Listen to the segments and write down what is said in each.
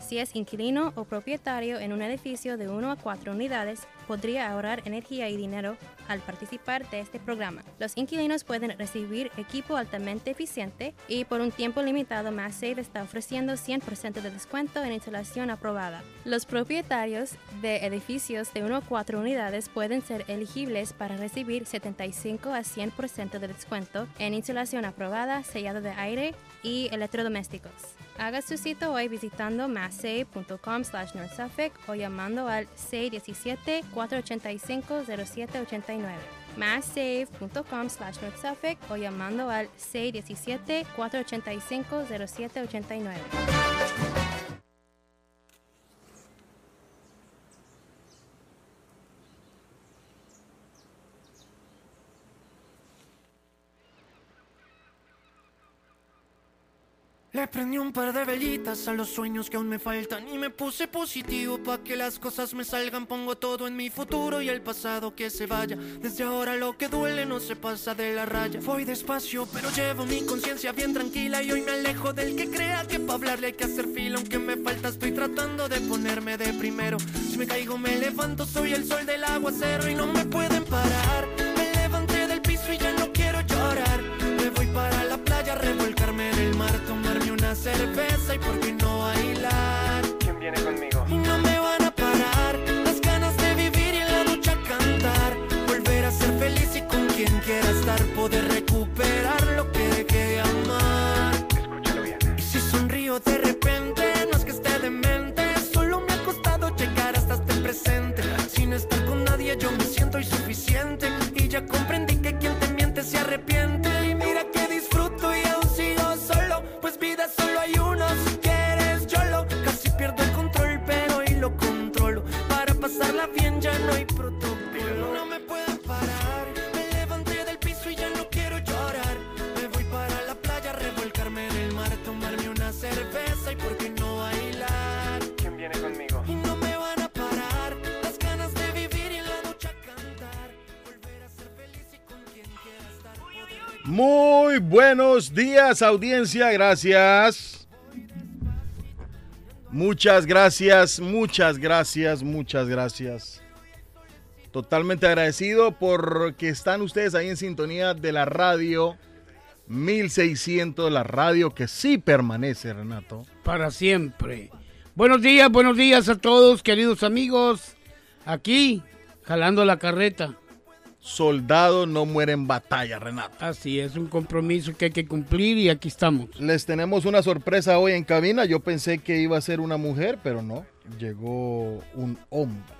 Si es inquilino o propietario en un edificio de 1 a 4 unidades, podría ahorrar energía y dinero al participar de este programa. Los inquilinos pueden recibir equipo altamente eficiente y por un tiempo limitado MassSave está ofreciendo 100% de descuento en instalación aprobada. Los propietarios de edificios de 1 a 4 unidades pueden ser elegibles para recibir 75 a 100% de descuento en instalación aprobada, sellado de aire y electrodomésticos. Haga su cita hoy visitando massafe.com slash o llamando al 617-485-0789. massafe.com slash o llamando al 617-485-0789. Le prendí un par de velitas a los sueños que aún me faltan y me puse positivo pa' que las cosas me salgan. Pongo todo en mi futuro y el pasado que se vaya. Desde ahora lo que duele no se pasa de la raya. Voy despacio, pero llevo mi conciencia bien tranquila y hoy me alejo del que crea que pa' hablarle hay que hacer fila. Aunque me falta, estoy tratando de ponerme de primero. Si me caigo, me levanto, soy el sol del aguacero y no me pueden parar. Me levanté del piso y ya no quiero llorar. Me voy para la playa, revolcarme cerveza y por qué no bailar. ¿Quién viene conmigo? Muy buenos días, audiencia. Gracias. Muchas gracias, muchas gracias, muchas gracias. Totalmente agradecido porque están ustedes ahí en sintonía de la radio 1600, la radio que sí permanece, Renato. para siempre. Buenos días, buenos días a todos, queridos amigos. Aquí, jalando la carreta. Soldado no muere en batalla, Renato. Así es, un compromiso que hay que cumplir y aquí estamos. Les tenemos una sorpresa hoy en cabina. Yo pensé que iba a ser una mujer, pero no. Llegó un hombre.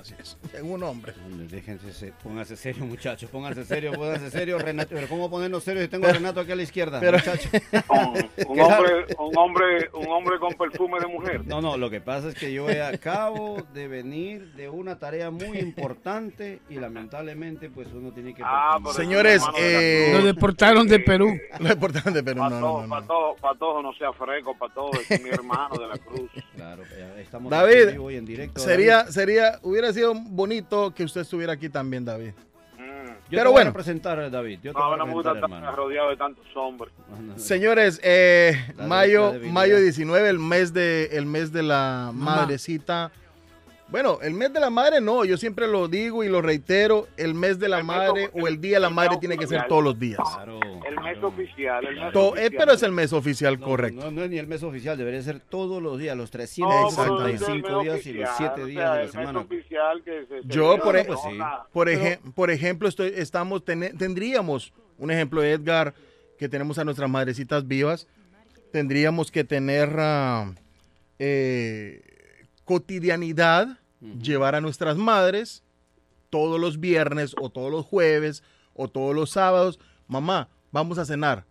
Así es, llegó un hombre. Déjense, se- pónganse serio, muchachos. Pónganse serio, pónganse serio, Renato. Pero ¿cómo ponernos serios si tengo a Renato aquí a la izquierda, Pero- muchachos? Un, un hombre, un hombre, un hombre con perfume de mujer. No, no, lo que pasa es que yo acabo de venir de una tarea muy importante y lamentablemente pues uno tiene que... Ah, Señores, de eh, Nos deportaron de Perú. Lo importante, pero no, no, no, no. Patojo, no sea freco, Patojo, es mi hermano de la cruz. Claro, eh, estamos David, en vivo y en directo. Sería, sería, hubiera sido bonito que usted estuviera aquí también, David. Mm. Yo pero te voy bueno. a presentar, David. Yo te No, voy a no me gusta presentar, estar hermano. rodeado de tantos hombres. No, no, no. Señores, eh, mayo, mayo 19, el mes de, el mes de la Mamá. madrecita. Bueno, el mes de la madre no, yo siempre lo digo y lo reitero, el mes de la El madre o el día de la madre tiene que ser todos los días. Claro, El mes claro. oficial, el mes To- eh, oficial. pero es el mes oficial, No, correcto. No, no es ni el mes oficial, debería ser todos los días, los No, pero es 365 el mes días y los oficial, 7 o días sea, de la el mes semana. oficial que se Yo, celebra por ej- pues sí. Por, eje- por ejemplo, estoy, estamos tene- tendríamos un ejemplo de Edgar, que tenemos a nuestras madrecitas vivas, tendríamos que tener ah, eh, cotidianidad, llevar a nuestras madres todos los viernes o todos los jueves o todos los sábados, mamá, vamos a cenar.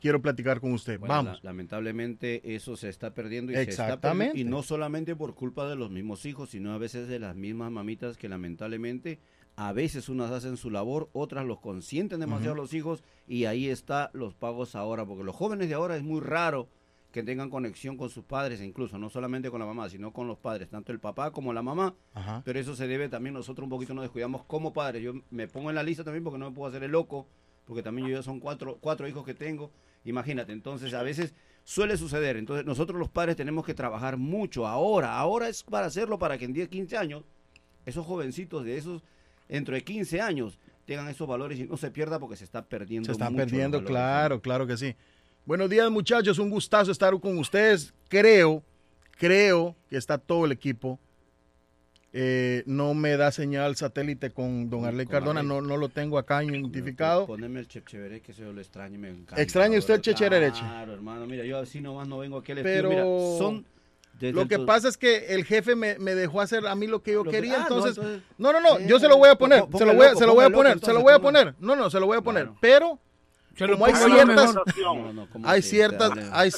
quiero platicar con usted. Bueno, Vamos. la- lamentablemente eso se está perdiendo y se está Exactamente. perdiendo, y no solamente por culpa de los mismos hijos, sino a veces de las mismas mamitas que lamentablemente a veces unas hacen su labor, otras los consienten demasiado los hijos y ahí está los pagos ahora, porque los jóvenes de ahora es muy raro que tengan conexión con sus padres, e incluso no solamente con la mamá, sino con los padres, tanto el papá como la mamá. Ajá. Pero eso se debe también nosotros un poquito nos descuidamos como padres. Yo me pongo en la lista también porque no me puedo hacer el loco, porque también yo ya son cuatro, cuatro hijos que tengo. Imagínate, entonces a veces suele suceder. Entonces nosotros los padres tenemos que trabajar mucho ahora. Ahora es para hacerlo para que en 10, 15 años esos jovencitos de esos, dentro de 15 años, tengan esos valores y no se pierda porque se está perdiendo. Se están mucho perdiendo, valores. claro, claro que sí. Buenos días, muchachos. Un gustazo estar con ustedes. Creo, creo que está todo el equipo. Eh, no me da señal satélite con don Arley Cardona. No, no lo tengo acá identificado. Poneme el chepcheveré que eso yo lo extraño me encanta. ¿Extraña usted el checherereche? Claro, hermano. Mira, yo así nomás no vengo aquí al Pero. Mira, son... Lo que pasa es que el jefe me, me dejó hacer a mí lo que yo Lo que- quería, ah, no, entonces, no, no, no, Eh, yo se lo voy a poner, se lo voy, a- loco, se lo voy a ponga poner, se lo voy a poner, no, no, se lo voy a poner, Bueno. pero Se como hay ciertas, mejor. No, no, ¿cómo hay ciertas, hay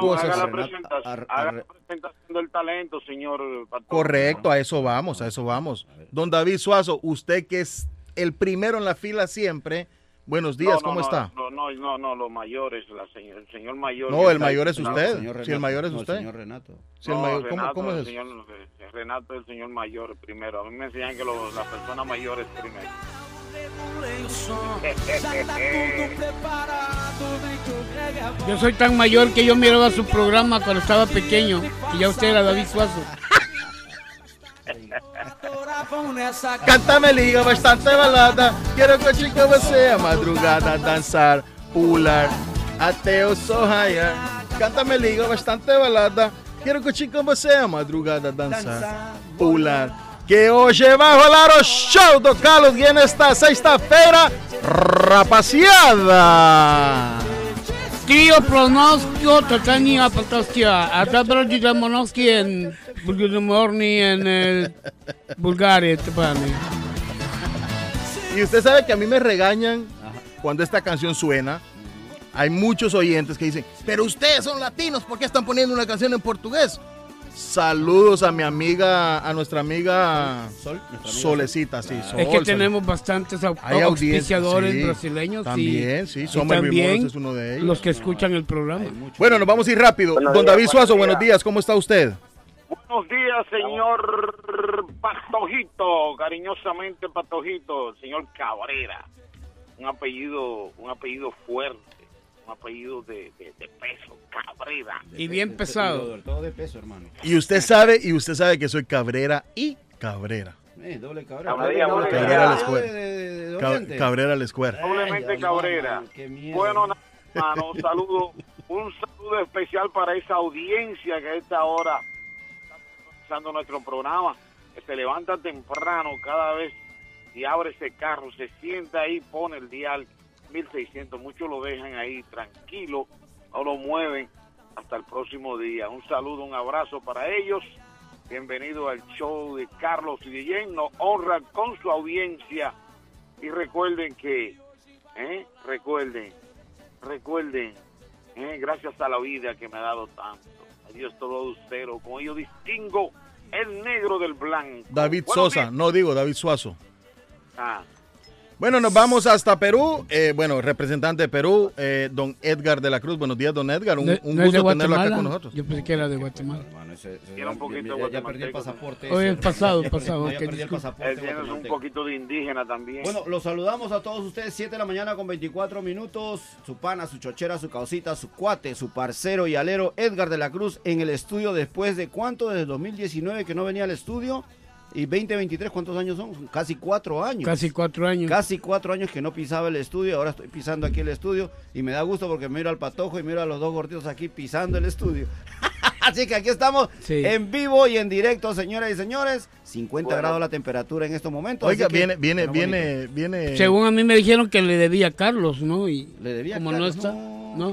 cosas. Haga la Renato, presentación, ar- haga ar- la presentación del talento, señor. Pastor. Correcto, a eso vamos, a eso vamos. Don David Suazo, usted que es el primero en la fila siempre, buenos días, No, no, ¿cómo no, está? No, no, no, no, los mayores, la señor, el señor mayor. No, el mayor es usted. señor Si el mayor es No, el usted. señor Renato. Si el mayor- ¿cómo, Renato, cómo el es? Señor, eh, Renato es el señor mayor primero. A mí me enseñan que los- las personas mayores primero. Yo soy tan mayor que yo miraba su programa cuando estaba pequeño y ya usted era David Suazo. Cántame liga bastante balada, quiero que chico você a madrugada dançar, pular, até o sol raiar. Cántame liga bastante balada, quero que chico você a madrugada dançar, pular. Que hoje vai rolar o show do Carlos Guia nesta sexta-feira, rapaziada! Tío pronóstico, Tatania Patostia, a Tabroji de Monoski en Bulgarmorni en eh, Bulgaria, Tepani. Y usted sabe que a mí me regañan cuando esta canción suena. Hay muchos oyentes que dicen, pero ustedes son latinos, ¿por qué están poniendo una canción en portugués? Saludos a mi amiga, a nuestra amiga Sol, nuestra amiga Solecita, sí. Sol, Es que Sol. tenemos bastantes au- Hay audiencia, auspiciadores sí. brasileños También, y, sí, también es uno de ellos. los que escuchan el programa. Bueno, nos vamos a ir rápido. Buenos Don días, David Suazo, buenos buenos días, ¿cómo está usted? Buenos días, señor Patojito, cariñosamente Patojito, señor Cabrera. Un apellido, un apellido fuerte, un apellido de, de- de peso, Cabrera. Y bien pesado. Todo de peso, hermano. Y usted sabe, y usted sabe que soy Cabrera y Cabrera. Eh, doble cabrera. Cabrera, Doble Cabrera cabrera a la escuela. de- de- de- de Ca- Oriente. Cabrera al Square. Doblemente Ay, Cabrera. Bueno, hermano, un saludo, un saludo especial para esa audiencia que a esta hora está escuchando nuestro programa, que se levanta temprano cada vez y abre ese carro, se sienta ahí, pone el dial 1600, muchos lo dejan ahí tranquilo, no lo mueven hasta el próximo día. Un saludo, un abrazo para ellos. Bienvenido al show de Carlos y Guillén. Nos honra con su audiencia. Y recuerden que ¿eh? Recuerden, recuerden, ¿eh? gracias a la vida que me ha dado tanto, a Dios todo cero, con ello distingo el negro del blanco. David Sosa, días. no digo David Suazo. Ah, Bueno, nos vamos hasta Perú. Eh, bueno, representante de Perú, eh, don Edgar de la Cruz. Buenos días, don Edgar. Un, ¿No- un no es de gusto tenerlo acá con nosotros. Yo pensé que era de Guatemala. Hermano, ese- ese- Tiene un poquito ya- ya, ya perdí el pasaporte. Hoy el pasado, el pasado, perdí- ya perdí el pasaporte él tiene un poquito de indígena también. Bueno, los saludamos a todos ustedes, 7 de la mañana con 24 minutos. Su pana, su chochera, su causita, su cuate, su parcero y alero Edgar de la Cruz en el estudio después de cuánto, desde 2019 que no venía al estudio. Y 2023, ¿cuántos años son? Casi cuatro años. Casi cuatro años. Casi cuatro años que no pisaba el estudio, ahora estoy pisando aquí el estudio y me da gusto porque miro al patojo y miro a los dos gorditos aquí pisando el estudio. Así que aquí estamos Sí. en vivo y en directo, señoras y señores. 50 Bueno. grados la temperatura en estos momentos. Oiga, viene, viene, viene, viene. Según a mí me dijeron que le debía a Carlos, ¿no? Y Le debía como Carlos. no está, No, no.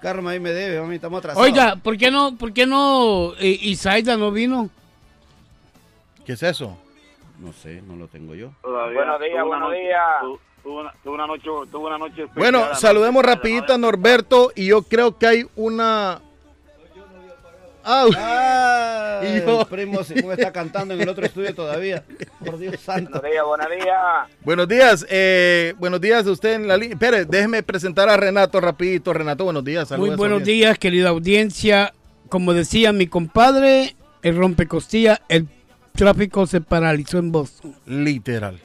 Carlos ahí me debe, mami, estamos atrasados. Oiga, ¿por qué no, por qué no eh, Isaida no vino? ¿Qué es eso? No sé, no lo tengo yo. Todavía Buenos días, buenos noche- días. tu- tuve una, tuve una noche, tuve una noche especial Bueno, saludemos rapidito a Norberto y yo creo que hay una... Ah, Y yo- el primo Simón está cantando en el otro estudio todavía. Por Dios santo. Buenos días, buenos días. Buenos días, eh, buenos días usted en la línea. Espere, déjeme presentar a Renato rapidito. Renato, buenos días. Muy a buenos días, querida audiencia. Como decía mi compadre, el rompecostilla, el tráfico se paralizó en Boston. Literal.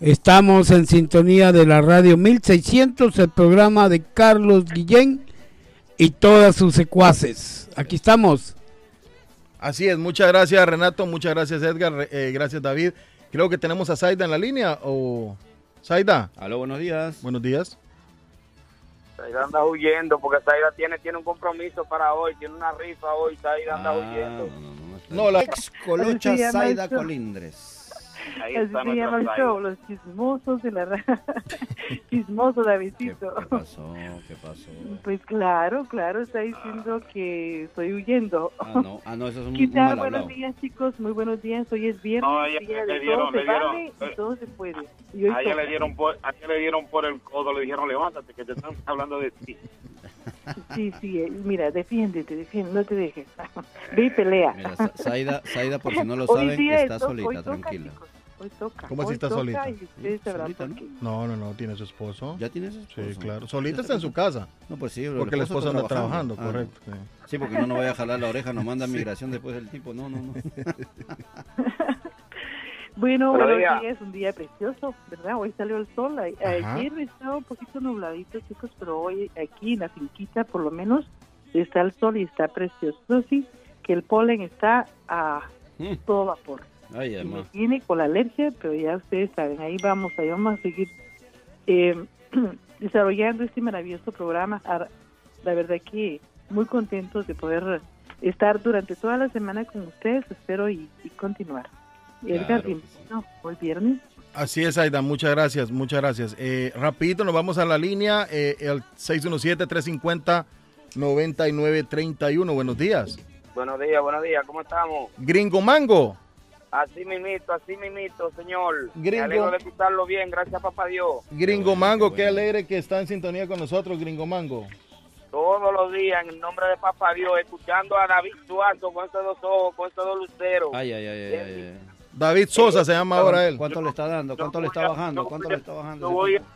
Estamos en sintonía de la radio 1600, el programa de Carlos Guillén y todas sus secuaces. Aquí estamos. Así es, muchas gracias Renato, muchas gracias Edgar, eh, gracias David. Creo que tenemos a Zaida en la línea o... Zaida, Aló, buenos días. buenos días. Saida anda huyendo porque Saida tiene, tiene un compromiso para hoy, tiene una rifa hoy, Saida anda Ah, huyendo. no, no, no, está No, la- Ex Colocha Zaida. Colindres. Ahí Así está se llama el Saida. show, los chismosos de la ra- Chismoso ¿Qué, Davidito. qué pasó? ¿Qué pasó? Pues claro, claro, está diciendo que estoy huyendo. Ah, no, ah, no eso es un, ¿Qué un tal? mal Buenos días, chicos. Muy buenos días. Hoy es viernes. No, ya día le de dieron, todo se le dieron, vale eh. y todo se puede. Y hoy A ella toca. le dieron por, a ella le dieron por el codo, le dijeron levántate que te están hablando de ti. Sí, sí. eh, Mira, defiéndete, defiéndete, no te dejes. Ve y pelea. Mira, Zaida, Zaida, por si no lo saben, está to- solita, hoy toca, tranquila. chicos. Hoy toca. ¿Cómo así está toca solita? Solita, ¿no? No, no, no, tiene su esposo. ¿Ya tienes esposo? Sí, claro. Solita está en su casa, No, pues sí, porque el esposo anda trabajando, Ah, correcto. sí. Sí, porque no nos vaya a jalar la oreja, nos manda migración después del tipo. No, no, no. Bueno, Buenos días. días, un día precioso, ¿verdad? Hoy salió el sol. Ayer estaba un poquito nubladito, chicos, pero hoy aquí en la finquita, por lo menos, está el sol y está precioso. Eso sí, que el polen está a Mm. todo vapor. Ay, Y me tiene con la alergia, pero ya ustedes saben, ahí vamos, ahí vamos a seguir eh, desarrollando este maravilloso programa. La verdad que muy contentos de poder estar durante toda la semana con ustedes, espero y, y continuar. Edgar, Claro que bienvenido, hoy viernes. Así es, Aida, muchas gracias, muchas gracias. Eh, rapidito nos vamos a la línea, eh, el 617-350-9931. Buenos días. Buenos días, buenos días, ¿cómo estamos? Gringo Mango. Así mimito, así mimito, señor. Gringo. Me alegro de escucharlo bien, gracias papá Dios. Gringo Mango, qué alegre que está en sintonía con nosotros, Gringo Mango. Todos los días, en el nombre de papá Dios, escuchando a David Suazo con esos dos ojos, con esos dos luceros. Ay, ay, ay, ay, ay, ay. David Sosa se llama ahora él. ¿Cuánto le está dando? ¿Cuánto le está bajando? ¿Cuánto le está bajando?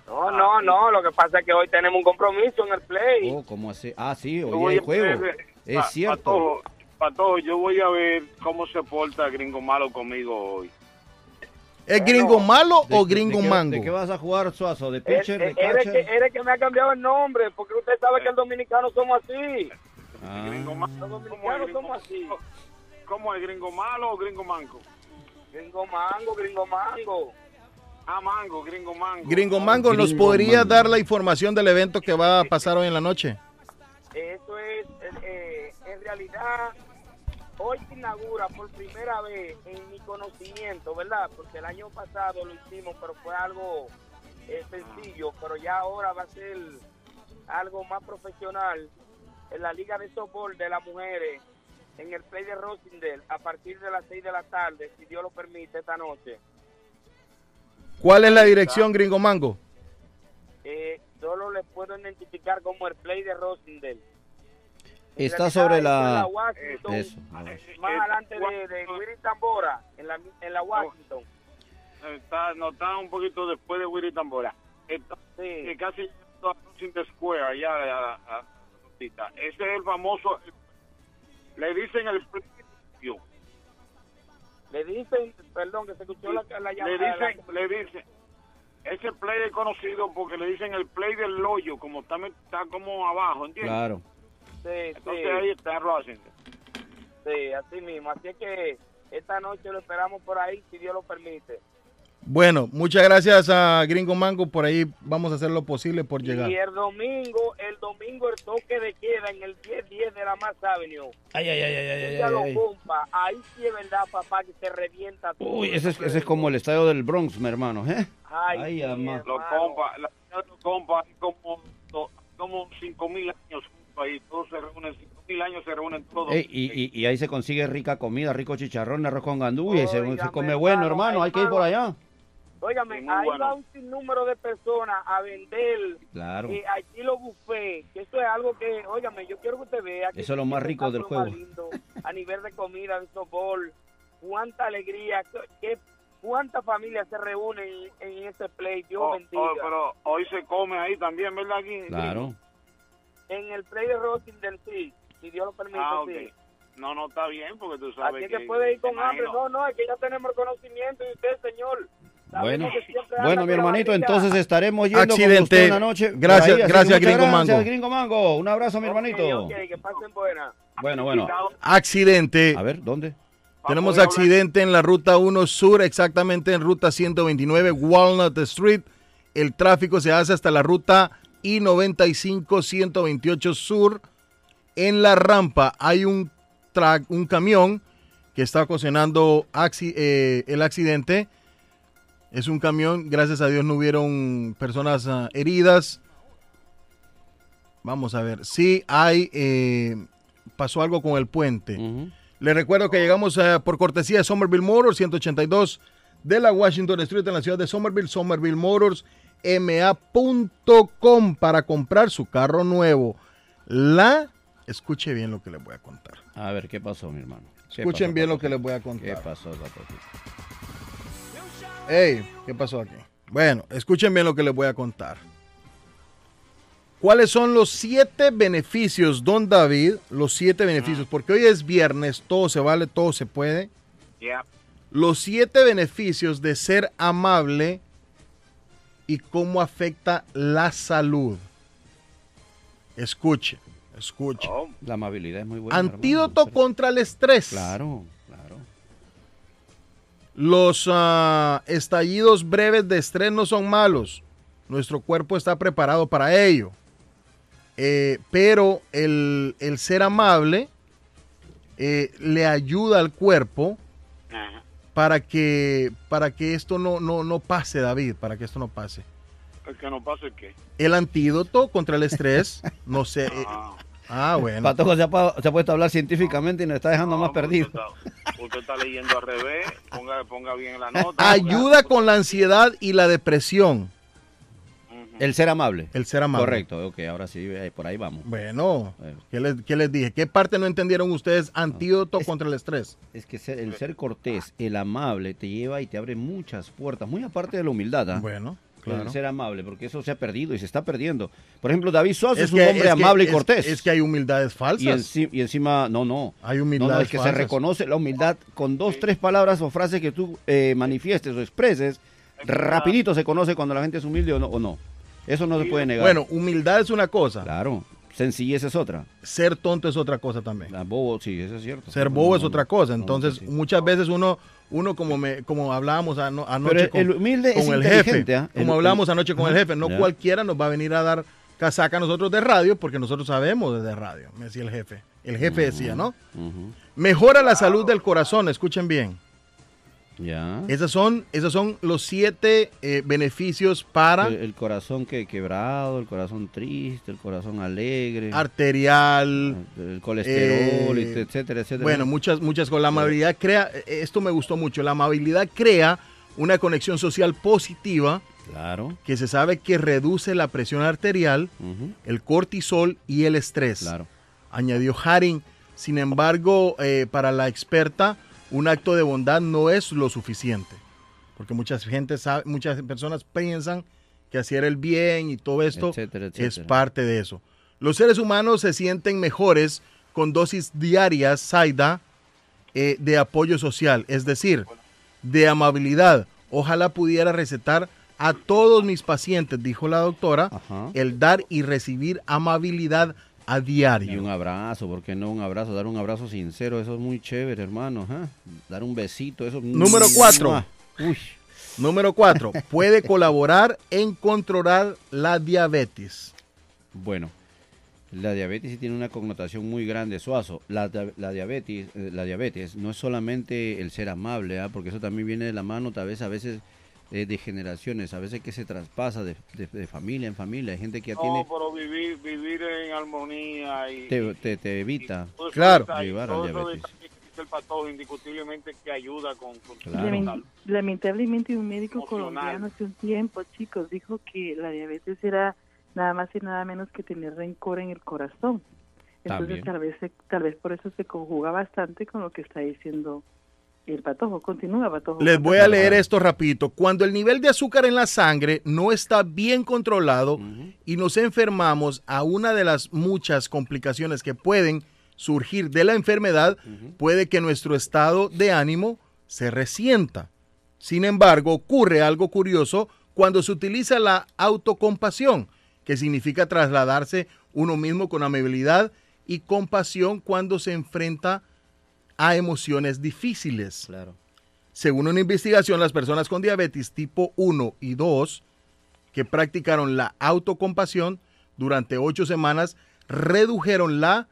No, no, no, lo que pasa es que hoy tenemos un compromiso en el play. Oh, ¿cómo así? Ah, sí, hoy hay juego. Es cierto. Patojo, yo voy a ver cómo se porta Gringo Malo conmigo hoy. ¿Es Gringo Malo ¿De- o Gringo Mango? ¿De qué vas a jugar, Suazo? ¿De pitcher, de eres que, catcher? eres que me ha cambiado el nombre, porque usted sabe que el dominicano somos así. Ah, Los dominicanos somos así. ¿Cómo es Gringo Malo o Gringo Mango? Gringo Mango, Gringo Mango. Ah, Mango, Gringo Mango. Gringo Mango, ¿nos Gringo podría Mango. dar la información del evento que va a pasar hoy en la noche? Eso es, eh, eh, en realidad, hoy se inaugura por primera vez en mi conocimiento, ¿verdad? Porque el año pasado lo hicimos, pero fue algo eh, sencillo, pero ya ahora va a ser algo más profesional en la Liga de Softball de las Mujeres, en el Play de Rosendale, a partir de las 6 de la tarde, si Dios lo permite, esta noche. ¿Cuál es la dirección, Gringo Mango? Eh, solo les puedo identificar como el Play de Rosendale. En Está sobre la- Washington, Eso. más adelante de, de Willy Tambora, en la, en la Washington. Está, no está un poquito después de Willy Tambora. Está eh, casi a Washington Square, allá a, a- a- Ese es el famoso, le dicen el play. Le dicen, perdón, que se escuchó la, la llamada. Le dicen, le dicen, ese play es conocido porque le dicen el play del hoyo, como está, está como abajo, ¿entiendes? Claro. Sí, Entonces ahí está Washington. Sí, así mismo. Así es que esta noche lo esperamos por ahí, si Dios lo permite. Bueno, muchas gracias a Gringo Mango. Por ahí vamos a hacer lo posible por llegar. Y el domingo, el domingo el toque de queda en el 10-10 de la Mass Avenue. Ay, ay, ay, ay, ay, ay, ay. compa, ahí sí es verdad, papá, que se revienta todo. Uy, ese es, ese es como el estadio del Bronx, mi hermano, ¿eh? Ay, Ay. Los compa, la, los compa, hay como, como 5 mil años juntos ahí, todos se reúnen, 5 mil años se reúnen todos. Ey, y, y, y ahí se consigue rica comida, rico chicharrón, arroz con gandú, y se, se come bueno, hermano, hay que ir por allá. Óigame, Sí, ahí bueno. va un sinnúmero de personas a vender Claro. eh, allí los buffets, que eso es algo que, óigame, yo quiero que usted vea. Que Eso es lo más rico del juego. lindo, a nivel de comida, de softball, cuánta alegría, qué- cuántas familias se reúnen en ese play, Dios Oh, bendiga. oh, pero hoy se come ahí también, ¿verdad? Aquí, Claro. En el play de Rosindel, sí, si Dios lo permite, Ah, ok. sí. No, no está bien porque tú sabes Así que puede ir con hambre. No, no, es que ya tenemos el conocimiento de usted, señor. Bueno, bueno, mi con hermanito, entonces estaremos yendo con Accidente. usted una noche. Gracias, ahí, gracias, Gringo gracias, Mango. Gringo Mango. Un abrazo, mi hermanito. Ok, ok, que pasen buena. Bueno, bueno. Accidente. A ver, ¿dónde? Tenemos accidente en la ruta 1 Sur, exactamente en ruta 129 Walnut Street. El tráfico se hace hasta la ruta I-95 128 Sur. En la rampa hay un, un camión que está ocasionando acci- eh, el accidente. Es un camión, gracias a Dios no hubieron personas ah, heridas. Vamos a ver, sí hay, eh, pasó algo con el puente. Ujú. Les recuerdo que llegamos eh, por cortesía de Somerville Motors, 182 de la Washington Street en la ciudad de Somerville, Somerville Motors, ma.com para comprar su carro nuevo. La, escuche bien lo que les voy a contar. A ver, ¿qué pasó, mi hermano? ¿Qué Escuchen pasó, bien lo que les voy a ¿Qué contar. pasó, papá? Ey, ¿qué pasó aquí? Bueno, escuchen bien lo que les voy a contar. ¿Cuáles son los siete beneficios, don David? Los siete beneficios, porque hoy es viernes, todo se vale, todo se puede. Yeah. los siete beneficios de ser amable y cómo afecta la salud. Escuche, escuche. Oh, La amabilidad es muy buena. Antídoto hermano. contra el estrés. Claro. Los ah, estallidos breves de estrés no son malos. Nuestro cuerpo está preparado para ello. Eh, pero el, el ser amable eh, le ayuda al cuerpo ajá. para que, para que esto no, no, no pase, David, para que esto no pase. El que no pase qué. El antídoto contra el estrés, no sé. eh, Ah, bueno. Patojo se ha, pa- se ha puesto a hablar científicamente y nos está dejando no, más perdido. Usted está, usted está leyendo al revés. Ponga, ponga bien la nota. Ayuda con la ansiedad y la depresión. El ser amable. el ser amable. Correcto, ok, ahora sí, eh, por ahí vamos. Bueno. ¿qué les, qué les dije? ¿Qué parte no entendieron ustedes? Antídoto Es- contra el estrés. Es que ser- el ser cortés, el amable, te lleva y te abre muchas puertas, muy aparte de la humildad. ¿ah? Bueno, El claro. ser amable, porque eso se ha perdido y se está perdiendo. Por ejemplo, David Suazo es, un que- hombre es que- amable y cortés. Es que hay humildades falsas. y, enci- y encima, no, no. Hay No, humildades no, es que se reconoce la humildad con dos, tres palabras o frases que tú eh, manifiestes o expreses. Rapidito se conoce cuando la gente es humilde o no. O no. Eso no se puede negar. Bueno, humildad es una cosa. claro. Sencillez es otra. Ser tonto es otra cosa también. La bobo, sí, eso es cierto. Ser No, bobo no, es no, otra no. cosa. No, Entonces, muchas veces uno, uno como me, como hablábamos ano- anoche Pero el- con, el humilde es con el jefe, ¿ah? como el- anoche con el jefe, no cualquiera nos va a venir a dar casaca a nosotros de radio porque nosotros sabemos de radio, me decía el jefe. El jefe decía, ¿no? Mejora la salud del corazón, escuchen bien. Ya. Esos son, esos son los siete eh, beneficios para El, el corazón que quebrado, el corazón triste, el corazón alegre, arterial, el colesterol, eh, etcétera, etcétera. Bueno, muchas, muchas con la amabilidad crea, eh, esto me gustó mucho, la amabilidad crea una conexión social positiva Claro. que se sabe que reduce la presión arterial, el cortisol y el estrés. Claro. Añadió Haring. Sin embargo, eh, para la experta, un acto de bondad no es lo suficiente. Porque muchas, gente sabe, muchas personas piensan que hacer el bien y todo esto Etcétera, es parte de eso. Los seres humanos se sienten mejores con dosis diarias, Saida, eh, de apoyo social, es decir, de amabilidad. Ojalá pudiera recetar a todos mis pacientes, dijo la doctora, Ajá. el dar y recibir amabilidad a Y diario. un abrazo, ¿por qué no un abrazo? Dar un abrazo sincero, eso es muy chévere, hermano. Dar un besito, eso. Número cuatro. ¡Mua! Uy, Número cuatro, puede colaborar en controlar la diabetes. bueno, la diabetes sí tiene una connotación muy grande, Suazo. La, la diabetes, eh, la diabetes no es solamente el ser amable, ¿ah? porque eso también viene de la mano, tal vez a veces eh, de generaciones, a veces que se traspasa de, de- de familia en familia. Hay gente que ya No, tiene, pero vivir, vivir en armonía y... te, te- te evita. y Claro. Llevar a todo eso diabetes. el patojo indiscutiblemente que ayuda con. Lamentablemente un médico Emocional. colombiano hace un tiempo, chicos, dijo que la diabetes era nada más y nada menos que tener rencor en el corazón. Entonces También. tal vez se- tal vez por eso se conjuga bastante con lo que está diciendo el patojo. Continúa, patojo. Les voy a leer esto rapidito. Cuando el nivel de azúcar en la sangre no está bien controlado y nos enfermamos a una de las muchas complicaciones que pueden surgir de la enfermedad, puede que nuestro estado de ánimo se resienta. Sin embargo, ocurre algo curioso cuando se utiliza la autocompasión, que significa trasladarse uno mismo con amabilidad y compasión cuando se enfrenta a emociones difíciles. Claro. Según una investigación, las personas con diabetes tipo 1 y 2 que practicaron la autocompasión durante ocho semanas redujeron la,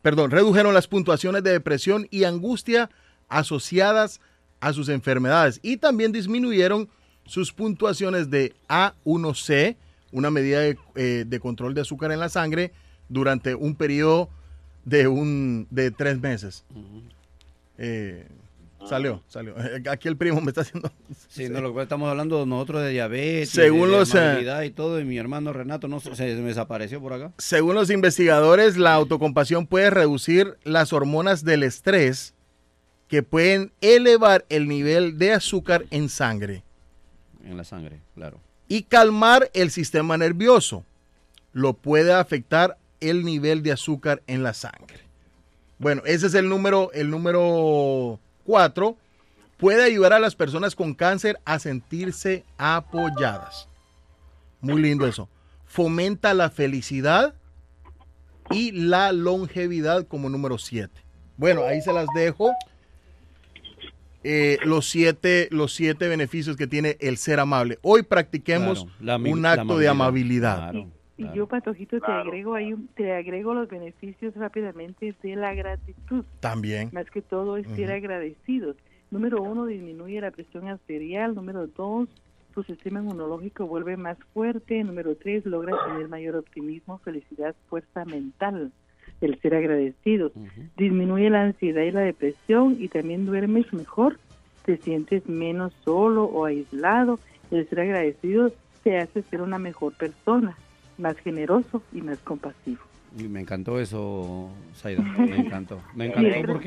perdón, redujeron las puntuaciones de depresión y angustia asociadas a sus enfermedades y también disminuyeron sus puntuaciones de A1C, una medida de, eh, de control de azúcar en la sangre, durante un periodo de un de tres meses. Eh, salió, salió. Aquí el primo me está haciendo. Sí, no, lo que estamos hablando nosotros de diabetes, Según de, los, eh, y todo, y mi hermano Renato no se, se me desapareció por acá. Según los investigadores, la autocompasión puede reducir las hormonas del estrés que pueden elevar el nivel de azúcar en sangre En la sangre, claro. y calmar el sistema nervioso. Lo puede afectar el nivel de azúcar en la sangre. Bueno, ese es el número, el número 4. Puede ayudar a las personas con cáncer a sentirse apoyadas. Muy lindo eso. Fomenta la felicidad y la longevidad como número 7. Bueno, ahí se las dejo. Eh, los siete los siete beneficios que tiene el ser amable. Hoy practiquemos Claro, la ami- un la acto de amabilidad. amabilidad. Claro, Y claro. yo, Patojito, te Claro. agrego ahí, un- te agrego los beneficios rápidamente de la gratitud. También. Más que todo es ser agradecidos. Número uno, disminuye la presión arterial. Número dos, tu sistema inmunológico vuelve más fuerte. Número tres, logra tener mayor optimismo, felicidad, fuerza mental. El ser agradecidos. Ujú. Disminuye la ansiedad y la depresión y también duermes mejor. Te sientes menos solo o aislado. El ser agradecido te hace ser una mejor persona, más generoso y más compasivo. Y me encantó eso, Zaida. Me encantó. Me encantó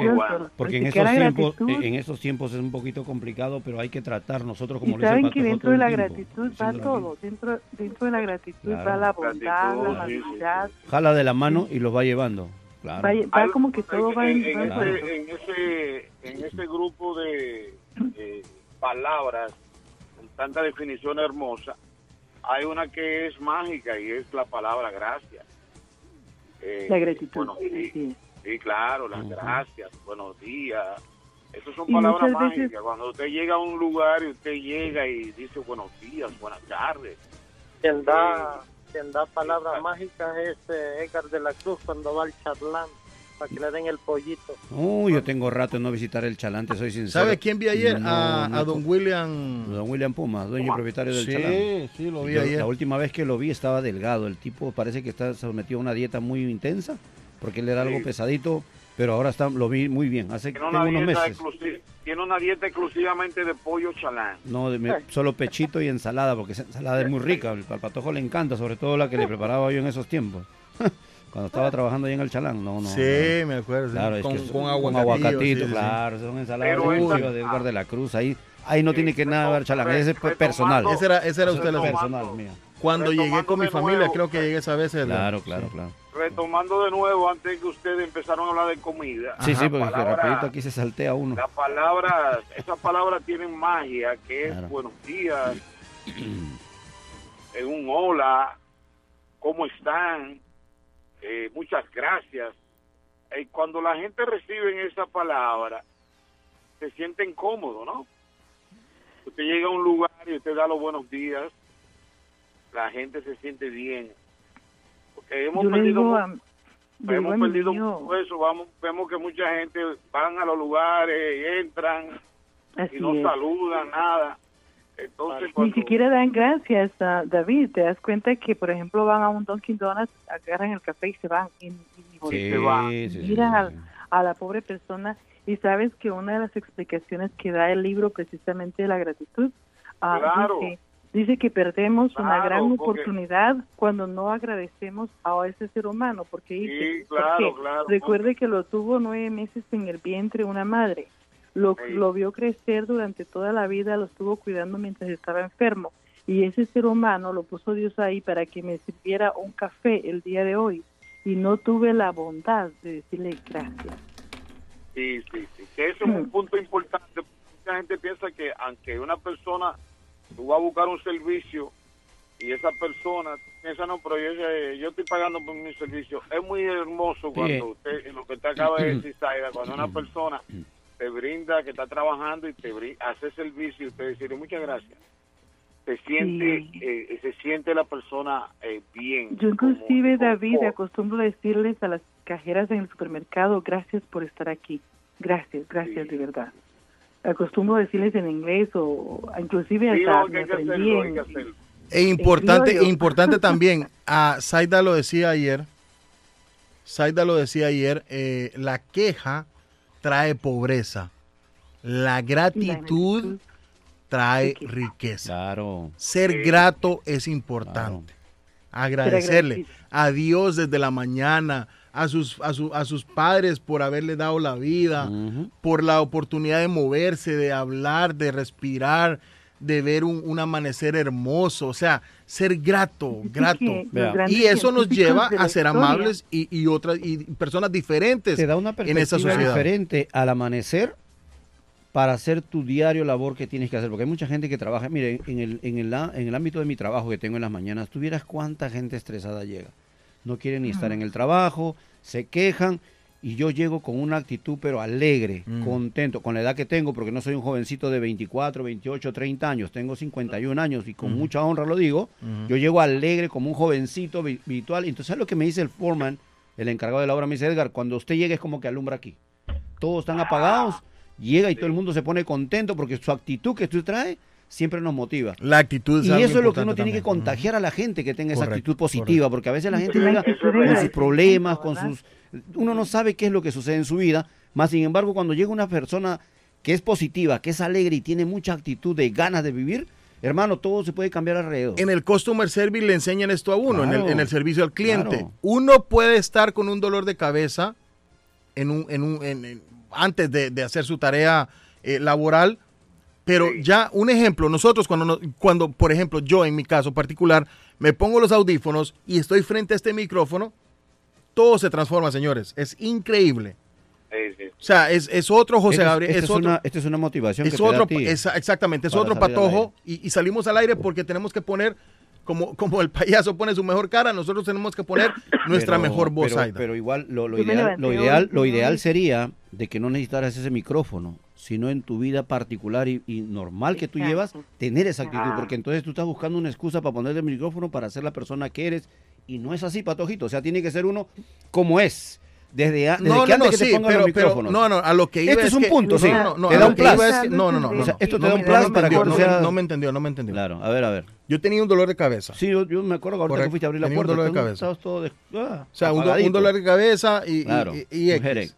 porque, en esos tiempos, en esos tiempos es un poquito complicado, pero hay que tratar nosotros como y lo saben que dentro de la tiempo, gratitud va todo, dentro, dentro de la gratitud Claro. va la bondad, la Gratitud, amabilidad, Jala de la mano y los va llevando. Claro. va, va como que todo va en, ese, en, ese, en ese grupo de eh, palabras con tanta definición hermosa, hay una que es mágica y es la palabra gracias. Eh, la gratitud. bueno, sí, sí. sí, claro, las gracias, buenos días. Esas son Y palabras veces- mágicas. Cuando usted llega a un lugar y usted llega y dice buenos días, buenas tardes. Quien da, quien da palabras mágicas es eh, Edgar de la Cruz cuando va al charlán para que le den el pollito. Uy, yo tengo rato en no visitar el Chalante, soy sincero. ¿Sabe quién vi ayer? No, a, no a co- don William. Don William Puma, dueño y propietario del Chalán. Sí, sí, lo vi Yo ayer. La última vez que lo vi estaba delgado. El tipo parece que está sometido a una dieta muy intensa, porque él era algo Sí. pesadito, pero ahora está, lo vi muy bien. Hace Tiene una, unos dieta meses. tiene una dieta exclusivamente de pollo chalán. No, de- me- solo pechito y ensalada, porque esa ensalada es muy rica. Al, al patojo le encanta, sobre todo la que le preparaba yo en esos tiempos. Cuando estaba trabajando ahí en el Chalán, no, no. sí, no. me acuerdo. sí. Claro, es con, que con con aguacatito, sí, sí, sí. claro, son ensaladas Pero esa- de Edgar de la Cruz. Ahí, ahí no tiene que nada ver Chalán, ese es Retomando- personal. Ese era, ese era usted. Es personal mío. Cuando llegué con mi familia, nuevo, creo que llegué esa vez. Claro, claro, Sí. claro. Retomando de nuevo, antes que ustedes empezaron a hablar de comida. Sí, sí, porque que palabra- rapidito aquí se saltea uno. La palabra, esas palabras tienen magia, que es Claro. buenos días, en un hola, ¿cómo están? Eh, muchas gracias. Eh, cuando la gente recibe esa palabra, se sienten cómodos, ¿no? Usted llega a un lugar y usted da los buenos días, la gente se siente bien. Porque hemos Yo perdido a, hemos perdido mucho eso, vamos, vemos que mucha gente van a los lugares y entran así y no es. saludan, nada. Entonces, Ni cuando, siquiera dan gracias, a David. Te das cuenta que, por ejemplo, van a un Dunkin' Donuts, agarran el café y se van. Y, y ni Sí, voltean. sí, sí, Miran sí, sí. a la pobre persona Y sabes que una de las explicaciones que da el libro precisamente de la gratitud, ah, Claro. dice, dice que perdemos una Claro, gran porque- oportunidad cuando no agradecemos a ese ser humano, porque dice, claro, porque claro. recuerde que lo tuvo nueve meses en el vientre una madre, lo, Sí. lo vio crecer durante toda la vida, lo estuvo cuidando mientras estaba enfermo. Y ese ser humano lo puso Dios ahí para que me sirviera un café el día de hoy. Y no tuve la bondad de decirle gracias. Sí, sí, sí. Que ese es un punto importante. Mucha gente piensa que aunque una persona, tú vas a buscar un servicio y esa persona piensa, no, pero yo, eh, yo estoy pagando por mi servicio. Es muy hermoso cuando usted, lo que usted acaba de decir, Zaida, cuando una persona te brinda, que está trabajando y te brin- hace servicio y usted dice, muchas gracias. Se siente, eh, se siente la persona eh, bien. Yo inclusive, David, confort. acostumbro decirles a las cajeras en el supermercado, gracias por estar aquí. Gracias, gracias de verdad. Acostumbro decirles en inglés o inclusive Sí, hasta me hay que aprendí hacerlo, en-. E importante, criollo. e importante también, a Zaida lo decía ayer, Zaida lo decía ayer, eh, la queja trae pobreza, la gratitud trae riqueza. Claro. Ser grato es importante. Agradecerle a Dios desde la mañana, a sus, a, su- a sus padres por haberle dado la vida, por la oportunidad de moverse, de hablar, de respirar, de ver un, un amanecer hermoso. O sea, ser grato, grato. Y eso nos lleva a ser amables y, y otras y personas diferentes Te da una en esa perspectiva sociedad. diferente al amanecer para hacer tu diario labor que tienes que hacer. Porque hay mucha gente que trabaja. Mire, en el, en el, en el ámbito de mi trabajo que tengo en las mañanas, tú vieras cuánta gente estresada llega. No quieren ni estar en el trabajo, se quejan. Y yo llego con una actitud, pero alegre, contento, con la edad que tengo, porque no soy un jovencito de 24, 28, 30 años, tengo 51 años y con Ujú. mucha honra lo digo. Yo llego alegre como un jovencito vi- virtual. Entonces, ¿sabes lo que me dice el foreman, el encargado de la obra? Me dice, Edgar, cuando usted llegue es como que alumbra aquí. Todos están apagados, llega y todo el mundo se pone contento porque su actitud que tú traes siempre nos motiva. La actitud Y algo eso es lo que uno tiene que contagiar a la gente que tenga esa actitud positiva, correcto. porque a veces la gente llega con sus problemas, con sus... Uno no sabe qué es lo que sucede en su vida, más sin embargo cuando llega una persona que es positiva, que es alegre y tiene mucha actitud de ganas de vivir, hermano, todo se puede cambiar alrededor. En el Customer Service le enseñan esto a uno, en, el, Claro. en el servicio al cliente. Claro. Uno puede estar con un dolor de cabeza en un, en un, en- en- antes de, de hacer su tarea eh, laboral, pero ya un ejemplo, nosotros cuando, nos- cuando, por ejemplo, yo en mi caso particular, me pongo los audífonos y estoy frente a este micrófono, todo se transforma, señores. Es increíble. Sí, sí. O sea, es, es otro José es- Gabriel. esta es es otro, una- esta es una motivación es que te da otro, a ti esa- exactamente, es otro patojo y, y salimos al aire porque tenemos que poner, como, como el payaso pone su mejor cara, nosotros tenemos que poner nuestra Pero- mejor voz. Pero, Aida. pero igual, lo, lo ideal, lo ideal, lo ideal sería de que no necesitaras ese micrófono, sino en tu vida particular y, y normal que tú Exacto. llevas, tener esa actitud, Ah. porque entonces tú estás buscando una excusa para ponerle el micrófono para ser la persona que eres, y no es así, patojito, o sea, tiene que ser uno como es, desde, a- desde no, que no, antes no, que te sí, pongan pero, los pero- micrófonos. no, no, a lo que iba Este es un que- punto, sí. no, no, no, Te da un plus. es que- no, no, no, O sea, esto te no da un plus para que tú no me- seas- No me entendió, no me entendió. Claro, a ver, a ver. Yo tenía un dolor de cabeza. Sí, yo, yo me acuerdo que ahorita Correcto. que fuiste a abrir la Tenía un puerta. dolor de cabeza. todo de- ah, O sea, un, do- un dolor de cabeza y, y- Claro, y- y un X.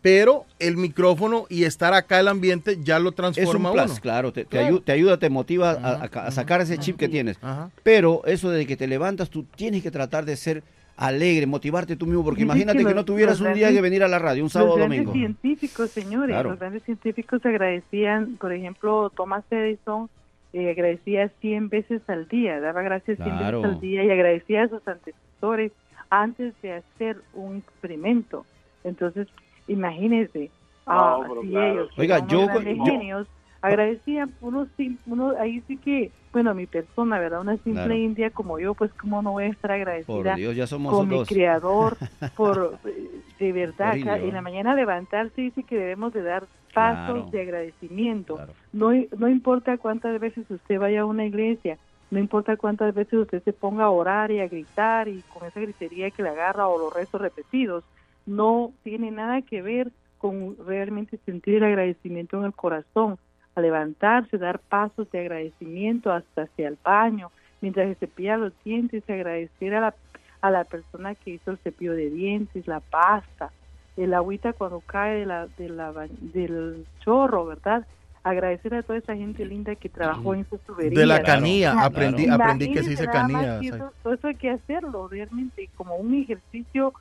Pero el micrófono y estar acá el ambiente ya lo Es un transforma plus, uno. claro, te, te Claro. ayu- te ayuda, te motiva a, a- a sacar ese chip que tienes. Ajá. Pero eso de que te levantas, tú tienes que tratar de ser alegre, motivarte tú mismo, porque Dice imagínate que que, los- no tuvieras un día que venir a la radio, un sábado o los grandes domingo. científicos, señores, Claro. los grandes científicos agradecían, por ejemplo, Thomas Edison eh, agradecía 100 veces al día, daba gracias 100 Claro. veces al día y agradecía a sus antecesores antes de hacer un experimento. Entonces, imagínense, ah, No, pero así claro. ellos, Oiga, son yo- unos genios, agradecían, uno, sí- uno ahí sí que, bueno, mi persona, ¿verdad? Una simple Claro. india como yo, pues cómo no voy a estar agradecida Por Dios, ya somos con mi dos. creador por eh, de verdad en la mañana levantarse dice que debemos de dar pasos Claro. de agradecimiento Claro. no no importa cuántas veces usted vaya a una iglesia no importa cuántas veces usted se ponga a orar y a gritar y con esa gritería que le agarra o los rezos repetidos no tiene nada que ver con realmente sentir el agradecimiento en el corazón a levantarse, dar pasos de agradecimiento hasta hacia el baño, mientras se cepilla los dientes, agradecer a la, a la persona que hizo el cepillo de dientes, la pasta, el agüita cuando cae de la, de la del chorro, ¿verdad? Agradecer a toda esa gente linda que trabajó en sus tuberías. De la canilla, aprendí, aprendí que se dice canilla. Eso, todo eso hay que hacerlo realmente como un ejercicio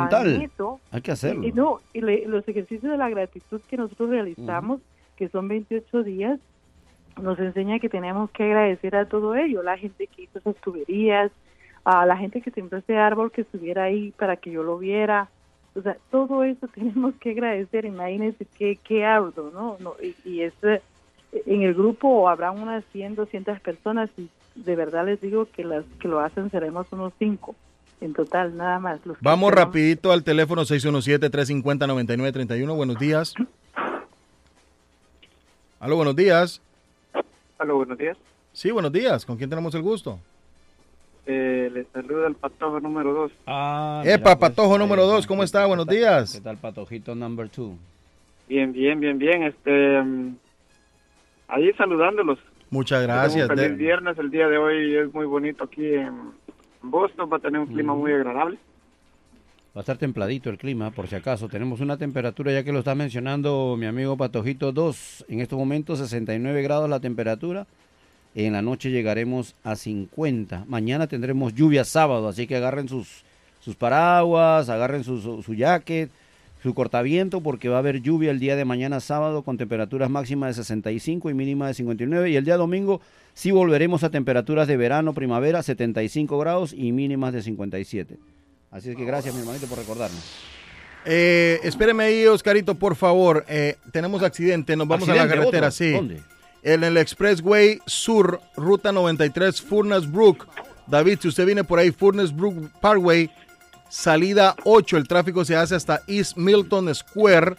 Mental. Hay que hacerlo. Y, no, y le- los ejercicios de la gratitud que nosotros realizamos, que son 28 días, nos enseña que tenemos que agradecer a todo ello, la gente que hizo esas tuberías, a la gente que sembró ese árbol que estuviera ahí para que yo lo viera. O sea, todo eso tenemos que agradecer. Imagínense qué, qué arduo, ¿no? no y, y es, eh, en el grupo habrá unas 100, 200 personas y de verdad les digo que las que lo hacen seremos unos 5 en total, nada más. Los Vamos tenemos- rapidito al teléfono 617-350-9931. Buenos días. Aló, buenos días. Aló, buenos días. Sí, buenos días. ¿Con quién tenemos el gusto? Eh, les saluda el patojo número 2. Ah, Epa, mira, pues, Patojo ahí número está. dos, ¿cómo está? ¿Qué Buenos tal- días. ¿Qué tal, Patojito number two? Bien, bien, bien, bien. Este, mm, ahí saludándolos. Muchas gracias. Un feliz De- viernes. El día de hoy es muy bonito aquí en Boston. Va a tener un clima muy agradable. Va a estar templadito el clima, por si acaso. Tenemos una temperatura, ya que lo está mencionando mi amigo Patojito 2. En estos momentos 69 grados la temperatura. En la noche llegaremos a 50. Mañana tendremos lluvia sábado, así que agarren sus, sus paraguas, agarren su, su, su jacket, su cortaviento, porque va a haber lluvia el día de mañana sábado con temperaturas máximas de 65 y mínima de 59. Y el día domingo sí volveremos a temperaturas de verano, primavera, 75 grados y mínimas de 57. Así es que gracias, mi hermanito, por recordarnos. Eh, espéreme ahí, Oscarito, por favor. Eh, tenemos accidente, nos vamos a la carretera, ¿Otro? sí. ¿Dónde? En el Expressway Sur, ruta 93, Furnace Brook. David, si usted viene por ahí, Furnace Brook Parkway, salida 8, el tráfico se hace hasta East Milton Square.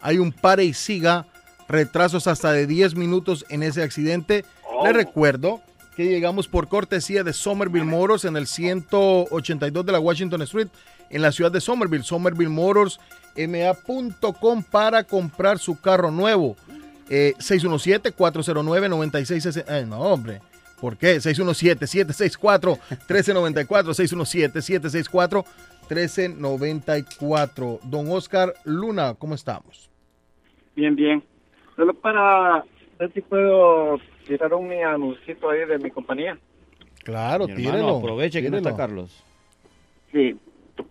Hay un pare y siga, retrasos hasta de 10 minutos en ese accidente. Le recuerdo que llegamos por cortesía de Somerville Motors en el 182 de la Washington Street en la ciudad de Somerville. Somerville Motors, ma.com para comprar su carro nuevo. Eh, 617-409-9660. Eh, no, hombre. ¿Por qué? 617-764-1394. 617-764-1394. Don Oscar Luna, ¿cómo estamos? Bien, bien. Solo para ver si puedo tirar un anuncito ahí de mi compañía. Claro, Mi hermano, tírelo. aproveche que no está. Carlos. Sí.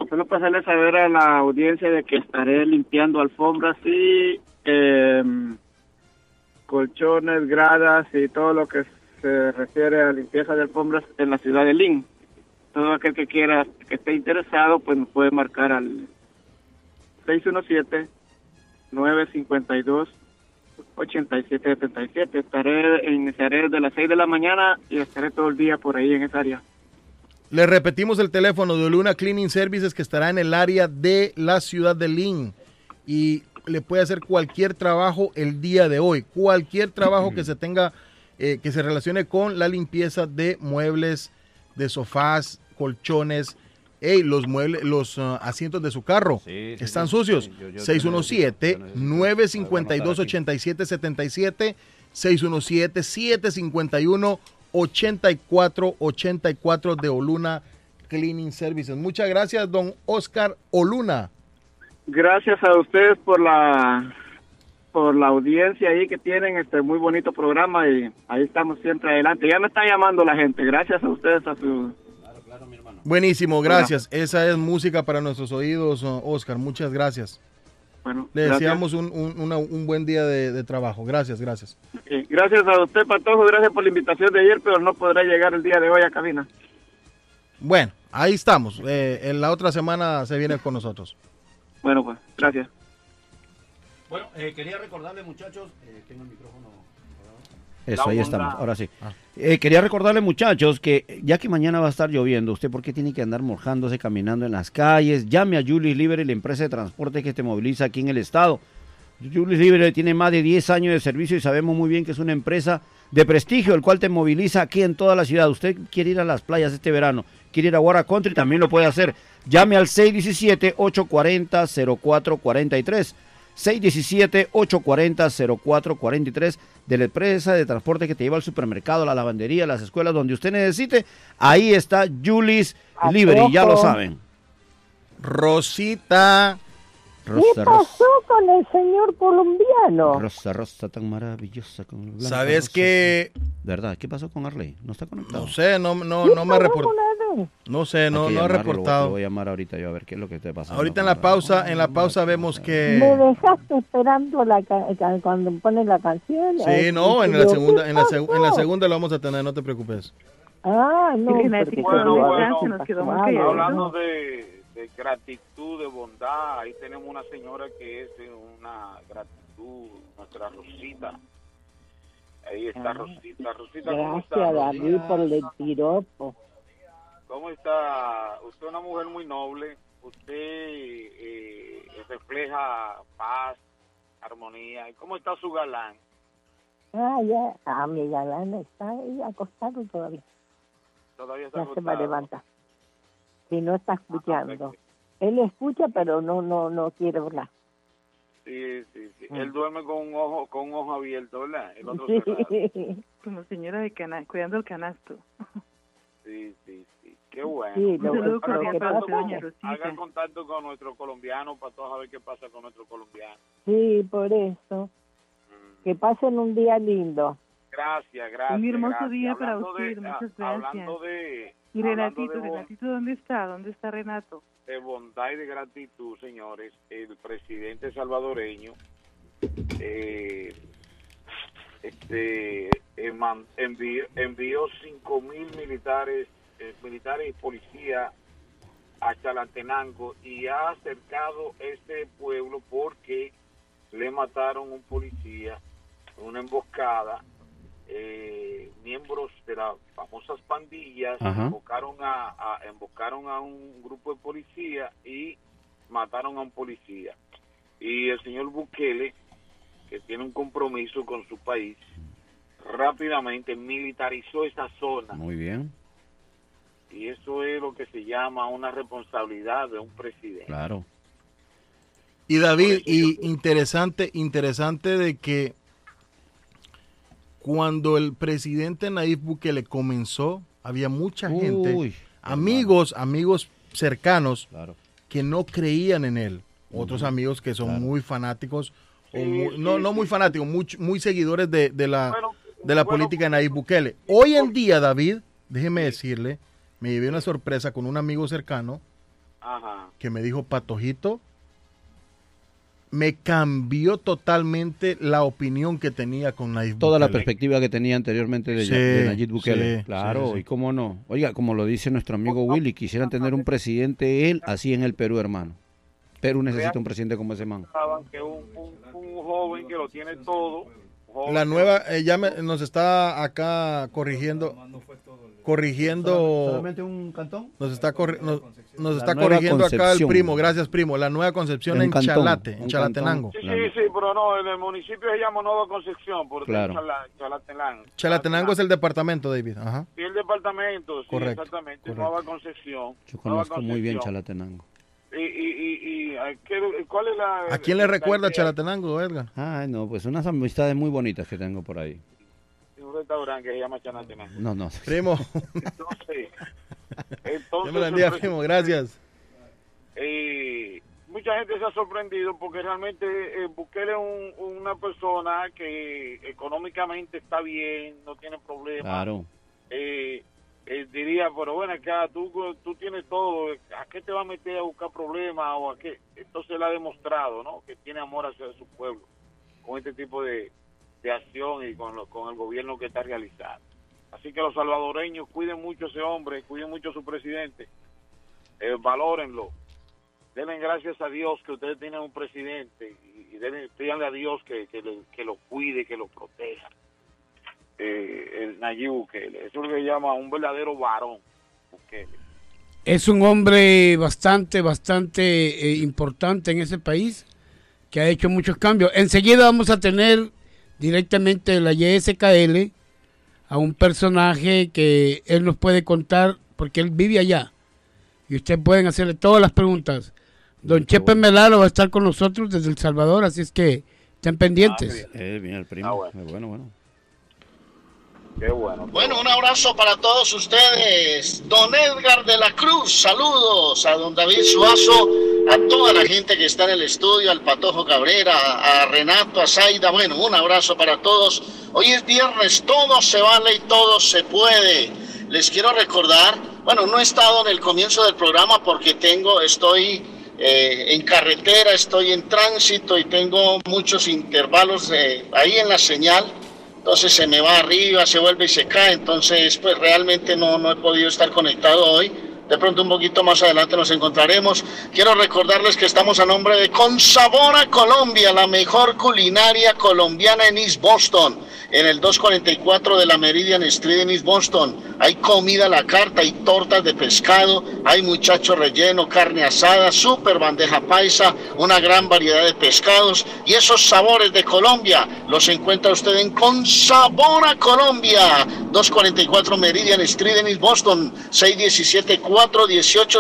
Solo para hacerle saber a la audiencia de que estaré limpiando alfombras y em, colchones, gradas y todo lo que se refiere a limpieza de alfombras en la ciudad de Lynn. Todo aquel que quiera, que esté interesado, pues nos puede marcar al 617-952-8777. Estaré, iniciaré desde las 6 de la mañana y estaré todo el día por ahí en esa área. Le repetimos el teléfono de Luna Cleaning Services que estará en el área de la ciudad de Lynn y le puede hacer cualquier trabajo el día de hoy, cualquier trabajo que se tenga, eh, que se relacione con la limpieza de muebles, de sofás, colchones, Ey, los muebles, los ah, asientos de su carro Sí, sí, están sí, sucios. sí, yo- necesito. 617-952-8777, 617-751-8484 de Oluna Cleaning Services. Muchas gracias, don Oscar Oluna. Gracias a ustedes por la por la audiencia ahí que tienen este muy bonito programa y ahí estamos siempre adelante. Ya me está llamando la gente. Gracias a ustedes a su Buenísimo, gracias. Esa es música para nuestros oídos, Oscar. Muchas gracias. bueno. Le deseamos un, un- una- un buen día de, de trabajo. Gracias, gracias. Gracias a usted Patojo, gracias por la invitación de ayer, pero no podrá llegar el día de hoy a cabina. Bueno, ahí estamos. Eh, en la otra semana se viene con nosotros. Bueno, pues, gracias. Bueno, eh, quería recordarle, muchachos, eh, tengo el micrófono. Eso, ahí estamos, ahora sí. Ah. Eh, quería recordarle, muchachos, que ya que mañana va a estar lloviendo, ¿usted por qué tiene que andar mojándose caminando en las calles? Llame a Julius Libre, la empresa de transporte que te moviliza aquí en el estado. Julius Libre tiene más de 10 años de servicio y sabemos muy bien que es una empresa de prestigio, el cual te moviliza aquí en toda la ciudad. Usted quiere ir a las playas este verano, quiere ir a Guara Country, también lo puede hacer. Llame al 617-840-0443. 617-840-0443 de la empresa de transporte que te lleva al supermercado, a la lavandería, a las escuelas, donde usted necesite. Ahí está Julis ¿A Libre, ya lo saben. Rosita, Rosa, pasó con el señor colombiano? Rosa, Rosa, tan maravillosa. Con el blanco ¿Sabes rosa. qué? ¿Verdad? ¿Qué pasó con Arley? ¿No está conectado? No sé, no, no, no me reportó. No sé, no, no ha reportado. Lo voy a llamar ahorita yo a ver qué es lo que te pasa. Ahorita en la pausa, en la pausa vemos Me que... dejaste esperando la cuando ponen la canción. Sí, Ay, no, en la ¿qué segunda, en la, seg- en la pasó? segunda lo vamos a tener, no te preocupes. Ah, no, porque Bueno, bueno, algo. Hablando de, de gratitud, de bondad, ahí tenemos una señora que es una gratitud, nuestra Rosita. Ahí está Ah, Rosita. Rosita, ¿cómo Gracias, está? David, por el piropo. ¿Cómo está? Usted es una mujer muy noble. Usted eh, refleja paz, armonía. ¿Y ¿Cómo está su galán? Ah, ya, ah, mi galán está ahí acostado todavía. Todavía está Ya se va a levantar. Si no está escuchando. Él escucha, pero no, no, no quiere hablar. Sí, sí, sí. Mm. Él duerme con un ojo, con un ojo abierto, ¿verdad? El otro cerrado. Como señora de cana cuidando el canasto. Sí, sí, sí. Qué bueno. Sí, lo- lo Haga que para pasa- Rosita. Haga contacto con nuestro colombiano para todos saber qué pasa con nuestro colombiano. Sí, por eso. Que pasen un día lindo. Gracias, gracias. Un hermoso gracias. día para Hablando usted, de- muchas ah, Hablando gracias. de, Y Renatito, de, Renatito, ¿dónde está? ¿Dónde está Renato? de bondad y de gratitud, señores, el presidente salvadoreño eh, este, envió, envió 5 mil militares, eh, militares y policías a Chalatenango y ha acercado este pueblo porque le mataron un policía en una emboscada. Eh, miembros de las famosas pandillas Ajá. embocaron a, a- embocaron a un grupo de policía y mataron a un policía. Y el señor Bukele, que tiene un compromiso con su país, rápidamente militarizó esa zona. Muy bien, Y eso es lo que se llama una responsabilidad de un presidente. claro. Y David, y interesante, interesante de que cuando el presidente Nayib Bukele comenzó, había mucha gente, Uy, amigos, amigos cercanos, Claro. que no creían en él. Otros amigos que son Claro. muy fanáticos, o muy- sí, no, muy fanáticos, muy, muy seguidores de, de la, Bueno, de la bueno, política de Nayib Bukele. Hoy en día, David, déjeme decirle, me llevé una sorpresa con un amigo cercano Ajá. que me dijo, Patojito, me cambió totalmente la opinión que tenía con Nayib Toda la Bukele. perspectiva que tenía anteriormente de, Sí, de Nayib Bukele. sí, claro, sí, sí. y cómo no. Oiga, como lo dice nuestro amigo Willy, quisieran tener un presidente él así en el Perú, hermano. Perú necesita un presidente como ese man. pensaban que un, un, un joven que lo tiene todo. La nueva, eh, ya me- nos está acá corrigiendo, corrigiendo, ¿Solamente un cantón? nos está, corri- nos, está corrigiendo acá el primo, gracias primo, la nueva concepción en cantón, Chalate, en Chalatenango. Sí, Claro. sí, sí, pero no, en el municipio se llama Nueva Concepción, porque Claro. es Chala- Chalatenango. Chalatenango es el departamento, David. Ajá. Y el departamento, sí, Correcto, exactamente, correcto. Nueva Concepción. Yo Nueva conozco muy bien. Chalatenango. Y, y, y, y, eh, ¿qué- ¿cuál es la... ¿A quién le recuerda? Chalatenango, Edgar? Ay, no, pues unas amistades muy bonitas que tengo por ahí. Un restaurante que se llama Chalatenango. No, no. Primo, Entonces, entonces me el primo, gracias. eh, mucha gente se ha sorprendido porque realmente eh, Bukele es un- una persona que económicamente está bien, no tiene problemas. Claro. Eh, eh, diría, pero bueno, acá tú, tú tienes todo, ¿a qué te va a meter a buscar problemas o a qué? Entonces él ha demostrado, ¿no? Que tiene amor hacia su pueblo con este tipo de, y con, lo- con el gobierno que está realizando. Así que los salvadoreños cuiden mucho a ese hombre, cuiden mucho a su presidente, eh, valórenlo. Denle gracias a Dios que ustedes tienen un presidente y, y denle, pídanle a Dios que lo cuide, que lo proteja. Eh, el Nayib Bukele, eso es lo que llama un verdadero varón. Bukele. Es un hombre bastante, bastante eh, importante en ese país que ha hecho muchos cambios. Enseguida vamos a tener directamente de la YSKL a un personaje que él nos puede contar porque él vive allá. Y ustedes pueden hacerle todas las preguntas. Don Chepe Melaro va a estar con nosotros desde El Salvador, así es que estén pendientes. Eh, bien, el primo. Eh, bueno, bueno. Qué bueno. Bueno, un abrazo para todos ustedes. Don Edgar de la Cruz, saludos a don David Suazo a toda la gente que está en el estudio, al Patojo Cabrera, a, a Renato, a Zaida. Bueno, un abrazo para todos. Hoy es viernes, todo se vale y todo se puede. Les quiero recordar, bueno, no he estado en el comienzo del programa porque tengo, estoy eh, en carretera, estoy en tránsito y tengo muchos intervalos eh, ahí en la señal. Entonces se me va arriba, se vuelve y se cae. Entonces, pues realmente no, no he podido estar conectado hoy. De pronto un poquito más adelante nos encontraremos. Quiero recordarles que estamos a nombre de Con Sabor a Colombia, la mejor culinaria colombiana en East Boston, en el 244 de la Meridian Street en East Boston. Hay comida a la carta, hay tortas de pescado, hay muchacho relleno, carne asada, super bandeja paisa, una gran variedad de pescados y esos sabores de Colombia los encuentra usted en Con Sabor a Colombia, 244 Meridian Street en East Boston, 617 418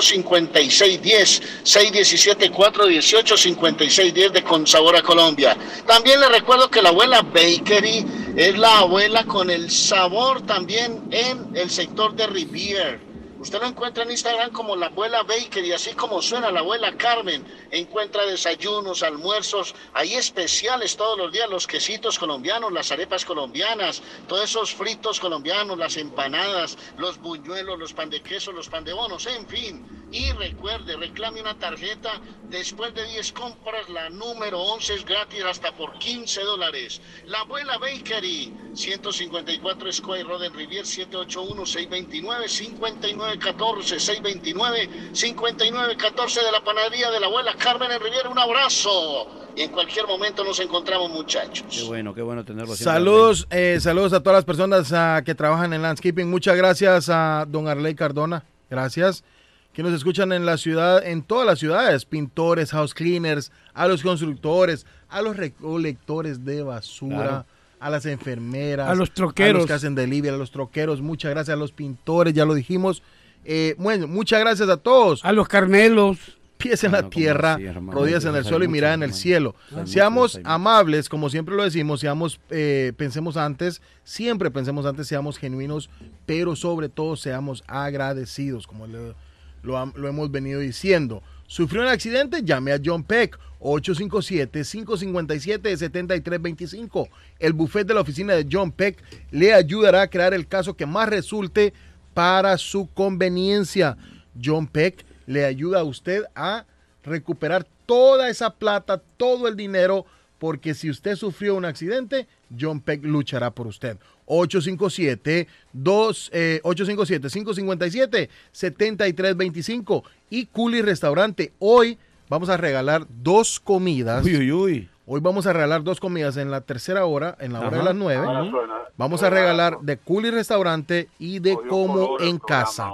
5610 617 418 5610 de Con Sabor a Colombia. También le recuerdo que la abuela Bakery es la abuela con el sabor también en el sector de Rivier. Usted lo encuentra en Instagram como la abuela Baker y así como suena la abuela Carmen. Encuentra desayunos, almuerzos, hay especiales todos los días, los quesitos colombianos, las arepas colombianas, todos esos fritos colombianos, las empanadas, los buñuelos, los pan de queso, los pan de bonos, en fin. Y recuerde, reclame una tarjeta, después de 10 compras, la número 11 es gratis hasta por 15 dólares. La abuela Bakery, 154 Square Road en Rivier, 781-629-5914, 629-5914 de la panadería de la abuela Carmen en Riviera. Un abrazo. Y en cualquier momento nos encontramos, muchachos. Qué bueno, qué bueno tenerlo. Saludos, eh, saludos a todas las personas ah, que trabajan en landscaping. Muchas gracias a don Arley Cardona. Gracias. Que nos escuchan en la ciudad, en todas las ciudades, pintores, house cleaners, a los constructores, a los recolectores de basura, Claro. a las enfermeras, A los troqueros. a los que hacen delivery, a los troqueros. Muchas gracias a los pintores, ya lo dijimos. Eh, bueno, muchas gracias a todos. A los carmelos. Pies en la tierra, así, hermano? rodillas en el suelo y mirada en el cielo. Hay Seamos amables, como siempre lo decimos, seamos, eh, pensemos antes, siempre pensemos antes, seamos genuinos, pero sobre todo seamos agradecidos, como le- lo, hemos venido diciendo. ¿Sufrió un accidente? Llame a John Peck, 857-557-7325. El buffet de la oficina de John Peck le ayudará a crear el caso que más resulte para su conveniencia. John Peck le ayuda a usted a recuperar toda esa plata, todo el dinero, porque si usted sufrió un accidente, John Peck luchará por usted. 857-557-7325 y Culi Restaurante. Hoy vamos a regalar dos comidas. Uy, uy, uy. Hoy vamos a regalar dos comidas en la tercera hora, en la hora Ajá. de las nueve. Ahora suena. Vamos a regalar de Culi Restaurante y de Como en Casa.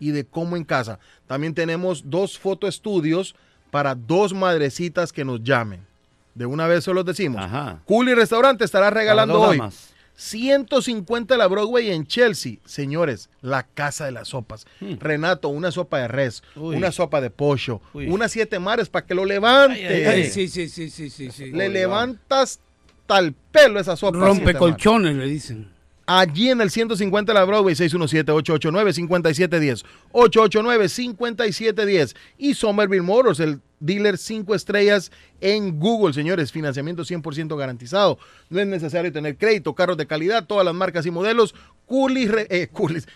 Y de Como en Casa. También tenemos dos fotoestudios para dos madrecitas que nos llamen. De una vez se los decimos. Culi Restaurante estará regalando hoy damas. 150 la Broadway en Chelsea. Señores, la casa de las sopas. Hmm. Renato, una sopa de res, Uy. una sopa de pollo, Uy. unas siete mares para que lo levante. Ay, ay, ay, sí, sí, sí, sí, sí, sí. Le levantas tal pelo esa sopa. Rompe colchones, le dicen. Allí en el 150 de la Broadway, 617-889-5710. 889-5710. Y Somerville Motors, el dealer 5 estrellas en Google, señores. Financiamiento 100% garantizado. No es necesario tener crédito, carros de calidad, todas las marcas y modelos. Re- eh.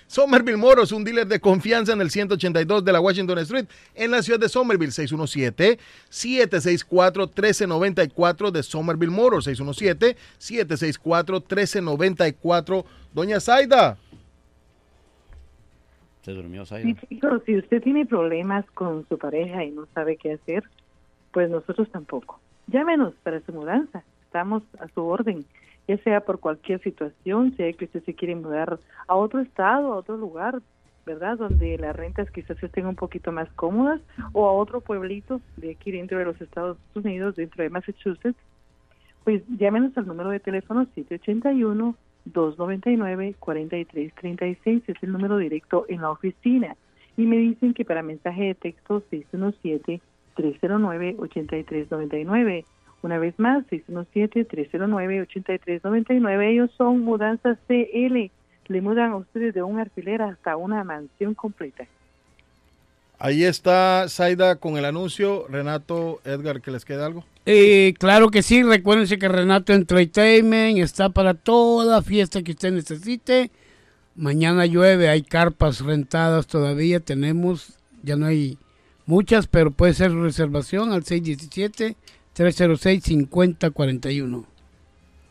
Somerville Motors, un dealer de confianza en el 182 de la Washington Street, en la ciudad de Somerville, 617-764-1394 de Somerville Motors, 617-764-1394. Doña Zaida. Durmió Zaida. Sí, chicos, si usted tiene problemas con su pareja y no sabe qué hacer, pues nosotros tampoco. Llámenos para su mudanza. Estamos a su orden, ya sea por cualquier situación, sea que usted se quiere mudar a otro estado, a otro lugar, ¿verdad? Donde las rentas quizás estén un poquito más cómodas, o a otro pueblito de aquí dentro de los Estados Unidos, dentro de Massachusetts. Pues llámenos al número de teléfono 781 299-4336 es el número directo en la oficina. Y me dicen que para mensaje de texto 617-309-8399. Una vez más, 617-309-8399. Ellos son Mudanzas CL. Le mudan a ustedes de un alfiler hasta una mansión completa. Ahí está Zaida con el anuncio. Renato, Edgar, ¿que les queda algo? Eh, claro que sí, recuérdense que Renato Entertainment está para toda fiesta que usted necesite. Mañana llueve, hay carpas rentadas todavía, tenemos, ya no hay muchas, pero puede ser reservación al 617-306-5041.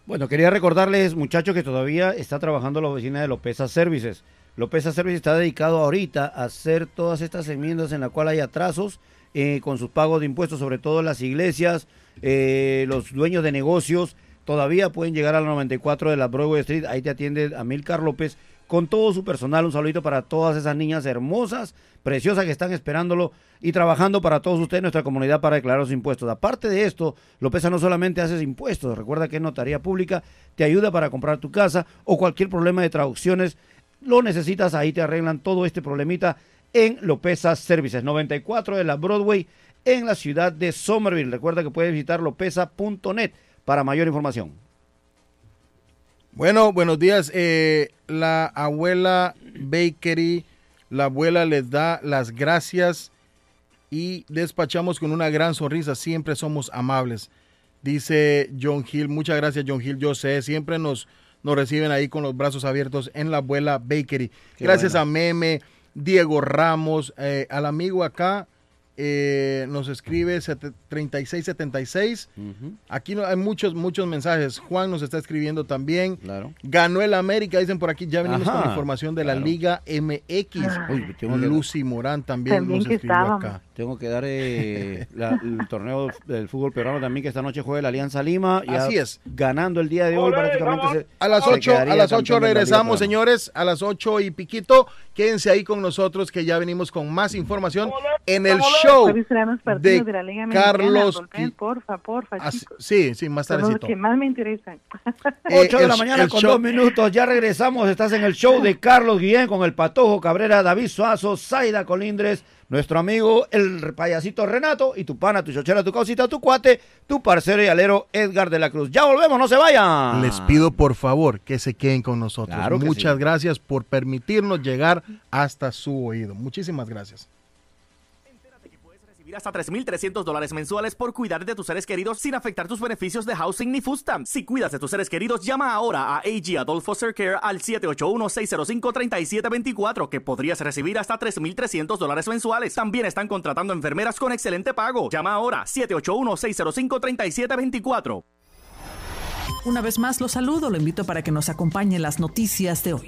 Bueno, quería recordarles, muchachos, que todavía está trabajando la oficina de Lopeza Services. Lopeza Services está dedicado ahorita a hacer todas estas enmiendas en las cuales hay atrasos eh, con sus pagos de impuestos, sobre todo las iglesias, eh, los dueños de negocios. Todavía pueden llegar a la 94 de la Broadway Street. Ahí te atiende Amilcar López con todo su personal. Un saludito para todas esas niñas hermosas, preciosas que están esperándolo y trabajando para todos ustedes, nuestra comunidad, para declarar los impuestos. Aparte de esto, Lopeza no solamente hace impuestos, recuerda que es notaría pública, te ayuda para comprar tu casa o cualquier problema de traducciones. Lo necesitas, ahí te arreglan todo este problemita en Lopeza Services, 94 de la Broadway, en la ciudad de Somerville. Recuerda que puedes visitar lopeza.net para mayor información. Bueno, buenos días. Eh, la abuela Bakery, la abuela les da las gracias y despachamos con una gran sonrisa. Siempre somos amables. Dice John Hill. Muchas gracias, John Hill. Yo sé, siempre nos, nos reciben ahí con los brazos abiertos en la abuela Bakery. Qué gracias bueno. a Meme, Diego Ramos, eh, al amigo acá. Eh, nos escribe sete- 3676. Aquí no, hay muchos, muchos mensajes. Juan nos está escribiendo también. Claro. Ganó el América, dicen por aquí. Ya venimos Ajá, con información de la claro. Liga MX. Uy, Lucy Morán también, También nos escribió acá. Tengo que dar eh, la- el torneo del fútbol peruano también, que esta noche juega la Alianza Lima. Ya Así es. Ganando el día de hoy, prácticamente. se- A las se 8, quedaría a las campeón 8 de la Liga regresamos, señores. A las 8 y piquito. Quédense ahí con nosotros que ya venimos con más información en el show de de la Liga Mexicana. Carlos. Volpen, porfa, porfa, Así-. Sí, sí, más Son los que más me interesan. 8 de Eh, la el- mañana con show- dos minutos. Ya regresamos. Estás en el show de Carlos Guillén con el Patojo Cabrera, David Suazo, Zaida Colindres, nuestro amigo el payasito Renato y tu pana, tu chochera, tu causita, tu cuate, tu parcero y alero Edgar de la Cruz. Ya volvemos, no se vayan. Les pido por favor que se queden con nosotros. Claro Muchas sí. gracias por permitirnos llegar hasta su oído. Muchísimas gracias. Recibir hasta 3.300 dólares mensuales por cuidar de tus seres queridos sin afectar tus beneficios de housing ni food stamps. Si cuidas de tus seres queridos, llama ahora a AG Adult Foster Care al 781-605-3724 que podrías recibir hasta 3.300 dólares mensuales. También están contratando enfermeras con excelente pago. Llama ahora 781-605-3724. Una vez más los saludo, lo invito para que nos acompañe en las noticias de hoy.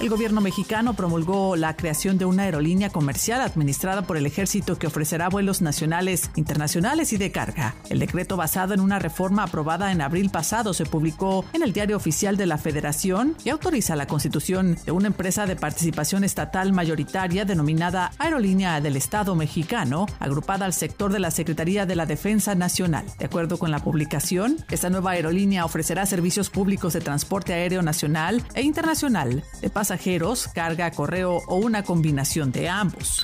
El gobierno mexicano promulgó la creación de una aerolínea comercial administrada por el ejército que ofrecerá vuelos nacionales, internacionales y de carga. El decreto basado en una reforma aprobada en abril pasado se publicó en el Diario Oficial de la Federación y autoriza la constitución de una empresa de participación estatal mayoritaria denominada Aerolínea del Estado Mexicano, agrupada al sector de la Secretaría de la Defensa Nacional. De acuerdo con la publicación, esta nueva aerolínea ofrecerá servicios públicos de transporte aéreo nacional e internacional de pasajeros, carga, correo o una combinación de ambos.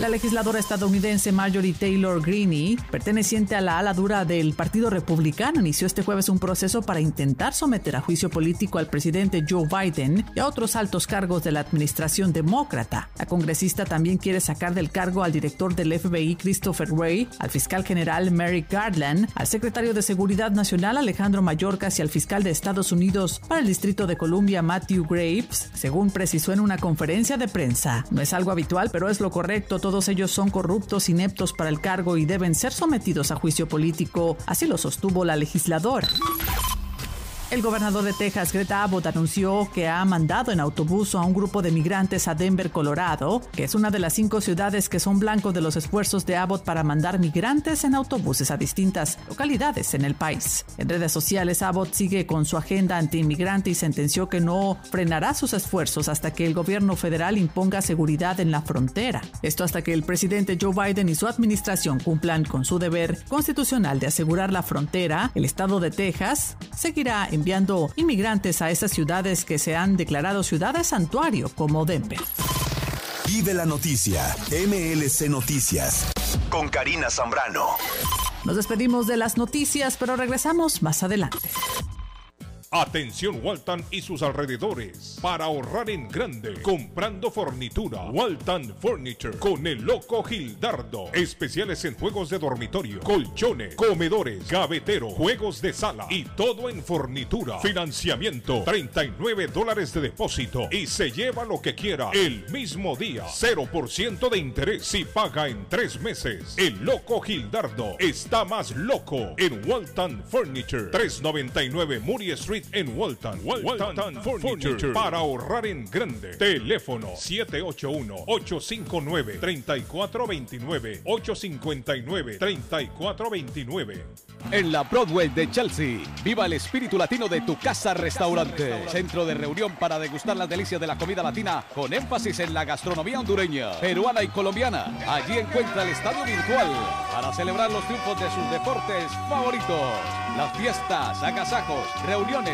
La legisladora estadounidense Marjorie Taylor Greene, perteneciente a la ala dura del Partido Republicano, inició este jueves un proceso para intentar someter a juicio político al presidente Joe Biden y a otros altos cargos de la administración demócrata. La congresista también quiere sacar del cargo al director del FBI Christopher Wray, al fiscal general Merrick Garland, al secretario de Seguridad Nacional Alejandro Mayorkas y al fiscal de Estados Unidos para el Distrito de Columbia Matthew Graves, según precisó en una conferencia de prensa. No es algo habitual, pero es lo correcto. Todos ellos son corruptos, ineptos para el cargo y deben ser sometidos a juicio político. Así lo sostuvo la legisladora. El gobernador de Texas, Greta Abbott, anunció que ha mandado en autobús a un grupo de migrantes a Denver, Colorado, que es una de las cinco ciudades que son blanco de los esfuerzos de Abbott para mandar migrantes en autobuses a distintas localidades en el país. En redes sociales, Abbott sigue con su agenda antiinmigrante y sentenció que no frenará sus esfuerzos hasta que el gobierno federal imponga seguridad en la frontera. Esto hasta que el presidente Joe Biden y su administración cumplan con su deber constitucional de asegurar la frontera. El estado de Texas seguirá enviando inmigrantes a esas ciudades que se han declarado ciudades santuario como Denver. Vive la noticia. MLC Noticias. Con Karina Zambrano. Nos despedimos de las noticias, pero regresamos más adelante. Atención Walton y sus alrededores. Para ahorrar en grande, comprando fornitura. Walton Furniture con el loco Gildardo. Especiales en juegos de dormitorio, colchones, comedores, gavetero, juegos de sala y todo en fornitura. Financiamiento 39 dólares de depósito y se lleva lo que quiera el mismo día. 0% de interés si paga en tres meses. El loco Gildardo está más loco en Walton Furniture. 399 Murray Street en Walton. Walton, Furniture. Para ahorrar en grande. Teléfono 781-859-3429. 859-3429. En la Broadway de Chelsea, viva el espíritu latino de tu casa restaurante. Centro de reunión para degustar las delicias de la comida latina con énfasis en la gastronomía hondureña, peruana y colombiana. Allí encuentra el estadio virtual para celebrar los triunfos de sus deportes favoritos. Las fiestas, agasajos, reuniones,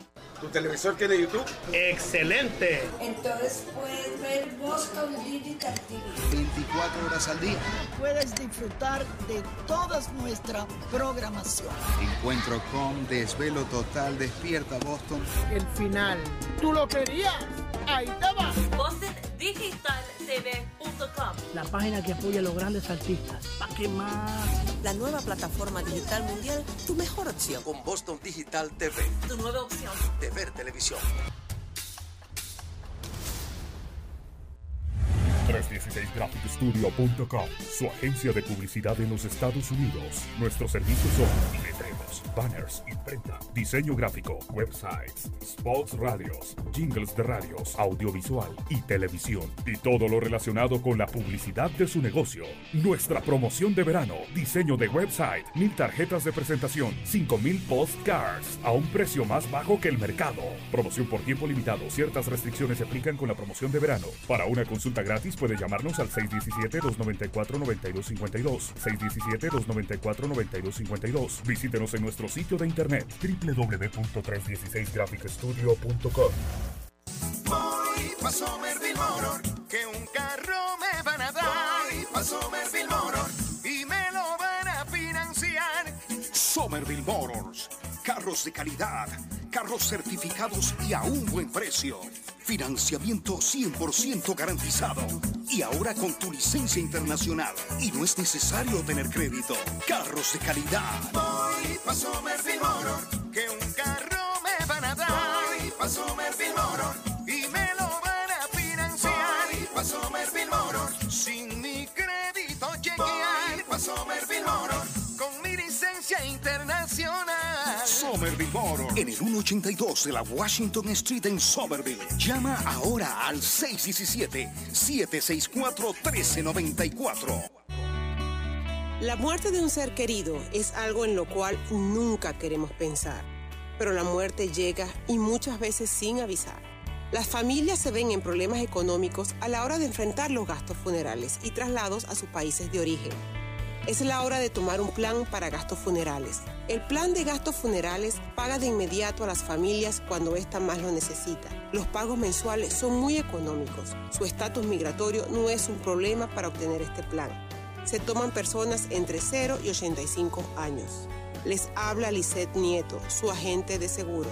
¿Tu televisor tiene YouTube? ¡Excelente! Entonces puedes ver Boston Digital TV. 24 horas al día. Puedes disfrutar de toda nuestra programación. Encuentro con Desvelo Total, Despierta Boston. El final. ¿Tú lo querías? Ahí te va. La página que apoya a los grandes artistas. ¿Para qué más? La nueva plataforma digital mundial, tu mejor opción. Con Boston Digital TV. Tu nueva opción. De ver televisión. 316graphicstudio.com, su agencia de publicidad en los Estados Unidos. Nuestros servicios son letreros, banners, imprenta, diseño gráfico, websites, spots radios, jingles de radios, audiovisual y televisión. Y todo lo relacionado con la publicidad de su negocio. Nuestra promoción de verano, diseño de website, mil tarjetas de presentación, 5000 postcards a un precio más bajo que el mercado. Promoción por tiempo limitado. Ciertas restricciones se aplican con la promoción de verano. Para una consulta gratis puede llamarnos al 617-294-9252. 617-294-9252. Visítenos en nuestro sitio de internet www.316graphicstudio.com. Voy pa' Somerville Motor, que un carro me van a dar. Voy pa' Somerville Motor y me lo van a financiar. Somerville Motors. Carros de calidad, carros certificados y a un buen precio. Financiamiento 100% garantizado. Y ahora con tu licencia internacional. Y no es necesario tener crédito. Carros de calidad. Voy pa' Somerville Motor, que un carro me van a dar. Voy pa' Somerville Motor y me lo van a financiar. Voy pa' Somerville Motor sin mi crédito chequear. Voy pa' Somerville Motor con mi licencia internacional. Somerville Motor. En el 182 de la Washington Street en Somerville. Llama ahora al 617-764-1394. La muerte de un ser querido es algo en lo cual nunca queremos pensar, pero la muerte llega y muchas veces sin avisar. Las familias se ven en problemas económicos a la hora de enfrentar los gastos funerales y traslados a sus países de origen. Es la hora de tomar un plan para gastos funerales. El plan de gastos funerales paga de inmediato a las familias cuando ésta más lo necesita. Los pagos mensuales son muy económicos. Su estatus migratorio no es un problema para obtener este plan. Se toman personas entre 0 y 85 años. Les habla Lisette Nieto, su agente de seguros.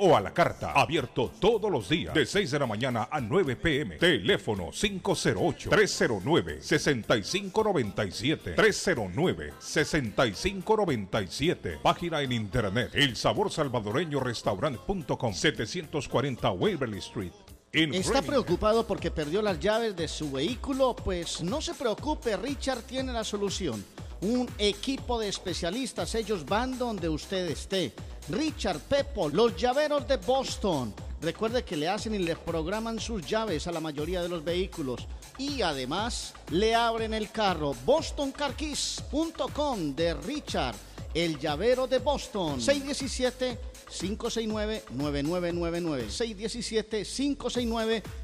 o a la carta. Abierto todos los días de 6 de la mañana a 9 pm. Teléfono 508-309-6597. 309-6597. Página en internet. El sabor salvadoreño restaurant.com 740 Waverly Street. En ¿Está preocupado porque perdió las llaves de su vehículo? Pues no se preocupe, Richard tiene la solución. Un equipo de especialistas, ellos van donde usted esté. Richard Pepo, los llaveros de Boston. Recuerde que le hacen y le programan sus llaves a la mayoría de los vehículos. Y además le abren el carro. BostonCarKeys.com de Richard, el llavero de Boston. 617 569-9999.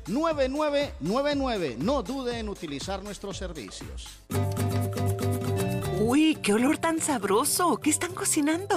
617-569-9999. No dude en utilizar nuestros servicios. Uy, qué olor tan sabroso. ¿Qué están cocinando?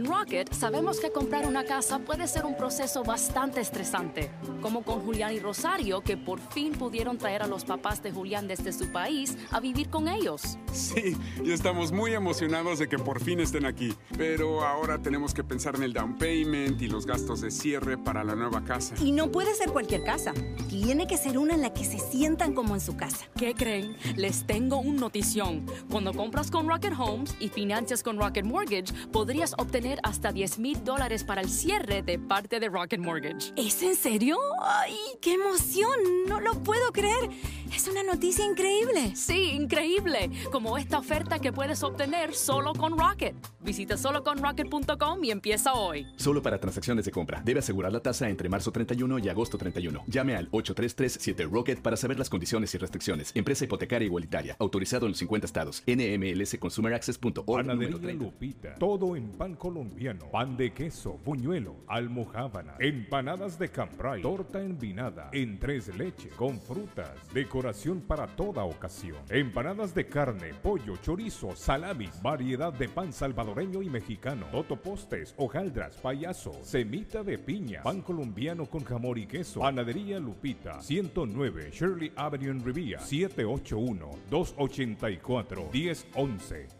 En Rocket sabemos que comprar una casa puede ser un proceso bastante estresante, como con Julián y Rosario, que por fin pudieron traer a los papás de Julián desde su país a vivir con ellos. Sí, y estamos muy emocionados de que por fin estén aquí. Pero ahora tenemos que pensar en el down payment y los gastos de cierre para la nueva casa. Y no puede ser cualquier casa. Tiene que ser una en la que se sientan como en su casa. ¿Qué creen? Les tengo un notición. Cuando compras con Rocket Homes y financias con Rocket Mortgage, podrías obtener hasta 10 mil dólares para el cierre de parte de Rocket Mortgage. ¿Es en serio? ¡Ay, qué emoción! No lo puedo creer. Es una noticia increíble. Sí, increíble. Como esta oferta que puedes obtener solo con Rocket. Visita soloconrocket.com y empieza hoy. Solo para transacciones de compra. Debe asegurar la tasa entre marzo 31 y agosto 31. Llame al 8337 Rocket para saber las condiciones y restricciones. Empresa hipotecaria igualitaria. Autorizado en los 50 estados. NMLSConsumerAccess.org. número Panadería 30. Lupita. Todo en pan Pan de queso, buñuelo, almojábana, empanadas de cambray, torta envinada, en tres leches, con frutas, decoración para toda ocasión. Empanadas de carne, pollo, chorizo, salamis, variedad de pan salvadoreño y mexicano, totopostes, hojaldras, payaso, semita de piña, pan colombiano con jamón y queso. Panadería Lupita, 109 Shirley Avenue en Rivia, 781-284-1011.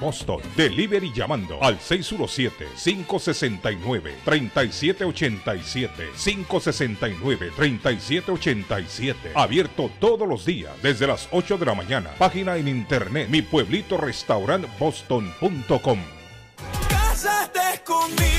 Boston. Delivery llamando al 617-569-3787. 569-3787. Abierto todos los días desde las 8 de la mañana. Página en internet mi pueblito restaurant boston.com. Cásate conmigo.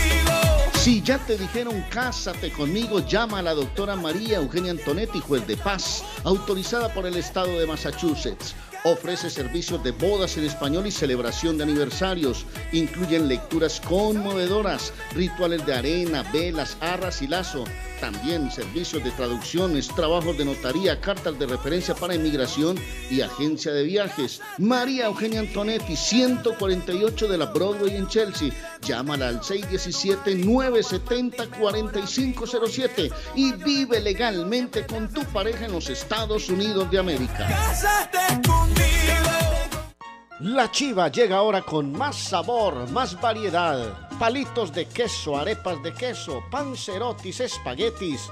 Si ya te dijeron cásate conmigo, llama a la doctora María Eugenia Antonetti, juez de paz, autorizada por el estado de Massachusetts. Ofrece servicios de bodas en español y celebración de aniversarios. Incluyen lecturas conmovedoras, rituales de arena, velas, arras y lazo. También servicios de traducciones, trabajos de notaría, cartas de referencia para inmigración y agencia de viajes. María Eugenia Antonetti, 148 de la Broadway en Chelsea. Llámala al 617-970-4507 y vive legalmente con tu pareja en los Estados Unidos de América. La chiva llega ahora con más sabor, más variedad. Palitos de queso, arepas de queso, pancerotis, espaguetis,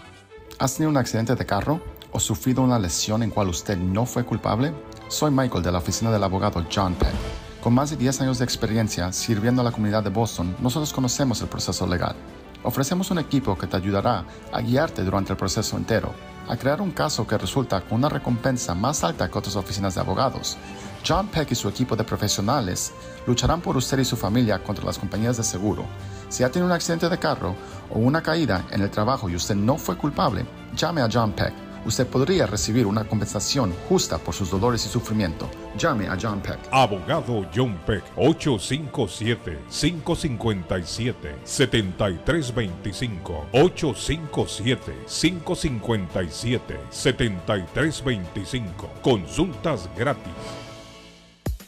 ¿Has tenido un accidente de carro? o sufrido una lesión en cual usted no fue culpable? Soy Michael de la oficina del abogado John Peck. Con más de 10 años de experiencia sirviendo a la comunidad de Boston, nosotros conocemos el proceso legal. Ofrecemos un equipo que te ayudará a guiarte durante el proceso entero, a crear un caso que resulta con una recompensa más alta que otras oficinas de abogados. John Peck y su equipo de profesionales lucharán por usted y su familia contra las compañías de seguro. Si ha tenido un accidente de carro o una caída en el trabajo y usted no fue culpable, llame a John Peck. Usted podría recibir una compensación justa por sus dolores y sufrimiento. Llame a John Peck. Abogado John Peck, 857-557-7325. 857-557-7325. Consultas gratis.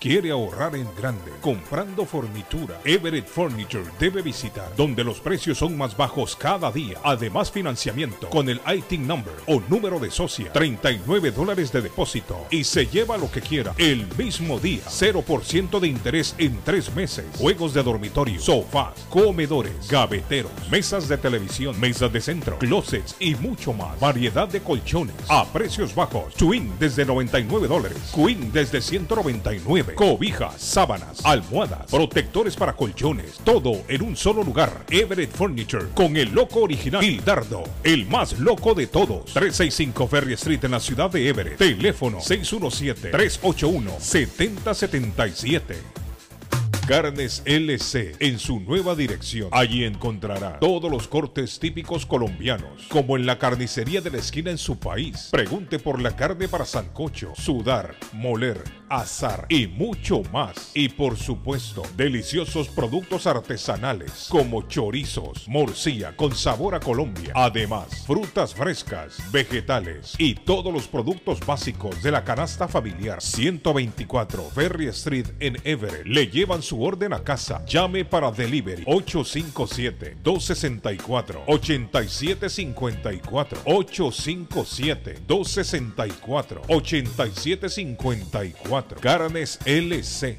Quiere ahorrar en grande comprando fornitura. Everett Furniture debe visitar donde los precios son más bajos cada día. Además financiamiento con el IT number o número de socia. 39 dólares de depósito y se lleva lo que quiera el mismo día. 0% de interés en tres meses. Juegos de dormitorio, sofás, comedores, gaveteros, mesas de televisión, mesas de centro, closets y mucho más. Variedad de colchones a precios bajos. Twin desde 99 dólares. Queen desde 199 cobijas, sábanas, almohadas, protectores para colchones, todo en un solo lugar. Everett Furniture con el loco original Hildardo, el más loco de todos. 365 Ferry Street en la ciudad de Everett. Teléfono 617-381-7077. Carnes LC en su nueva dirección. Allí encontrará todos los cortes típicos colombianos, como en la carnicería de la esquina en su país. Pregunte por la carne para sancocho, sudar, moler, azar y mucho más. Y por supuesto, deliciosos productos artesanales como chorizos, morcilla con sabor a Colombia. Además, frutas frescas, vegetales y todos los productos básicos de la canasta familiar. 124 Ferry Street en Everett. Le llevan su orden a casa. Llame para delivery 857-264-8754. 857-264-8754. Carnes LC.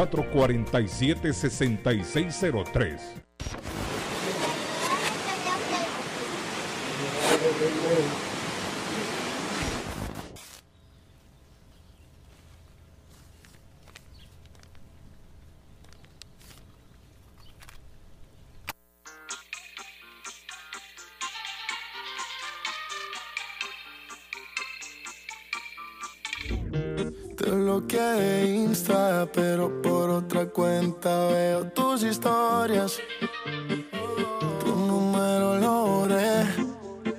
cuatro cuarenta y siete sesenta y seis cero tres. bloqueé de Insta, pero por otra cuenta veo tus historias. Tu número lo borré,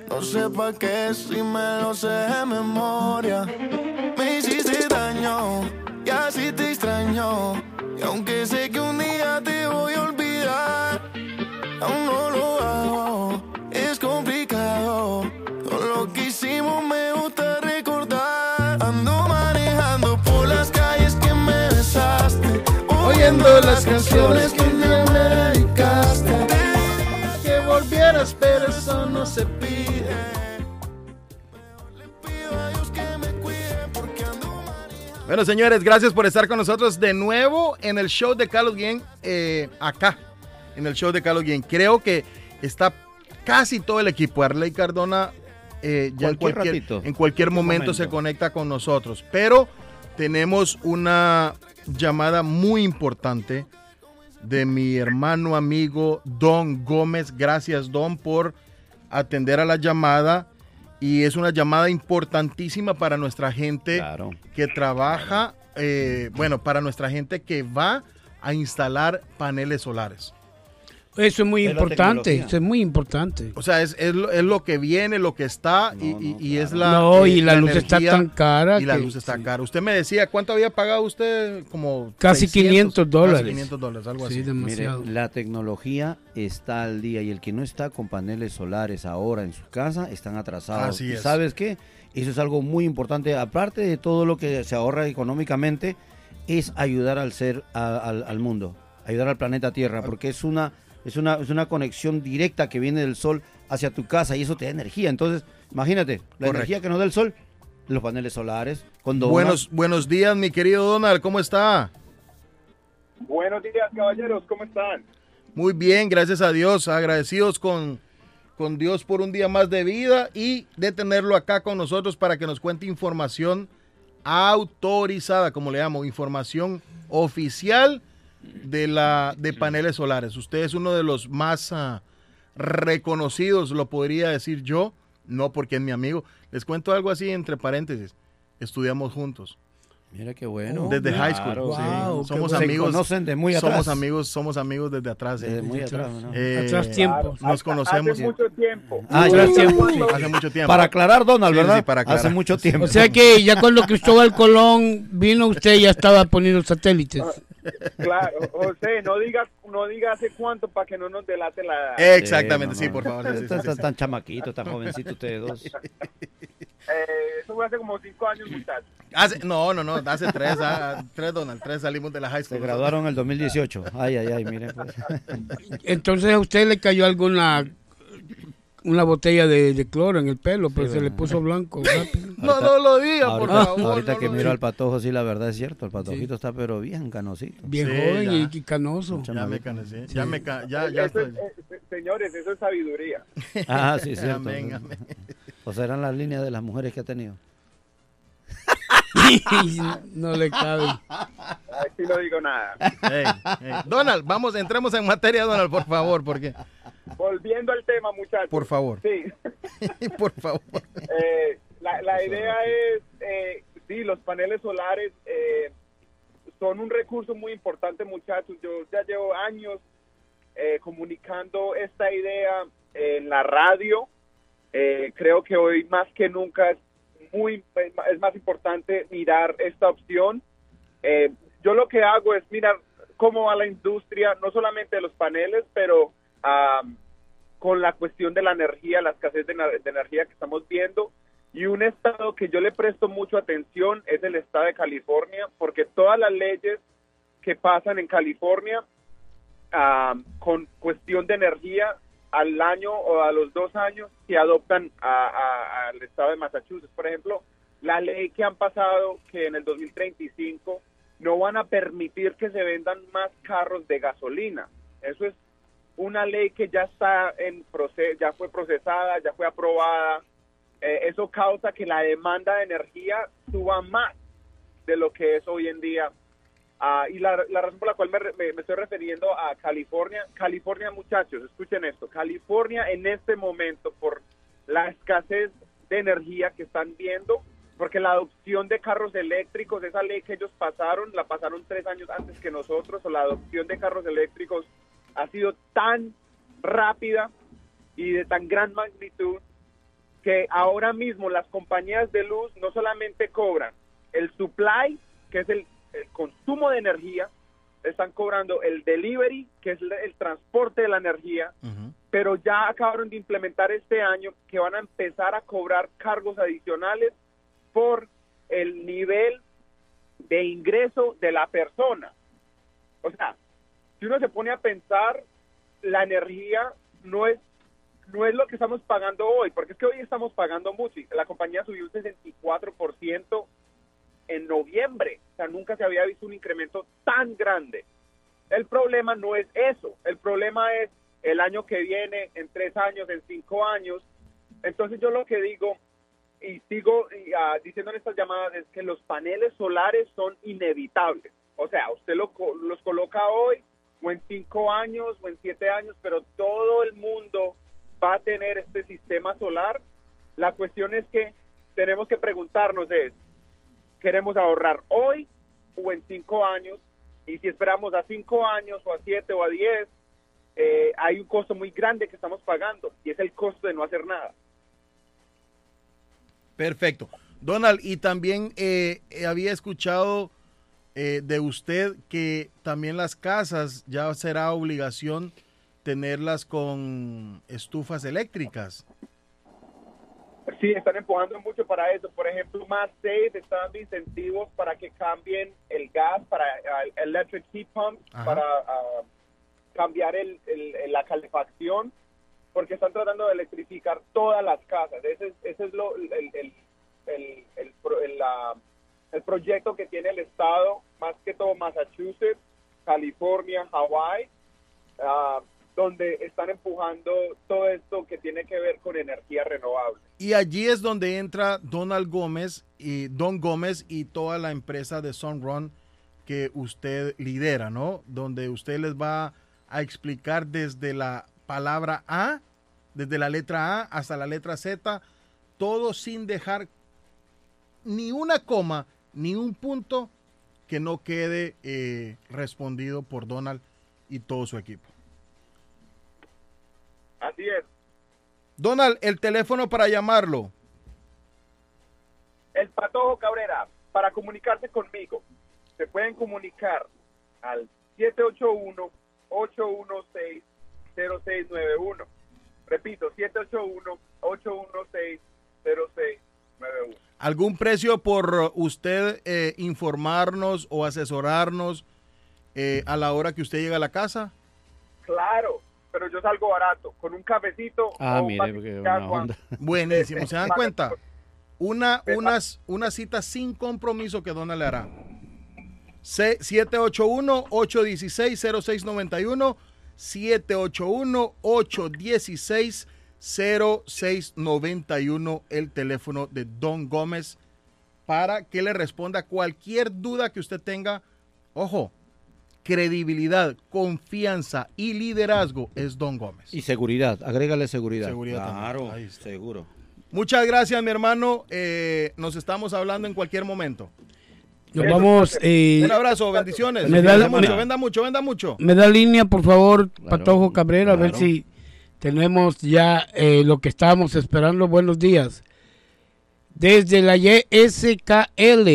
no sé pa' qué si me lo sé de memoria. Me hiciste daño y así te extraño. Y aunque sé que un día te voy a olvidar, aún no lo hago, es complicado. Todo lo que hicimos me gusta Oyendo las canciones que un día me dedicaste. Que volvieras, pero eso no se pide. Bueno, señores, gracias por estar con nosotros de nuevo en el show de Carlos Guillén, eh, acá, en el show de Carlos Guillén. Creo que está casi todo el equipo. Arley Cardona eh, ya en Cualquier cualquier, ratito, en cualquier momento, momento. se conecta con nosotros. Pero tenemos una llamada muy importante de mi hermano amigo Don Gómez. Gracias, Don, por atender a la llamada. Y es una llamada importantísima para nuestra gente que trabaja, eh, bueno, para nuestra gente que va a instalar paneles solares. Eso es muy importante, eso es muy importante. O sea, es, es lo, es lo que viene, lo que está y, y- y es la. No, y la luz está tan cara Y la que- luz está cara. Usted me decía, ¿cuánto había pagado usted? Como. Casi 500 dólares. Casi 500 dólares, algo así. Mire, la tecnología está al día y el que no está con paneles solares ahora en su casa están atrasados. Así ¿Y es. ¿Sabes qué? Eso es algo muy importante. Aparte de todo lo que se ahorra económicamente, es ayudar al ser, a- al, al mundo, ayudar al planeta Tierra, porque es una, es, una, es una conexión directa que viene del sol hacia tu casa y eso te da energía. Entonces, imagínate, la Correcto. energía que nos da el sol, los paneles solares, cuando Buenos, buenos días, mi querido Donald, ¿cómo está? Buenos días, caballeros, ¿cómo están? Muy bien, gracias a Dios. Agradecidos con, con Dios por un día más de vida y de tenerlo acá con nosotros para que nos cuente información autorizada, como le llamo, información oficial de la de paneles solares. Usted es uno de los más ah, reconocidos, lo podría decir yo, no porque es mi amigo. Les cuento algo así entre paréntesis. Estudiamos juntos. Mira qué bueno. Desde high school. Sí. Wow, qué somos bueno. Se amigos. conocen de muy Somos atrás. amigos, somos amigos desde atrás. sí. Desde muy atrás, ¿no? Eh, Atrás tiempo. Nos conocemos. Hace mucho tiempo. Ah, Atrás ya. tiempo, sí. Hace mucho tiempo. Para aclarar, Donald, Sí, sí, ¿verdad? sí, para aclarar. Hace mucho tiempo. O sea que ya cuando Cristóbal Colón vino usted ya estaba poniendo satélites. Claro, José, no digas no diga hace cuánto para que no nos delate la edad. Exactamente, sí, por favor. sí, sí, Están sí, tan, sí. tan chamaquitos, tan jovencitos ustedes dos. Eh, eso fue hace como cinco años, muchachos. Hace- no, no, no, hace tres, ah, tres, Donald, tres salimos de la high school. Se graduaron en el 2018. Ay, ay, ay, miren. pues. Entonces a usted le cayó alguna una botella de, de cloro en el pelo, pero se le puso blanco. rápido. No, no lo diga, por ahorita, favor. Ahorita no que miro al patojo, sí, la verdad es cierto. El patojito está, pero bien canosito. Bien Sí, joven ya. y, y canoso. Ya me cansé, ya me ca- ya, ya Eso es- eh, señores, eso es sabiduría. Ah, sí, cierto. Amén, amén. O serán las líneas de las mujeres que ha tenido. no le cabe. Aquí no digo nada. Donald, vamos, entremos en materia, Donald, por favor, porque, Volviendo al tema, muchachos. por favor, Sí. por favor. Eh, la, la idea es, eh, sí, los paneles solares eh, son un recurso muy importante, muchachos. Yo ya llevo años eh, comunicando esta idea en la radio. Eh, creo que hoy más que nunca es muy es más importante mirar esta opción. Eh, yo lo que hago es mirar cómo va la industria, no solamente de los paneles, pero ah, con la cuestión de la energía, la escasez de, ener- de energía que estamos viendo. Y un estado que yo le presto mucho atención es el estado de California, porque todas las leyes que pasan en California ah, con cuestión de energía al año o a los dos años se adoptan al estado de Massachusetts. Por ejemplo, la ley que han pasado que en el 2035 no van a permitir que se vendan más carros de gasolina. Eso es una ley que ya está en proceso, ya fue procesada, ya fue aprobada. Eh, eso causa que la demanda de energía suba más de lo que es hoy en día. Ah, y la, la razón por la cual me, me- me estoy refiriendo a California, California muchachos, escuchen esto, California en este momento por la escasez de energía que están viendo, porque la adopción de carros eléctricos, esa ley que ellos pasaron, la pasaron tres años antes que nosotros, o la adopción de carros eléctricos ha sido tan rápida y de tan gran magnitud que ahora mismo las compañías de luz no solamente cobran el supply, que es el, el consumo de energía, están cobrando el delivery, que es el, el transporte de la energía, pero ya acabaron de implementar este año que van a empezar a cobrar cargos adicionales por el nivel de ingreso de la persona. O sea, si uno se pone a pensar, la energía no es no es lo que estamos pagando hoy, porque es que hoy estamos pagando mucho. La compañía subió un 64% en noviembre. O sea, nunca se había visto un incremento tan grande. El problema no es eso. El problema es el año que viene, en tres años, en cinco años. Entonces yo lo que digo y sigo y, ah, diciendo en estas llamadas es que los paneles solares son inevitables. O sea, usted lo los coloca hoy o en cinco años o en siete años, pero todo el mundo va a tener este sistema solar. La cuestión es que tenemos que preguntarnos es, ¿queremos ahorrar hoy o en cinco años? Y si esperamos a cinco años o a siete o a diez, eh, hay un costo muy grande que estamos pagando y es el costo de no hacer nada. Perfecto. Donald, y también eh, eh, había escuchado eh, de usted que también las casas ya será obligación tenerlas con estufas eléctricas. Sí, están empujando mucho para eso. Por ejemplo, más Safe está dando incentivos para que cambien el gas para ah, electric heat pump, Ajá. para ah, cambiar el, el- la calefacción, porque están tratando de electrificar todas las casas. Ese es, ese es lo, el, el- el- el, proyecto que tiene el Estado, más que todo Massachusetts, California, Hawaii, ah, donde están empujando todo esto que tiene que ver con energía renovable. Y allí es donde entra Donald Gómez y Don Gómez y toda la empresa de Sunrun que usted lidera, ¿no? Donde usted les va a explicar desde la palabra A, desde la letra A hasta la letra Z, todo sin dejar ni una coma, ni un punto que no quede eh, respondido por Donald y todo su equipo. Así es. Donald, el teléfono para llamarlo. El Patojo Cabrera, para comunicarse conmigo, se pueden comunicar al 781-816-0691. Repito, 781-816-0691. ¿Algún precio por usted eh, informarnos o asesorarnos eh, a la hora que usted llega a la casa? Claro, pero yo salgo barato, con un cafecito. Ah, o mire, onda. Buenísimo, ¿se dan cuenta? Una, unas, una cita sin compromiso que Dona le hará. C- 781-816-0691, 781-816-0691, el teléfono de Don Gómez, para que le responda cualquier duda que usted tenga. Ojo, credibilidad, confianza y liderazgo es Don Gómez. Y seguridad, agrégale seguridad. Seguridad también. claro, Ahí seguro. Muchas gracias, mi hermano. Eh, nos estamos hablando en cualquier momento. Nos vamos. eh, Un abrazo, bendiciones. Me da- venda mucho, venda mucho, venda mucho. Me da línea, por favor, Patojo Cabrera, a ver claro. si tenemos ya eh, lo que estábamos esperando. Buenos días. Desde la YSKL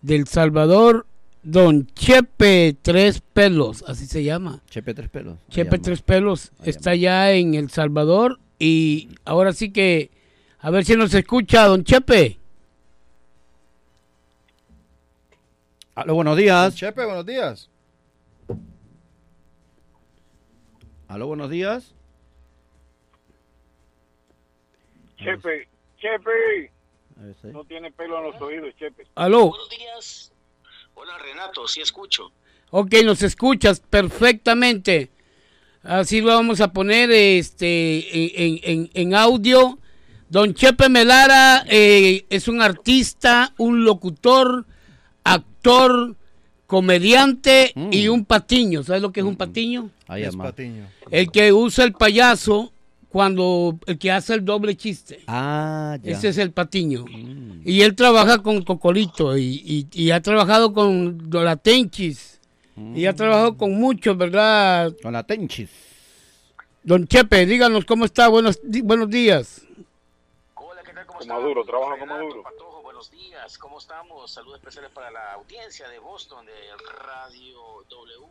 del Salvador, Don Chepe Tres Pelos, así se llama. Chepe Tres Pelos. Chepe llama. Tres Pelos está ya en El Salvador y ahora sí que, a ver si nos escucha, Don Chepe. Aló, buenos días. Chepe, buenos días. Aló, buenos días. Chepe, Chepe, no tiene pelo en los oídos, Chepe. Aló. Buenos días. Hola Renato, sí escucho. Ok, nos escuchas perfectamente. Así lo vamos a poner este, en, en- en audio. Don Chepe Melara eh, es un artista, un locutor, actor, comediante y un patiño. ¿Sabes lo que es un patiño? Ahí Es. Patiño. El que usa el payaso cuando el que hace el doble chiste. Ah, ya. Ese es el patiño. Y él trabaja con Cocolito y, y- y ha trabajado con Dolatenchis. Y ha trabajado con muchos, ¿verdad? Con la Tenchis. Don Chepe, díganos cómo está. Buenos, di- buenos días. Hola, ¿qué ¿Cómo Como Maduro, trabaja como Renato, Maduro. Patojo, buenos días, ¿cómo estamos? Saludos especiales para la audiencia de Boston de Radio W.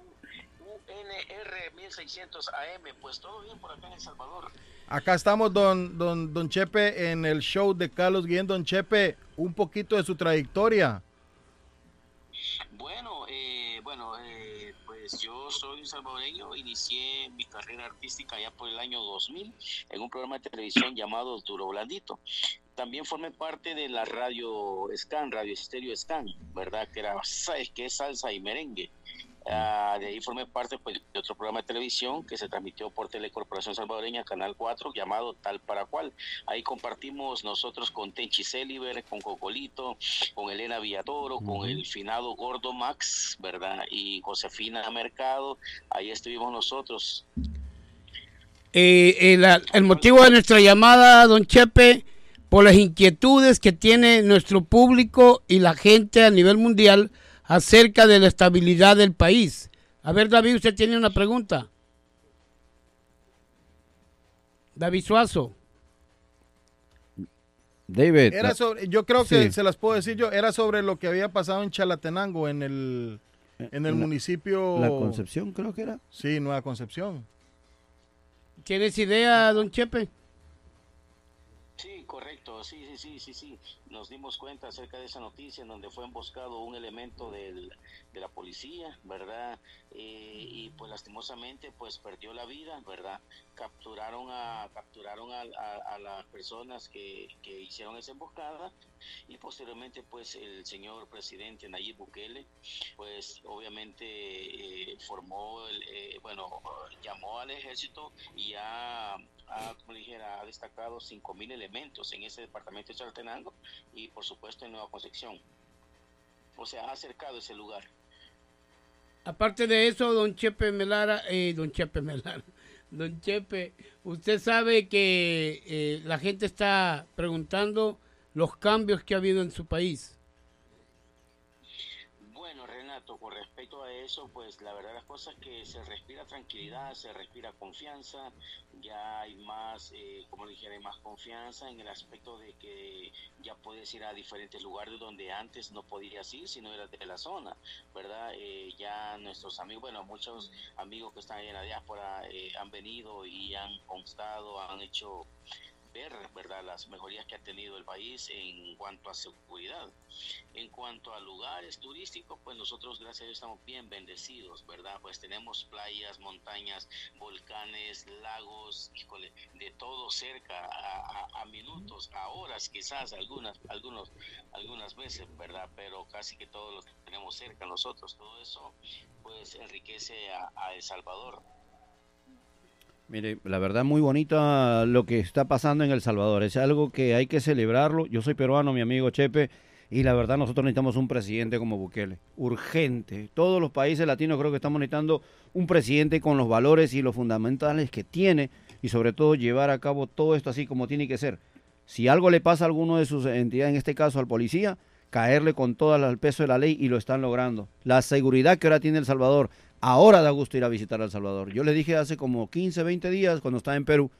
UNR 1600 AM, pues todo bien por acá en El Salvador. Acá estamos, don, don, don Chepe, en el show de Carlos Guillén. Don Chepe, un poquito de su trayectoria. Bueno, eh, bueno, eh, pues yo soy un salvadoreño, inicié mi carrera artística ya por el año 2000 en un programa de televisión llamado Duro Blandito. También formé parte de la radio Scan, Radio Estéreo Scan, ¿verdad? Que era que es salsa y merengue. Ah, de ahí formé parte pues, de otro programa de televisión que se transmitió por Telecorporación Salvadoreña, Canal 4, llamado Tal para Cual. Ahí compartimos nosotros con Tenchi Celiber, con Cocolito, con Elena Villatoro, con el finado Gordo Max, ¿verdad? Y Josefina Mercado. Ahí estuvimos nosotros. Eh, el, el motivo de nuestra llamada, don Chepe, por las inquietudes que tiene nuestro público y la gente a nivel mundial acerca de la estabilidad del país. A ver, David, usted tiene una pregunta. David Suazo. David. Era sobre, yo creo que Sí. se las puedo decir yo, era sobre lo que había pasado en Chalatenango, en el, en el la- municipio... La Concepción, creo que era. Sí, Nueva Concepción. ¿Tienes idea, don Chepe? Sí, correcto, sí, sí, sí, sí, sí. Nos dimos cuenta acerca de esa noticia en donde fue emboscado un elemento del, de la policía, ¿verdad? Eh, y pues lastimosamente pues perdió la vida, ¿verdad? Capturaron a capturaron a, a- a las personas que, que hicieron esa emboscada y posteriormente pues el señor presidente Nayib Bukele pues obviamente eh, formó, el, eh, bueno, llamó al ejército y ha, ha, como dijera, ha destacado 5.000 elementos en ese departamento de Chalatenango y por supuesto en Nueva Concepción. O sea, ha acercado ese lugar. Aparte de eso, don Chepe Melara, eh, don Chepe Melara, don Chepe, usted sabe que eh, la gente está preguntando los cambios que ha habido en su país. Con respecto a eso, pues la verdad las cosas que se respira tranquilidad, se respira confianza, ya hay más, eh, como más confianza en el aspecto de que ya puedes ir a diferentes lugares donde antes no podías ir si no eras de la zona, ¿verdad? Eh, ya nuestros amigos, bueno, muchos amigos que están ahí en la diáspora eh, han venido y han constado, han hecho ver, ¿verdad?, las mejorías que ha tenido el país en cuanto a seguridad. En cuanto a lugares turísticos, pues nosotros, gracias a Dios, estamos bien bendecidos, ¿verdad? Pues tenemos playas, montañas, volcanes, lagos, híjole, de todo cerca, a, a- a minutos, a horas quizás, algunas, algunos, algunas veces, ¿verdad? Pero casi que todos los tenemos cerca nosotros. Todo eso, pues, enriquece a, a El Salvador. Mire, la verdad muy bonita lo que está pasando en El Salvador. Es algo que hay que celebrarlo. Yo soy peruano, mi amigo Chepe, y la verdad nosotros necesitamos un presidente como Bukele. Urgente. Todos los países latinos creo que estamos necesitando un presidente con los valores y los fundamentales que tiene y sobre todo llevar a cabo todo esto así como tiene que ser. Si algo le pasa a alguno de sus entidades, en este caso al policía, caerle con todo el peso de la ley y lo están logrando. La seguridad que ahora tiene El Salvador, ahora da gusto ir a visitar El Salvador. Yo le dije hace como 15, 20 días cuando estaba en Perú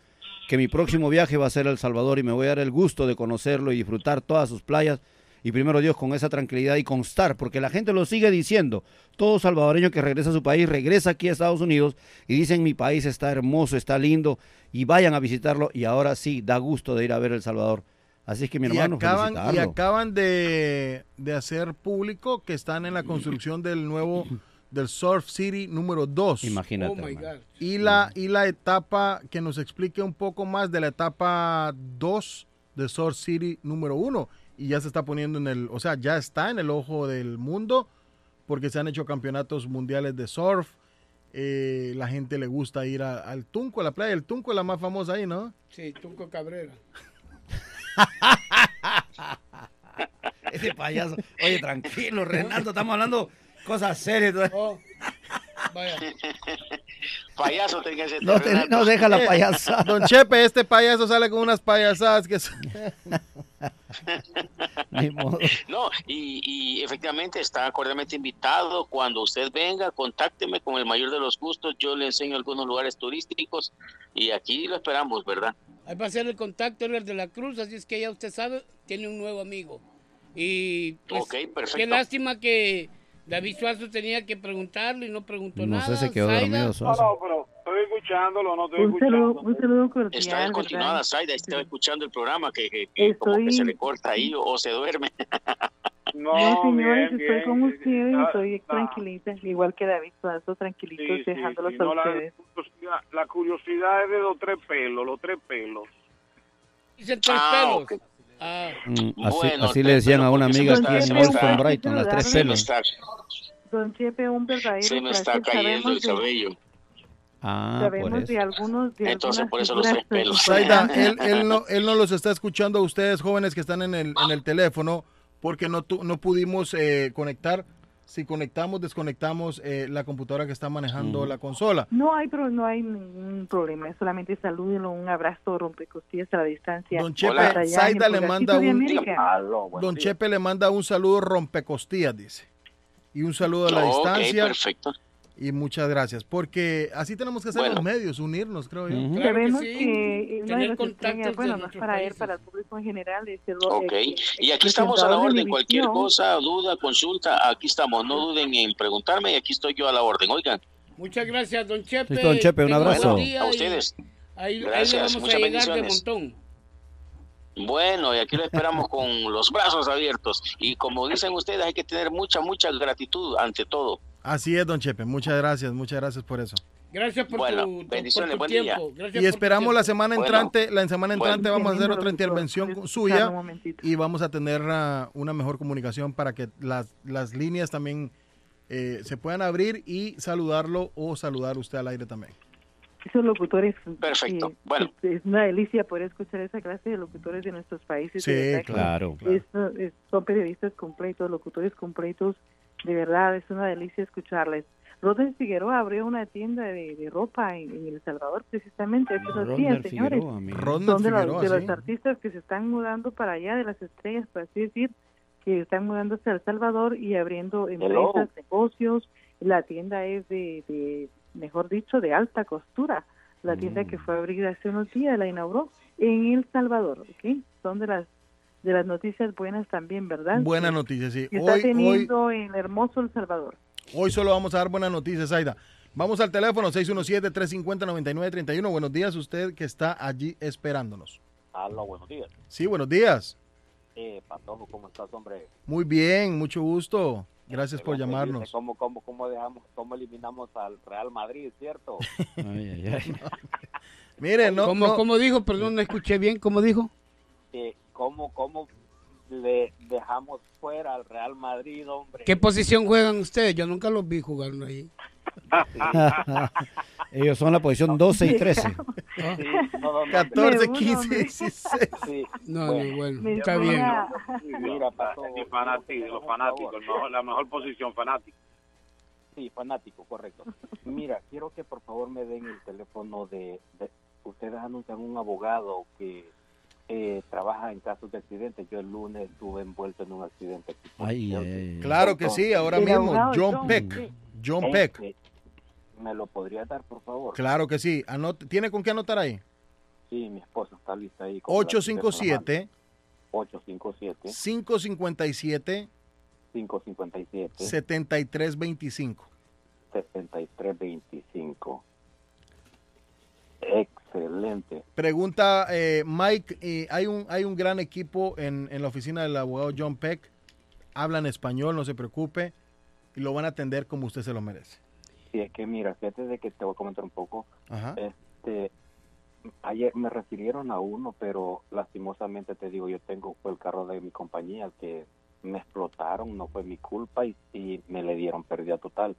que mi próximo viaje va a ser a El Salvador y me voy a dar el gusto de conocerlo y disfrutar todas sus playas y primero Dios con esa tranquilidad y constar, porque la gente lo sigue diciendo. Todo salvadoreño que regresa a su país regresa aquí a Estados Unidos y dicen mi país está hermoso, está lindo y vayan a visitarlo y ahora sí da gusto de ir a ver El Salvador. Así es que mi y hermano, acaban, y acaban de, de hacer público que están en la construcción del nuevo del Surf City número 2. Imagínate, Oh my God. Y la, y la etapa, que nos explique un poco más de la etapa 2 de Surf City número 1. Y ya se está poniendo en el, o sea, ya está en el ojo del mundo porque se han hecho campeonatos mundiales de surf. Eh, la gente le gusta ir a- al Tunco, a la playa del Tunco es la más famosa ahí, ¿no? Sí, Tunco Cabrera. Ese payaso. Oye, tranquilo, Renato, estamos hablando cosas serias. Oh, vaya. Payaso tenga ese No, te- no deja la payasada. Don Chepe, este payaso sale con unas payasadas que... son- Ni modo. No, y, y efectivamente está cordialmente invitado. Cuando usted venga, contácteme con el mayor de los gustos. Yo le enseño algunos lugares turísticos y aquí lo esperamos, ¿verdad? Ahí va a ser el contacto Edgar de la Cruz, así es que ya usted sabe, tiene un nuevo amigo. Y pues, Ok, perfecto. qué lástima que David Suazo tenía que preguntarle y no preguntó No nada. sé, se quedó dormido. Suazo. pero estoy escuchándolo, no estoy Un saludo, escuchando. un saludo cordial. Está ¿verdad? continuada, Zaida, estaba escuchando el programa que, que- que como que Estoy- se le corta ahí o, o se duerme. No, No, señores, bien, estoy bien. con ustedes, Ah, estoy tranquilita, igual que David Suazo, tranquilitos, Sí, sí, dejándolos sí, a no, la, ustedes. curiosidad, la curiosidad es de los tres pelos, los tres pelos. Dicen tres Ah, pelos. Ah. Mm, así, Bueno, así le decían a una amiga aquí en está- Brighton, las tres pelos. Don Chepe, un verdadero se me está cayendo el Sabemos de- cabello. Ah, por Sabemos eso. de algunos, de Entonces, por eso los tres pelos. Zaida, él, él, no, él no los está escuchando a ustedes jóvenes que están en el, en el teléfono porque no, tu- no pudimos eh, conectar. Si conectamos, desconectamos eh, la computadora que está manejando la consola. No hay, pro- no hay ningún problema, solamente salúdenlo, un abrazo rompecostillas a la distancia. Don Chepe, el le manda un. Don Chepe le manda un saludo rompecostillas, dice. Y un saludo a la distancia. perfecto. Y muchas gracias, porque así tenemos que hacer Bueno. los medios, unirnos, creo yo. Claro que Sabemos sí. que Tener contactos bueno, no es nuestros para él, para el público en general, Ok, y aquí estamos a la orden. Cualquier cosa, duda, consulta, aquí estamos. No duden en preguntarme y aquí estoy yo a la orden. Oigan, Muchas gracias, don Chepe. Don Chepe, un abrazo. buen día a ustedes. Ahí, ahí le Gracias, a muchas de bendiciones. montón. Bueno, y aquí lo esperamos con los brazos abiertos. Y como dicen ustedes, hay que tener mucha, mucha gratitud ante todo. Así es, don Chepe. Muchas gracias, muchas gracias por eso. Gracias por Bueno, tu, bendiciones, por tu buen día. tiempo. Gracias Y esperamos la semana Bueno. entrante, la semana Bueno. entrante vamos a hacer otra intervención suya y vamos a tener ah, una mejor comunicación para que las, las líneas también eh, se puedan abrir y saludarlo o saludar usted al aire también. Esos locutores. Perfecto. eh, Bueno. Es, una delicia poder escuchar esa clase de locutores de nuestros países. Sí, Claro. es- es- son periodistas completos, locutores completos. De verdad, es una delicia escucharles. Rodney Figueroa abrió una tienda de, de ropa en, en El Salvador, precisamente hace unos días, señores. Son de, los- de los artistas que se están mudando para allá, de las estrellas, por así decir, que están mudándose a El Salvador y abriendo empresas, negocios. La tienda es de, de, mejor dicho, de alta costura. La tienda Mm. que fue abrida hace unos días la inauguró en El Salvador, ¿ok? Son de las de las noticias buenas también, ¿verdad? Buena Que- noticia, sí. que está Hoy, hoy, teniendo en hermoso El Salvador. hoy solo vamos a dar buenas noticias, Aida. Vamos al teléfono 617-350-9931. Buenos días, usted que está allí esperándonos. Aló, buenos días. Sí, buenos días. Eh, Patojo, ¿cómo estás, hombre? Muy bien, mucho gusto. Gracias por llamarnos. ¿Cómo, cómo, cómo, dejamos, ¿Cómo eliminamos al Real Madrid, cierto? Ay, ay, ay. Mire, no, ¿Cómo, no- cómo dijo? Perdón, no escuché bien. ¿Cómo dijo? Eh, ¿cómo, ¿Cómo le dejamos fuera al Real Madrid, hombre? ¿Qué posición juegan ustedes? Yo nunca los vi jugando ahí. Ellos son la posición 12 y 13. Sí, no, no, no, 14, Me 15, uno, 16. Sí, No, bueno, no, bueno, está bien. Mira, fanático, los fanáticos, la mejor posición, fanático. Sí, fanático, correcto. Mira, quiero que por favor me den el teléfono de... de- ustedes anuncian un abogado que eh, trabaja en casos de accidentes. Yo el lunes estuve envuelto en un accidente. Ay, ay. Claro que sí, ahora mismo. John John. Peck. John Este, Peck. ¿Me lo podría dar, por favor? Claro que sí. Anote- ¿Tiene con qué anotar ahí? Sí, mi esposa está lista ahí. con la libreta en la 857 mano. 857 557 557 7325. 7325. Excelente. Pregunta eh, Mike, eh, hay un hay un gran equipo en, en la oficina del abogado John Peck. Hablan español, no se preocupe, y lo van a atender como usted se lo merece. Sí, es que mira, fíjate de que te voy a comentar un poco. Ajá. Este, ayer me refirieron a uno, pero lastimosamente te digo, yo tengo fue el carro de mi compañía que me explotaron, no fue mi culpa y, y me le dieron pérdida total.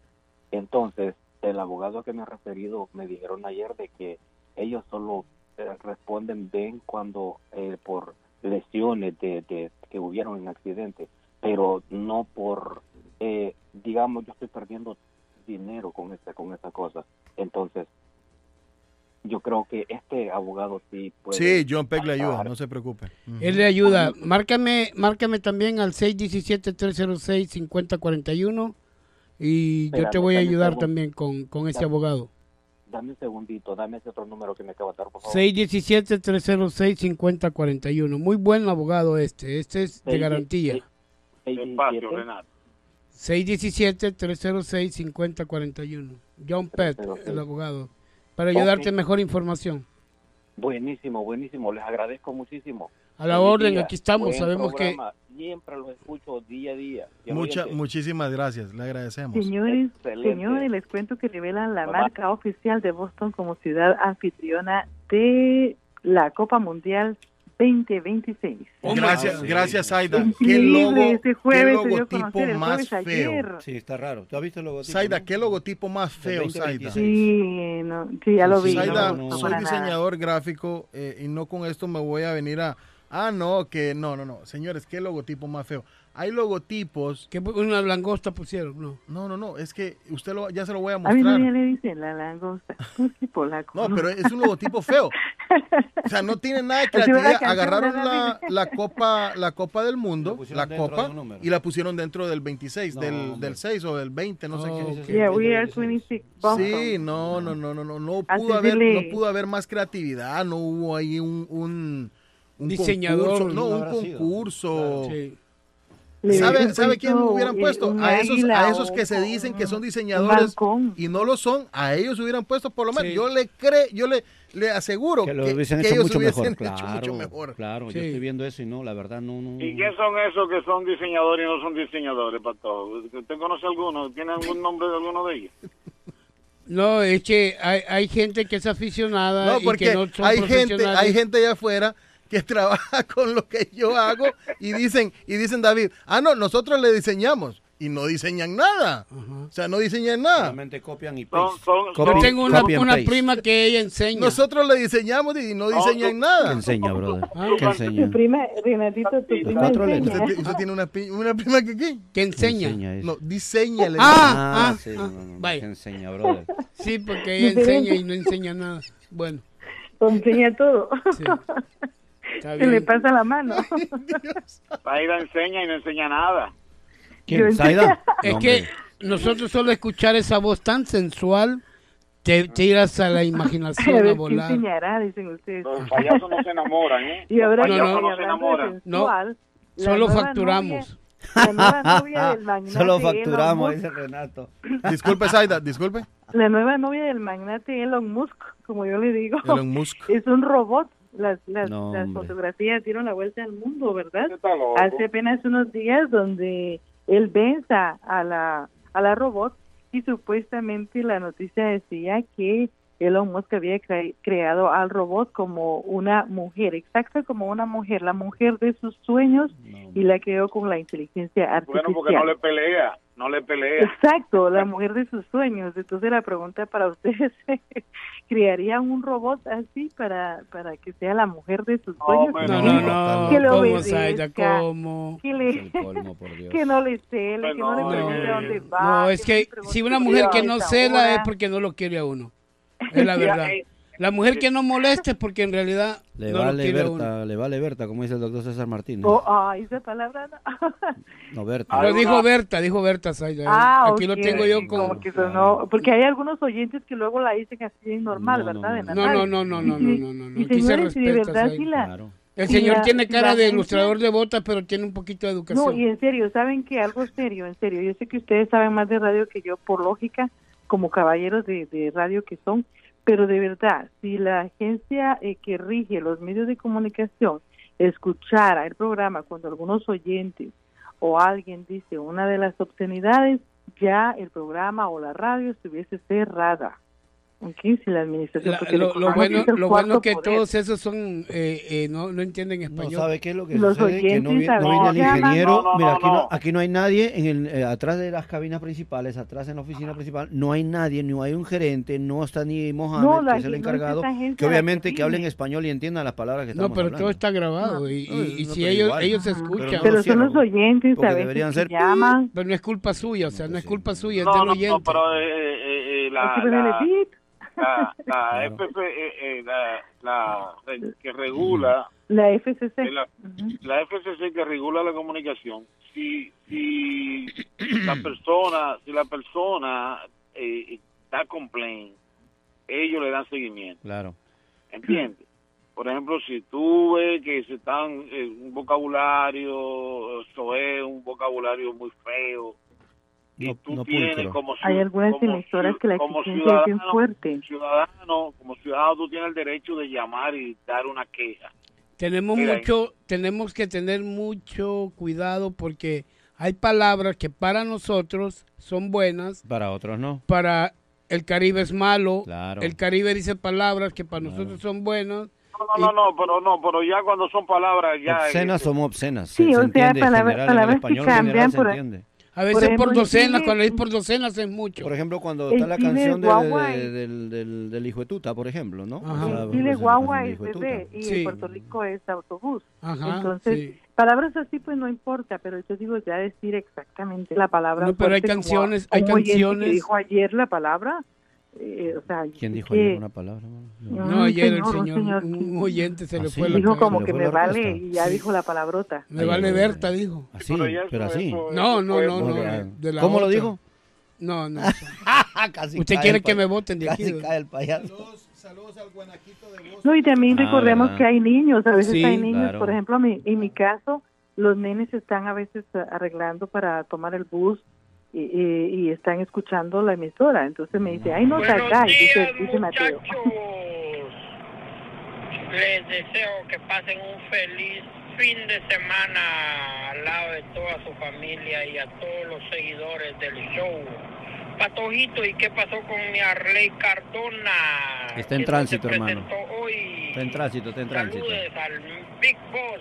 Entonces, el abogado que me ha referido me dijeron ayer de que ellos solo eh, responden bien cuando eh, por lesiones de, de- que hubieron en accidente, pero no por, eh, digamos, yo estoy perdiendo dinero con esta con esa cosa. Entonces, yo creo que este abogado sí puede. Sí, John Peck le ayuda, no se preocupe. Ujú. Él le ayuda. Márcame, márcame también al 617-306-5041 y yo te voy a ayudar también con, con ese abogado. Dame un segundito, dame ese otro número que me acaba de dar, por favor. 617-306-5041. Muy buen abogado este. Este es de Seis- garantía. Despacio, Renato. 617-306-5041. John Pett, el abogado. Para ayudarte Ok. mejor información. Buenísimo, buenísimo, les agradezco muchísimo. A la orden, día, aquí estamos, buen sabemos que- programa, Siempre los escucho día a día. Mucha, muchísimas gracias, le agradecemos. Señores, Excelente. señores, les cuento que revelan la Bye, marca oficial de Boston como ciudad anfitriona de la Copa Mundial 2026. Gracias, gracias, Aida. Qué logo, este qué jueves se dio a logotipo más feo. ayer. Sí, está raro. ¿Tú has visto el logotipo? Saida, no? qué logotipo más feo, Saida. Sí, no, sí, ya lo vi. no Saida, me gustó soy para nada. diseñador gráfico eh, y no con esto me voy a venir a... Ah, no, que no, no, no. Señores, qué logotipo más feo. Hay logotipos... Que una langosta pusieron, no. No, no, no. Es que usted lo, ya se lo voy a A mí no mostrar. ya le dicen la langosta. Polaco. No, pero es un logotipo feo. O sea, no tiene nada de Es una creatividad. Agarraron la, la copa la copa del mundo, la copa, de y la pusieron dentro del 26, No, del, del 6 o del 20, no sé qué. Yeah, we are 26. Boston. Sí, no, no, no, no, no, no pudo haber, no pudo haber más creatividad, no hubo ahí un, un, un Diseñador, concurso, no, un concurso. Sí. Le ¿Sabe, ¿Sabe quién hubieran puesto? A esos, a esos que se dicen que son diseñadores y no lo son, a ellos hubieran puesto por lo menos. Sí. Yo le creo, yo le, le aseguro Que que, lo hubiesen que hecho ellos mucho mejor. hubiesen Claro, hecho mucho mejor. claro. Yo Sí. estoy viendo eso y no, la verdad no, no. ¿Y quién son esos que son diseñadores y no son diseñadores, Pato? ¿Usted conoce alguno? ¿Tiene algún nombre de alguno de ellos? No, es que hay, hay gente que es aficionada No, y porque que no son hay gente, hay gente allá afuera que trabaja con lo que yo hago y dicen, y dicen David, ah no, nosotros le diseñamos y no diseñan nada. O sea, no diseñan nada. Solamente copian y paste. son, Copy- Yo tengo una, una prima que ella enseña. Nosotros le diseñamos y no diseñan ¿Qué nada. enseña, brother? Ah, ¿Qué enseña? Tu prima, Renatito, tu prima enseña. ¿Usted, usted tiene una, una prima que qué? que enseña. enseña? No, diseña. Ah. Ah, ah, sí, ah, no, no, no, vaya. ¿Qué enseña, brother? Sí, porque ella enseña y no enseña nada. Bueno, Enseña todo. sí. Está Se le pasa la mano. Aida enseña y no enseña nada. ¿Quién? ¿Saida? Es No, que nosotros solo escuchar esa voz tan sensual te tiras a la A imaginación a ver, ¿qué volar. enseñará? Dicen ustedes. Los payasos no se enamoran, ¿eh? Y ahora Los No, payasos no. no, se enamoran. sensual, la Solo facturamos. novia- la nueva novia del magnate Solo Elon facturamos, Musk- dice Renato. Disculpe, Saida, disculpe. La nueva novia del magnate Elon Musk, como yo le digo, Elon Musk. es un robot. Las, las, No, las fotografías dieron la vuelta al mundo, ¿verdad? Hace apenas unos días donde él venza a la, a la robot y supuestamente la noticia decía que Elon Musk había cre- creado al robot como una mujer, exacta como una mujer, la mujer de sus sueños y la creó con la inteligencia artificial. Bueno, porque no le pelea, no le pelea. Exacto, la mujer de sus sueños. Entonces la pregunta para ustedes, ¿crearían un robot así para, para que sea la mujer de sus sueños? No, No, no, no. que lo ¿Cómo, obedezca? ¿Cómo? Que, le, colmo, por Dios. que no le cele, que no le pregunte no, dónde va. No, es que le pregunte si una mujer qué que no cela es porque no lo quiere a uno. Es la verdad. La mujer que no molesta es porque en realidad Le no lo vale quiere a uno. Berta, le vale Berta, como dice el doctor César Martínez. Oh, ay, esa palabra no. No, Berta. Lo dijo Berta, dijo Berta Saida. Ah, Aquí lo ok, tengo yo como con... que sonó- porque hay algunos oyentes que luego la dicen así normal, No, no, ¿verdad? No. No, no, no, no, no, no, si- no, no, no. Y Aquí se si respeta, sí la, Claro. El señor la- tiene cara de gente- ilustrador de botas, pero tiene un poquito de No, educación. y en serio, ¿saben qué? Algo serio, en serio. Yo sé que ustedes saben más de radio que yo, por lógica, como caballeros de, de radio que son, pero de verdad, si la agencia eh, que rige los medios de comunicación escuchara el programa cuando algunos oyentes o alguien dice una de las obscenidades, ya el programa o la radio estuviese cerrada. La administración... La- lo, bueno, lo bueno que poder. todos esos son eh, eh, no, no entienden No, español. ¿sabe qué es lo que Los sucede? Que no, oyentes vi- no viene el ingeniero. No, no, Mira, no, aquí no, no. aquí no hay nadie en el, eh, atrás de las cabinas principales, atrás en la oficina principal, no hay nadie, no hay un gerente, no está ni Mohamed, No, que es el no encargado, que obviamente que hablen español y entiendan las palabras que no, estamos pero hablando. todo está grabado y, No, y- y no, si pero ellos igual. ellos Pero escuchan, no Pero son los oyentes, veces deberían que ser- llaman. pero no es culpa suya, o sea, no es culpa suya, es No, del no, no, oyente. pero eh, eh, la, la, la, Claro. FP, eh, eh, la, la que regula, La FCC. la, la FCC que regula la comunicación, si, si la persona, si la persona eh, da complaint ellos le dan seguimiento. Claro. ¿Entiendes? Por ejemplo, si tú ves que se están eh, un vocabulario, eso es un vocabulario muy feo, y tú no tienes pulcro. como, ciu- Hay algunas como emisoras que la como exigencia es bien fuerte. ciudadano, como ciudadano tú tienes el derecho de llamar y dar una queja. Tenemos Mira, mucho, tenemos que tener mucho cuidado porque hay palabras que para nosotros son buenas, Para otros no. para el Caribe es malo. Claro. El Caribe dice palabras que para nosotros son buenas. No, no, no, pero no, pero ya cuando son palabras ya Obscenas somos obscenas. Sí, se, se o sea, en el palabras que cambian se por- entiende. A veces Por por, ejemplo, en docenas, cuando es por docenas es mucho. Por ejemplo, cuando está la canción de- de- es- del, del, del hijo de tuta, por ejemplo, ¿no? Ajá. O sea, En Chile guagua el es de bebé y Sí. en Puerto Rico es autobús. Ajá, Entonces, sí. palabras así pues no importa, pero yo digo ya decir exactamente la palabra. No, pero hay fuerte como canciones- a- hay canciones- Que dijo ayer la palabra, eh, o sea, ¿Quién dijo que- ayer una palabra? mano? No, ayer el señor, un señor, señor un, oyente se ¿Ah, le sí? fue la dijo como que me vale y ya Sí. dijo la palabrota. Me vale Berta, dijo. Así, pero así. No, no, no, no. De la ¿Cómo lo otra. dijo? No, no. Casi Usted quiere que me voten de aquí. Casi cae el payaso. No, y también Ah, recordemos ¿verdad? que hay niños, a veces Sí, hay niños, claro. por ejemplo, mí- en mi caso, los nenes están a veces a- arreglando para tomar el bus y, y- y están escuchando la emisora, entonces me dice, ay, no días, dice, dice Mateo. Les deseo que pasen un feliz fin de semana al lado de toda su familia y a todos los seguidores del show. Patojito, ¿y qué pasó con mi Arley Cardona? Está en tránsito, hermano. hoy. Está en tránsito, está en tránsito. Saludes al Big Boss,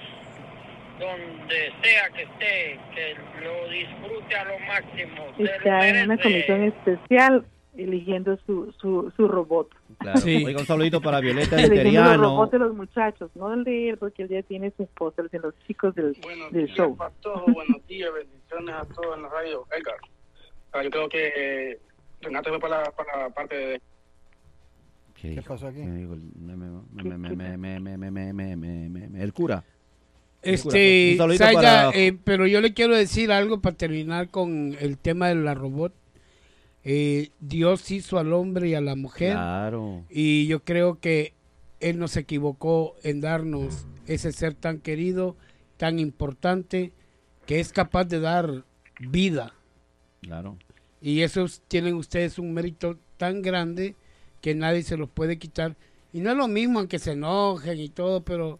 donde sea que esté, que lo disfrute a lo máximo. Está en una comisión especial eligiendo su, su, su robot. Claro. Sí. Un saludito para Violeta Literiano. los robots de los muchachos, no el de él, porque él ya tiene su esposa, de los chicos del, show. Todos, buenos días, bendiciones a todos en la radio. Edgar, yo creo que eh, Renato fue para la, para la parte de... ¿Qué pasó aquí? El cura. Este, para- eh, pero yo le quiero decir algo para terminar con el tema de la robot. Eh, Dios hizo al hombre y a la mujer. Claro. Y yo creo que Él no se equivocó en darnos ese ser tan querido, tan importante, que es capaz de dar vida. Claro. Y eso es- tienen ustedes un mérito tan grande que nadie se los puede quitar. Y no es lo mismo aunque se enojen y todo, pero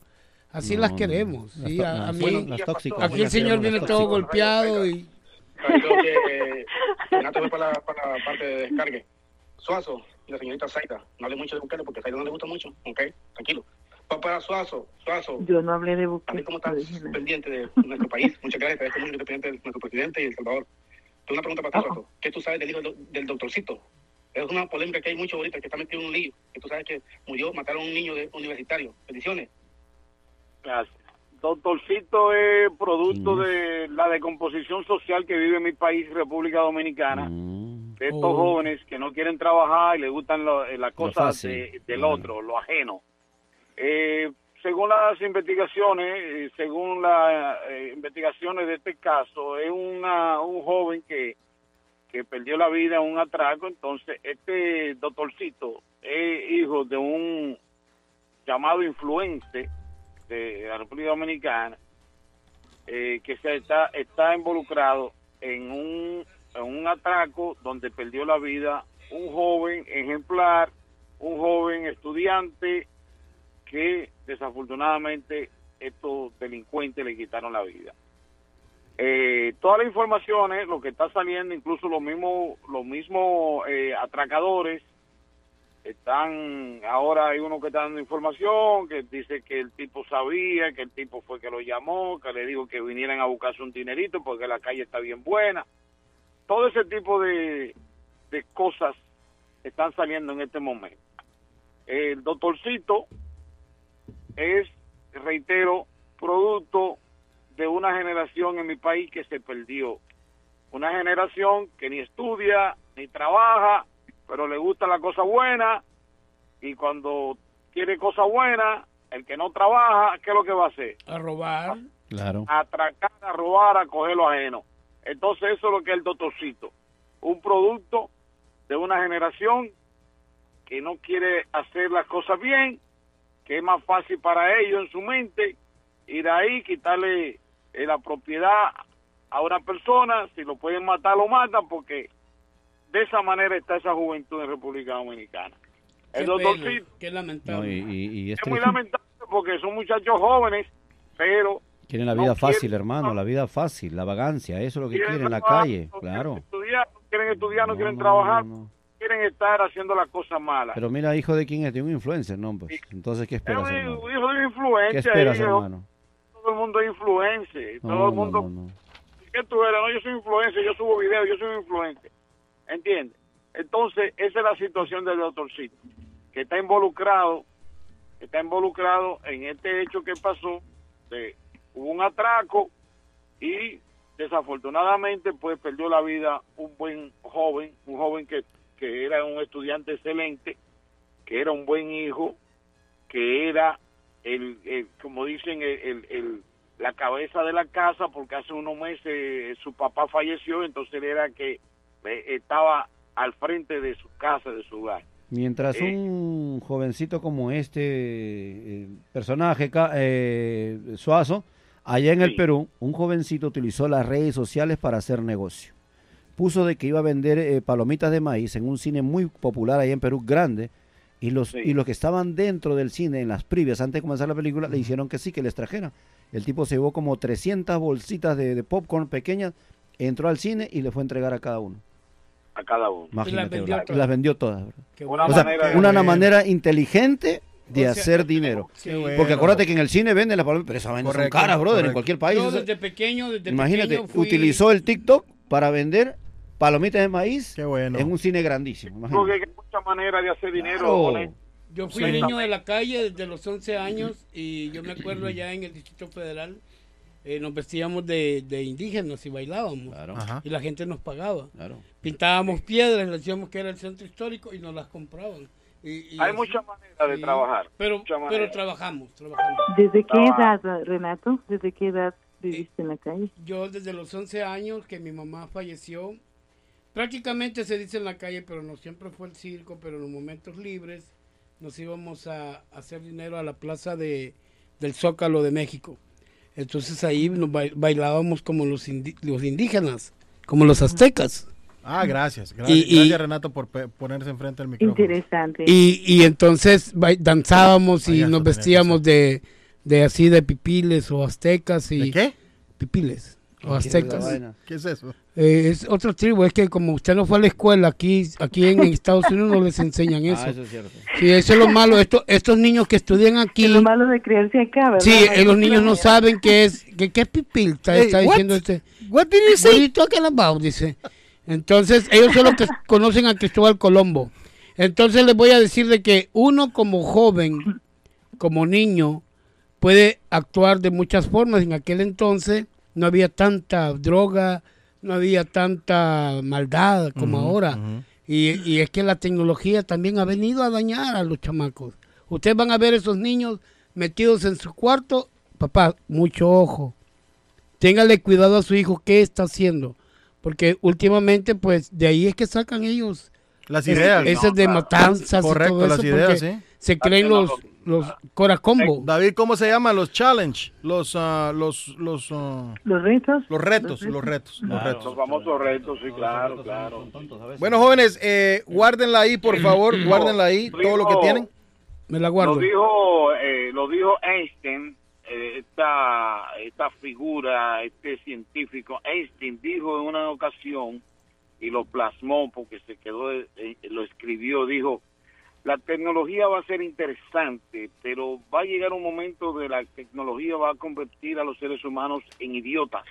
así No, las queremos. Las ¿sí? A, mí, bueno, las tóxicas. aquí el señor viene todo tóxicas. golpeado y... Que eh, Renato fue para la, para la parte de descargue. Suazo y la señorita Zaida. No hable mucho de Bukele porque a Zaida no le gusta mucho. Ok, tranquilo. Va para Suazo, Suazo. Yo no hablé de A Bukele. ver cómo estás pendiente de nuestro país. Muchas gracias. Este mucho pendiente de nuestro presidente y El Salvador. Tengo una pregunta para ti, Suazo. ¿Qué tú sabes del hijo del, del doctorcito? Es una polémica que hay mucho ahorita, que está metido en un lío. Que tú sabes que murió, mataron a un niño de universitario. Bendiciones. Gracias. Doctorcito es producto de la decomposición social que vive mi país, República Dominicana. De estos Oh. jóvenes que no quieren trabajar y les gustan lo- eh, las cosas de- del otro, lo ajeno. Eh, según las investigaciones, eh, según las eh, investigaciones de este caso, es una, un joven que, que perdió la vida en un atraco. Entonces, este doctorcito es hijo de un llamado influente de la República Dominicana eh, que se está, está involucrado en un, en un atraco donde perdió la vida un joven ejemplar, un joven estudiante que desafortunadamente estos delincuentes le quitaron la vida. Eh, todas las informaciones, lo que está saliendo, incluso los mismos, los mismos eh, atracadores, están, ahora hay uno que está dando información, que dice que el tipo sabía, que el tipo fue que lo llamó, que le dijo que vinieran a buscarse un dinerito porque la calle está bien buena. Todo ese tipo de, de cosas están saliendo en este momento. El doctorcito es, reitero, producto de una generación en mi país que se perdió. Una generación que ni estudia, ni trabaja, pero le gusta la cosa buena y cuando quiere cosa buena, el que no trabaja, ¿qué es lo que va a hacer? A robar. Claro. A atracar, a robar, a coger lo ajeno. Entonces eso es lo que es el doctorcito. Un producto de una generación que no quiere hacer las cosas bien, que es más fácil para ellos en su mente ir ahí, quitarle eh, la propiedad a una persona, si lo pueden matar, lo matan, porque de esa manera está esa juventud en República Dominicana. El Qué doctor pena, Cid qué lamentable. No, y, y- y es este- muy lamentable porque son muchachos jóvenes, pero quieren la no vida quieren fácil, hermano, la vida fácil, la vagancia, eso es lo que Quieren quieren en la trabajar, calle, claro. estudiar, no quieren estudiar, no, quieren trabajar, quieren estar haciendo las cosas malas. Pero mira, hijo de quién es, de un influencer, ¿no? Pues, entonces, ¿qué es esperas, un hermano? hijo de ¿Qué influencia. esperas, hijo. hermano? Todo el mundo es influencer. No, todo el mundo. no, no. ¿Qué tú eres? No, yo soy influencer, yo subo videos, yo soy un influencer. ¿Entiendes? Entonces, esa es la situación del doctorcito, que está involucrado, que está involucrado en este hecho que pasó, de, hubo un atraco y desafortunadamente pues perdió la vida un buen joven, un joven que, que era un estudiante excelente, que era un buen hijo, que era el, como dicen el, el- la cabeza de la casa porque hace unos meses su papá falleció entonces él era que estaba al frente de su casa de su hogar Mientras Eh. un jovencito como este eh, personaje, eh, Suazo, allá en el. Perú, un jovencito utilizó las redes sociales para hacer negocio. Puso de que iba a vender eh, palomitas de maíz en un cine muy popular allá en Perú, grande, y los, y los que estaban dentro del cine, en las previas, antes de comenzar la película, le hicieron que sí, que les trajeran. El tipo se llevó como 300 bolsitas de, de popcorn pequeñas, entró al cine y le fue a entregar a cada uno. A cada uno Imagínate, vendió ¿verdad? todas. las vendió todas. Una O sea, manera de- una manera inteligente de O sea, hacer dinero. Bueno. Porque acuérdate que en el cine venden las palomitas, pero esas vainas son caras, brother, en cualquier país. Yo desde pequeño, desde imagínate, pequeño fui- utilizó el TikTok para vender palomitas de maíz Qué bueno. en un cine grandísimo. porque imagínate. hay muchas maneras de hacer dinero Claro. Yo fui Sí. niño de la calle desde los 11 años y yo me acuerdo allá en el Distrito Federal eh, nos vestíamos de, de indígenas y bailábamos. Y la gente nos pagaba. Claro. Pintábamos piedras, le decíamos que era el centro histórico y nos las compraban. Y- y hay así- muchas maneras de trabajar Pero, pero trabajamos, trabajamos. ¿Desde qué edad, Renato? ¿Desde qué edad viviste en la calle? Yo desde los 11 años que mi mamá falleció, prácticamente se dice en la calle, pero no siempre fue el circo, pero en los momentos libres nos íbamos a, a hacer dinero a la plaza de, del Zócalo de México. Entonces ahí nos bai- bailábamos como los, indi- los indígenas, como los aztecas. Ah, gracias. Gracias, Y- y- gracias Renato por ponerse enfrente del micrófono. Interesante. Y, y entonces danzábamos y nos vestíamos de, de así de pipiles o aztecas. Y, ¿De qué? Pipiles o ¿Qué es esa aztecas. ¿Qué es eso? Eh, es otra tribu, es que como usted no fue a la escuela aquí, aquí en Estados Unidos no les enseñan eso. Ah, eso es cierto. Sí, eso es lo malo. Esto, estos niños que estudian aquí, Es lo malo de criarse acá, ¿verdad? sí, eh, los niños no saben qué es, qué, qué es pipil, está, Hey, está what? diciendo este. What did you What are you talking about? Dice. Entonces, ellos son los que conocen a Cristóbal Colombo. Entonces les voy a decir de que uno como joven, como niño, puede actuar de muchas formas. En aquel entonces no había tanta droga, no había tanta maldad como ahora. Y, y es que la tecnología también ha venido a dañar a los chamacos. Ustedes van a ver esos niños metidos en su cuarto. Papá, mucho ojo. Téngale cuidado a su hijo qué está haciendo. Porque últimamente, pues, de ahí es que sacan ellos. Las ideas. Esas de matanzas Correcto, y todo las eso. ideas, sí. Se creen los, los coracombo. David, ¿cómo se llama? Los challenge, los, ah, los, los, ah, ¿Los retos? los retos, los retos, los retos. los famosos retos sí claro claro Bueno, jóvenes, eh, guárdenla ahí, por favor, guárdenla ahí, todo lo que tienen. Me la lo guardo. dijo eh, lo dijo Einstein eh, esta esta figura este científico Einstein dijo en una ocasión y lo plasmó porque se quedó eh, lo escribió dijo la tecnología va a ser interesante pero va a llegar un momento de la tecnología va a convertir a los seres humanos en idiotas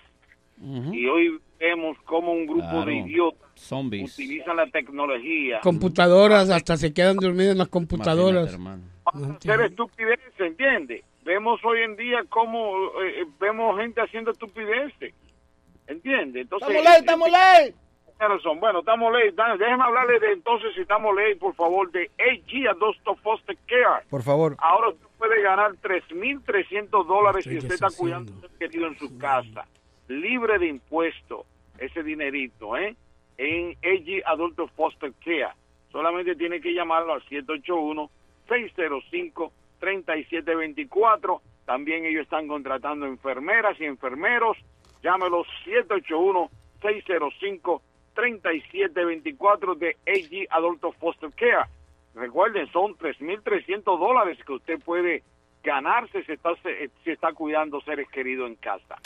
y hoy vemos como un grupo Claro. de idiotas Zombies. utilizan la tecnología Computadoras, hasta se quedan dormidos en las computadoras. Imagínate, hermano. No hacer estupideces, ¿entiendes? Vemos hoy en día cómo eh, eh, vemos gente haciendo estupideces, ¿entiendes? Entonces, ¡Estamos ley, estamos ley! Harrison. Bueno, estamos ley. Déjenme hablarle de entonces, si estamos ley, por favor, de AG Adosto Foster Care. Por favor. Ahora usted puede ganar 3.300 dólares si usted está cuidando a un querido en su casa. Libre de impuestos, ese dinerito, ¿eh? En AG Adulto Foster Care. Solamente tiene que llamarlo al 781-605-3724. También ellos están contratando enfermeras y enfermeros. Llámelo 781 605 3724 de AG Adulto Foster Care. Recuerden, son 3.300 dólares que usted puede ganarse si está, cuidando seres queridos en casa.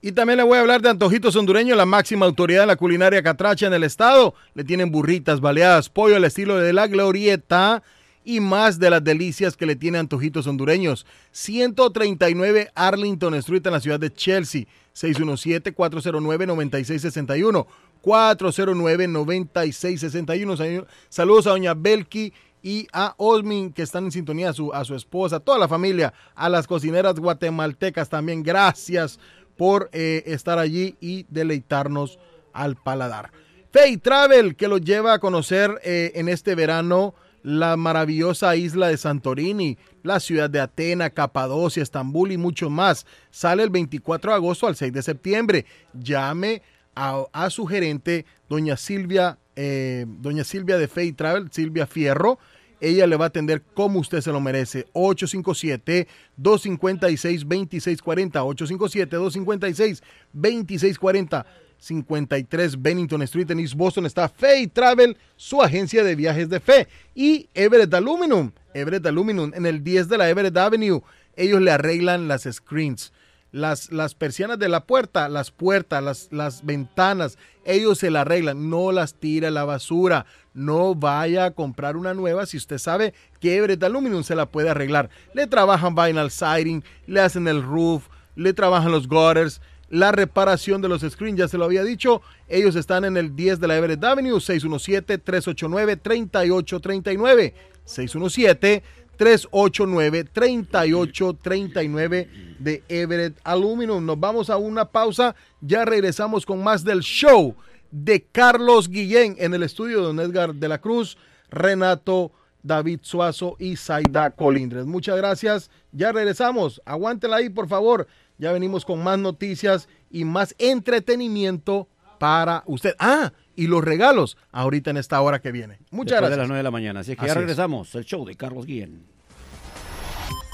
Y también le voy a hablar de Antojitos Hondureños, la máxima autoridad de la culinaria catracha en el estado. Le tienen burritas, baleadas, pollo al estilo de la glorieta y más de las delicias que le tiene Antojitos Hondureños. 139 Arlington Street en la ciudad de Chelsea, 617-409-9661. 409-9661. Saludos a doña Belki y a Osmin que están en sintonía, a su, a su esposa, a toda la familia, a las cocineras guatemaltecas también. Gracias por eh, estar allí y deleitarnos al paladar. Fay Travel, que lo lleva a conocer eh, en este verano la maravillosa isla de Santorini, la ciudad de Atena, Capadocia, Estambul y mucho más. Sale el 24 de agosto al 6 de septiembre. Llame a, su gerente, doña Silvia, eh, doña Silvia de Fay Travel, Silvia Fierro. Ella le va a atender como usted se lo merece. 857-256-2640. 857-256-2640. 53 Bennington Street en East Boston está Fay Travel, su agencia de viajes de fe. Y Everett Aluminum. Everett Aluminum en el 10 de la Everett Avenue. Ellos le arreglan las screens las, las persianas de la puerta, las puertas, las, las ventanas, ellos se la arreglan, no las tira a la basura. No vaya a comprar una nueva si usted sabe que Everett Aluminum se la puede arreglar. Le trabajan vinyl siding, le hacen el roof, le trabajan los gutters, la reparación de los screens, ya se lo había dicho. Ellos están en el 10 de la Everett Avenue, 617-389-3839. 617 389-3839 de Everett Aluminum. Nos vamos a una pausa, ya regresamos con más del show de Carlos Guillén en el estudio de Don Edgar de la Cruz, Renato, David Suazo y Zaida Colindres. Muchas gracias, ya regresamos, aguántela ahí por favor, ya venimos con más noticias y más entretenimiento para usted. Ah, y los regalos ahorita en esta hora que viene. Muchas gracias. de las 9 de la mañana. Así que ya regresamos. El show de Carlos Guillén.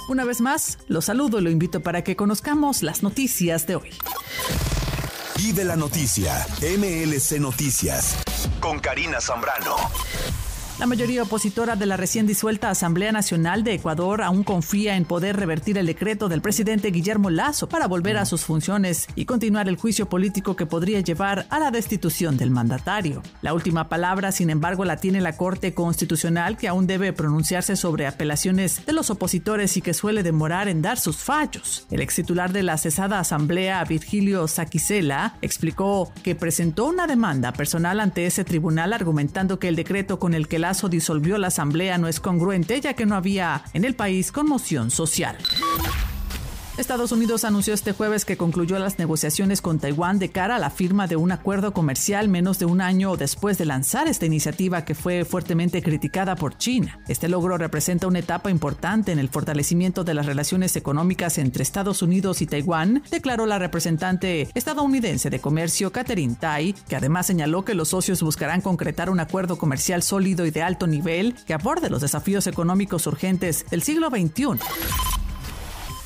Una vez más, lo saludo y lo invito para que conozcamos las noticias de hoy. Vive la noticia. MLC Noticias. Con Karina Zambrano. La mayoría opositora de la recién disuelta Asamblea Nacional de Ecuador aún confía en poder revertir el decreto del presidente Guillermo Lazo para volver a sus funciones y continuar el juicio político que podría llevar a la destitución del mandatario. La última palabra, sin embargo, la tiene la Corte Constitucional que aún debe pronunciarse sobre apelaciones de los opositores y que suele demorar en dar sus fallos. El ex titular de la cesada Asamblea, Virgilio Saquicela, explicó que presentó una demanda personal ante ese tribunal argumentando que el decreto con el que Lazo disolvió la asamblea no es congruente ya que no había en el país conmoción social. Estados Unidos anunció este jueves que concluyó las negociaciones con Taiwán de cara a la firma de un acuerdo comercial menos de un año después de lanzar esta iniciativa que fue fuertemente criticada por China. Este logro representa una etapa importante en el fortalecimiento de las relaciones económicas entre Estados Unidos y Taiwán, declaró la representante estadounidense de comercio Catherine Tai, que además señaló que los socios buscarán concretar un acuerdo comercial sólido y de alto nivel que aborde los desafíos económicos urgentes del siglo XXI.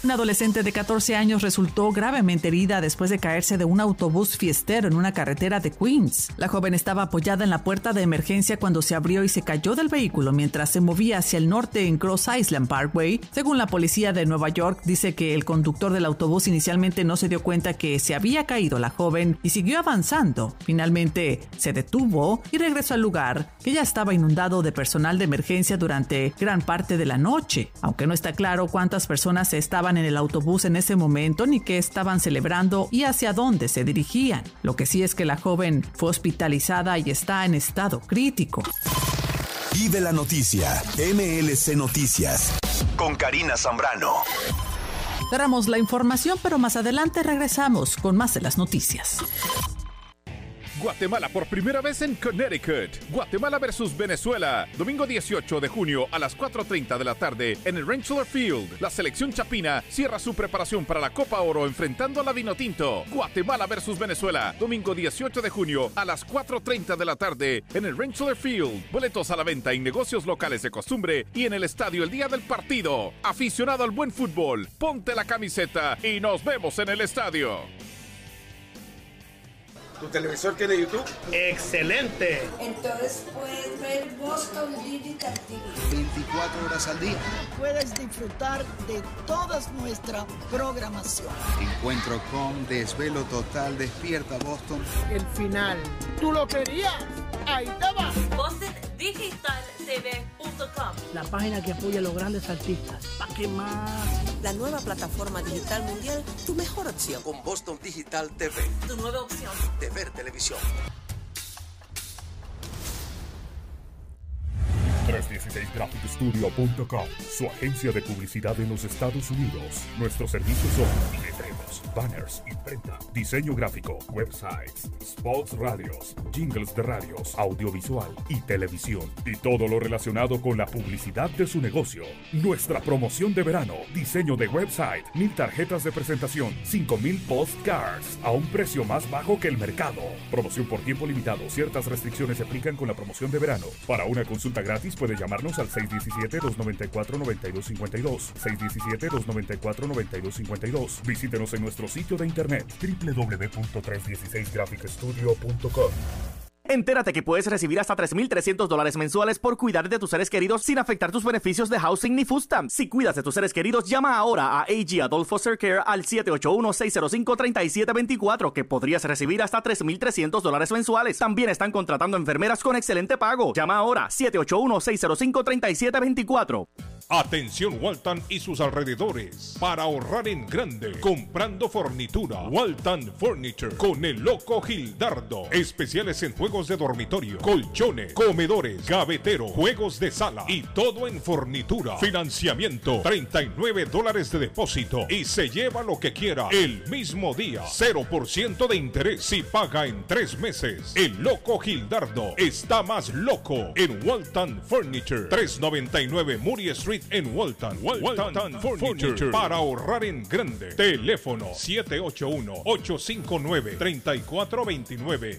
Una adolescente de 14 años resultó gravemente herida después de caerse de un autobús fiestero en una carretera de Queens. La joven estaba apoyada en la puerta de emergencia cuando se abrió y se cayó del vehículo mientras se movía hacia el norte en Cross Island Parkway. Según la policía de Nueva York, dice que el conductor del autobús inicialmente no se dio cuenta que se había caído la joven y siguió avanzando. Finalmente se detuvo y regresó al lugar, que ya estaba inundado de personal de emergencia durante gran parte de la noche, aunque no está claro cuántas personas estaban en el autobús en ese momento ni qué estaban celebrando y hacia dónde se dirigían. Lo que sí es que la joven fue hospitalizada y está en estado crítico. Vive la noticia, MLC Noticias, con Karina Zambrano. Cerramos la información, pero más adelante regresamos con más de las noticias. Guatemala por primera vez en Connecticut. Guatemala versus Venezuela. Domingo 18 de junio a las 4.30 de la tarde en el Rentschler Field. La selección chapina cierra su preparación para la Copa Oro enfrentando a la Vinotinto. Guatemala versus Venezuela. Domingo 18 de junio a las 4.30 de la tarde en el Rentschler Field. Boletos a la venta en negocios locales de costumbre y en el estadio el día del partido. Aficionado al buen fútbol, ponte la camiseta y nos vemos en el estadio. ¿Tu televisor tiene YouTube? ¡Excelente! Entonces puedes ver Boston Digital TV. 24 horas al día. Puedes disfrutar de toda nuestra programación. Encuentro con Desvelo Total Despierta Boston. El final. ¿Tú lo querías? Ahí te va. BostonDigitalTV.com La página que apoya a los grandes artistas. ¿Para qué más? La nueva plataforma digital mundial, tu mejor opción. Con Boston Digital TV. Tu nueva opción. De ver televisión. 316graphicstudio.com, su agencia de publicidad en los Estados Unidos. Nuestros servicios son letreros, banners, imprenta, diseño gráfico, websites, spots radios, jingles de radios, audiovisual y televisión. Y todo lo relacionado con la publicidad de su negocio. Nuestra promoción de verano, diseño de website, mil tarjetas de presentación, 5000 postcards a un precio más bajo que el mercado. Promoción por tiempo limitado. Ciertas restricciones se aplican con la promoción de verano. Para una consulta gratis puede llamarnos al 617-294-9252. 617-294-9252. Visítenos en nuestro sitio de internet www.316graphicstudio.com. Entérate que puedes recibir hasta 3.300 dólares mensuales por cuidar de tus seres queridos sin afectar tus beneficios de housing ni food stamps. Si cuidas de tus seres queridos, llama ahora a AG Adult Foster Care al 781-605-3724 que podrías recibir hasta 3.300 dólares mensuales. También están contratando enfermeras con excelente pago. Llama ahora 781-605-3724. Atención Walton y sus alrededores. Para ahorrar en grande, comprando fornitura. Walton Furniture con el loco Gildardo. Especiales en juegos de dormitorio, colchones, comedores, gavetero, juegos de sala y todo en fornitura. Financiamiento 39 dólares de depósito y se lleva lo que quiera el mismo día. 0% de interés si paga en tres meses. El loco Gildardo está más loco en Walton Furniture. 399 Murray Street en Walton. Walton, Furniture. Para ahorrar en grande. Teléfono 781-859-3429.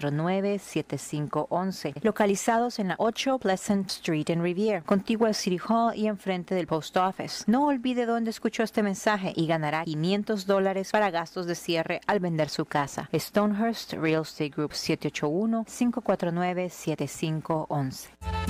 7511 localizados en la 8 Pleasant Street en Rivier, contigua al City Hall y enfrente del Post Office. No olvide dónde escuchó este mensaje y ganará 500 dólares para gastos de cierre al vender su casa. Stonehurst Real Estate Group 781-549-7511.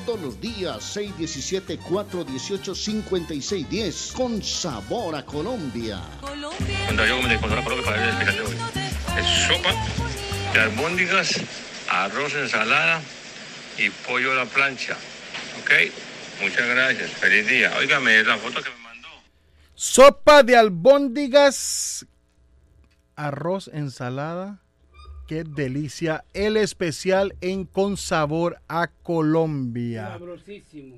todos los días 617-418-5610 con sabor a Colombia. Cuando yo me encontré Colombia para ver el hoy. Es sopa de albóndigas, arroz, ensalada y pollo a la plancha. ¿Ok? Muchas gracias. Feliz día. Óigame, la foto que me mandó. Sopa de albóndigas, arroz, ensalada. Qué delicia. El especial en con sabor a Colombia. Sabrosísimo.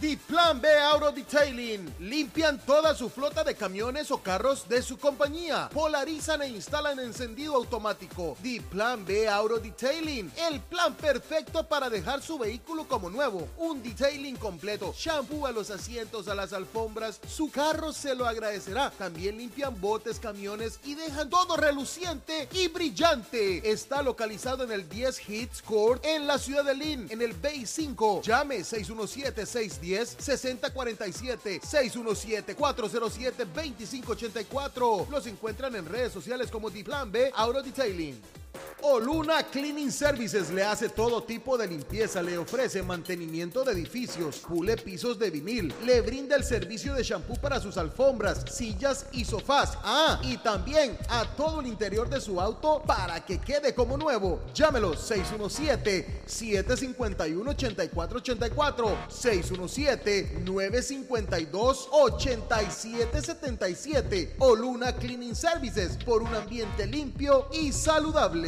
Diplan B Auto Detailing. Limpian toda su flota de camiones o carros de su compañía. Polarizan e instalan encendido automático. Diplan B Auto Detailing. El plan perfecto para dejar su vehículo como nuevo. Un detailing completo. Shampoo a los asientos, a las alfombras. Su carro se lo agradecerá. También limpian botes, camiones y dejan todo reluciente y brillante. Está localizado en el 10 Hits Court en la ciudad de Lynn, en el Bay 5. Llame 617-610-6047. 617-407-2584. Los encuentran en redes sociales como Diplan B Auto Detailing. Oluna Cleaning Services le hace todo tipo de limpieza, le ofrece mantenimiento de edificios, pule pisos de vinil, le brinda el servicio de shampoo para sus alfombras, sillas y sofás. Ah, y también a todo el interior de su auto para que quede como nuevo. Llámelo 617-751-8484, 617-952-8777. Oluna Cleaning Services por un ambiente limpio y saludable.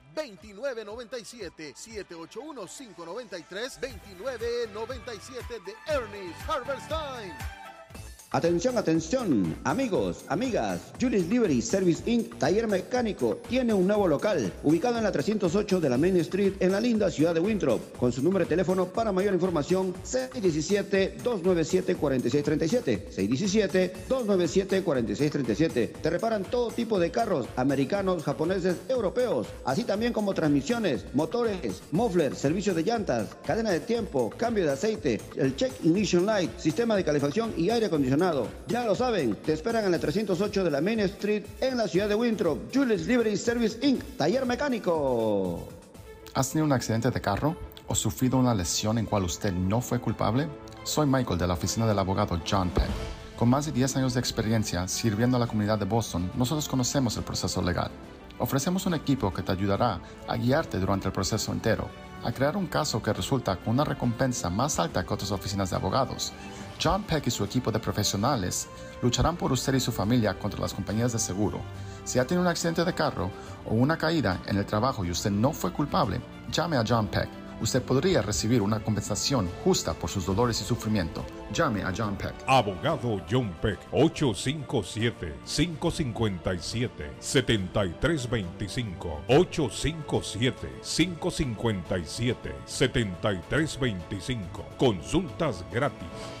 2997 781 593 2997 de Ernest Harvest Time. Atención, atención, amigos, amigas. Julius Livery Service Inc. Taller Mecánico tiene un nuevo local ubicado en la 308 de la Main Street en la linda ciudad de Winthrop. Con su número de teléfono para mayor información 617-297-4637. 617-297-4637. Te reparan todo tipo de carros americanos, japoneses, europeos, así también como transmisiones, motores, mufflers, servicio de llantas, cadena de tiempo, cambio de aceite, el check ignition light, sistema de calefacción y aire acondicionado. Ya lo saben, te esperan en la 308 de la Main Street en la ciudad de Winthrop. Julius Livery Service Inc. Taller Mecánico. ¿Has tenido un accidente de carro o sufrido una lesión en cual usted no fue culpable? Soy Michael de la oficina del abogado John Peck. Con más de 10 años de experiencia sirviendo a la comunidad de Boston, nosotros conocemos el proceso legal. Ofrecemos un equipo que te ayudará a guiarte durante el proceso entero, a crear un caso que resulta con una recompensa más alta que otras oficinas de abogados. John Peck y su equipo de profesionales lucharán por usted y su familia contra las compañías de seguro. Si ha tenido un accidente de carro o una caída en el trabajo y usted no fue culpable, llame a John Peck. Usted podría recibir una compensación justa por sus dolores y sufrimiento. Llame a John Peck. Abogado John Peck, 857-557-7325. 857-557-7325. Consultas gratis.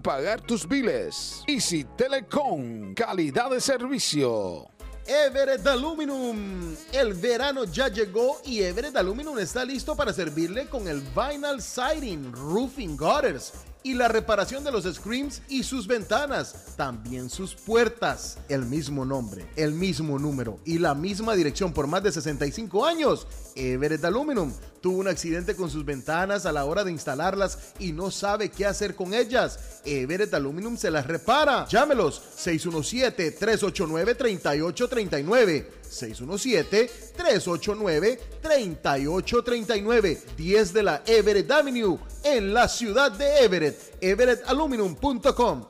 pagar tus biles. Easy Telecom, calidad de servicio. Everett Aluminum. El verano ya llegó y Everett Aluminum está listo para servirle con el Vinyl Siding, Roofing Gutters y la reparación de los screens y sus ventanas, también sus puertas. El mismo nombre, el mismo número y la misma dirección por más de 65 años. Everett Aluminum tuvo un accidente con sus ventanas a la hora de instalarlas y no sabe qué hacer con ellas. Everett Aluminum se las repara. Llámelos 617-389-3839. 617-389-3839. 10 de la Everett Avenue en la ciudad de Everett. EverettAluminum.com.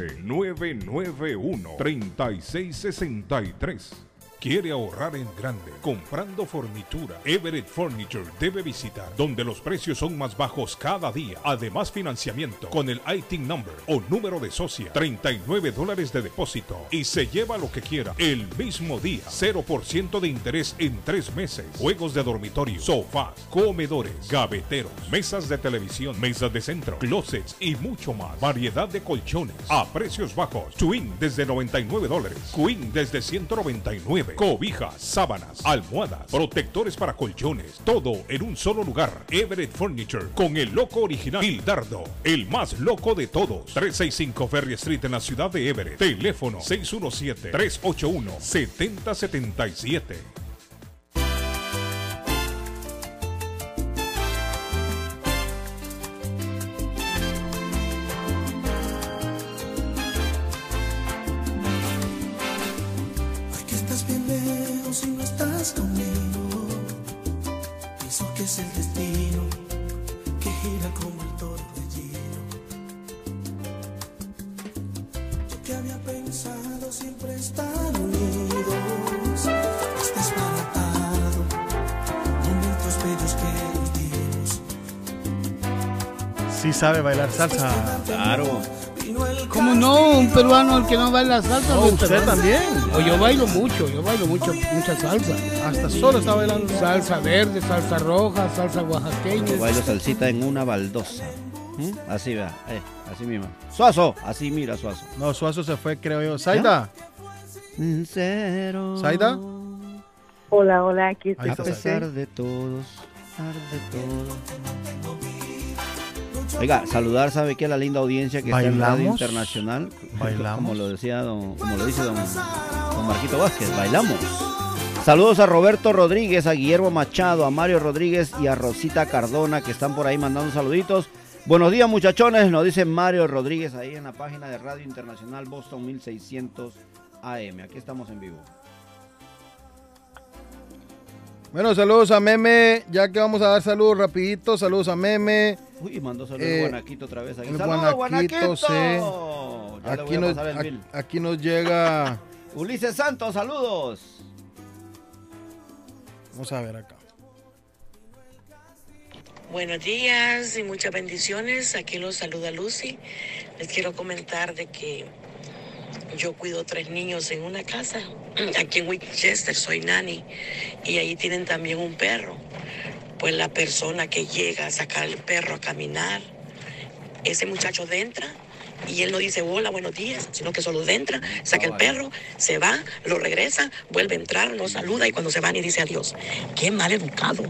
991-3663. ¿Quiere ahorrar en grande comprando fornitura? Everett Furniture debe visitar, donde los precios son más bajos cada día. Además, financiamiento con el IT number o número de socia. 39 dólares de depósito y se lleva lo que quiera el mismo día. 0% de interés en tres meses. Juegos de dormitorio, sofás, comedores, gaveteros, mesas de televisión, mesas de centro, closets y mucho más. Variedad de colchones a precios bajos. Twin desde 99 dólares. Queen desde 199 Cobijas, sábanas, almohadas, protectores para colchones, todo en un solo lugar. Everett Furniture con el loco original Hildardo, el más loco de todos. 365 Ferry Street en la ciudad de Everett. Teléfono 617 381 7077. Sí sabe bailar salsa. Claro. ¿Cómo no? Un peruano el que no baila salsa. No, no, usted peruano. también. O yo bailo mucho, yo bailo mucho, mucha salsa. Hasta solo está bailando. Salsa verde, salsa roja, salsa oaxaqueña. Yo bailo salsita en una baldosa. ¿Mm? Así vea, eh, así mismo. Suazo, así mira Suazo. No, Suazo se fue, creo yo. Zaida. Cero. Zaida. Hola, hola, aquí Ahí estoy. A está, pesar de todos, a pesar de todo. Oiga, saludar, ¿sabe qué? La linda audiencia que está en Radio. Internacional. ¿Bailamos? Como lo decía don, como lo dice don, don Marquito Vázquez, bailamos. Saludos a Roberto Rodríguez, a Guillermo Machado, a Mario Rodríguez y a Rosita Cardona que están por ahí mandando saluditos. Buenos días muchachones, nos dice Mario Rodríguez ahí en la página de Radio Internacional Boston 1600 AM. Aquí estamos en vivo. Bueno, saludos a Meme, ya que vamos a dar saludos rapidito, saludos a Meme. Uy, mandó saludos Eh, Guanaquito otra vez. Aquí. el ¡Saludos, Guanaquito, Guanaquito! sí. Ya le voy Aquí a nos, el a- aquí nos llega, Ulises Santos, saludos. vamos a ver acá. Buenos días y muchas bendiciones. Aquí los saluda Lucy. Les quiero comentar de que yo cuido tres niños en una casa. Aquí en Winchester soy nani y ahí tienen también un perro. Pues la persona que llega a sacar el perro a caminar, ese muchacho entra y él no dice hola, buenos días, sino que solo entra, saca el perro, se va, lo regresa, vuelve a entrar, nos saluda y cuando se va ni dice adiós. Qué mal educado.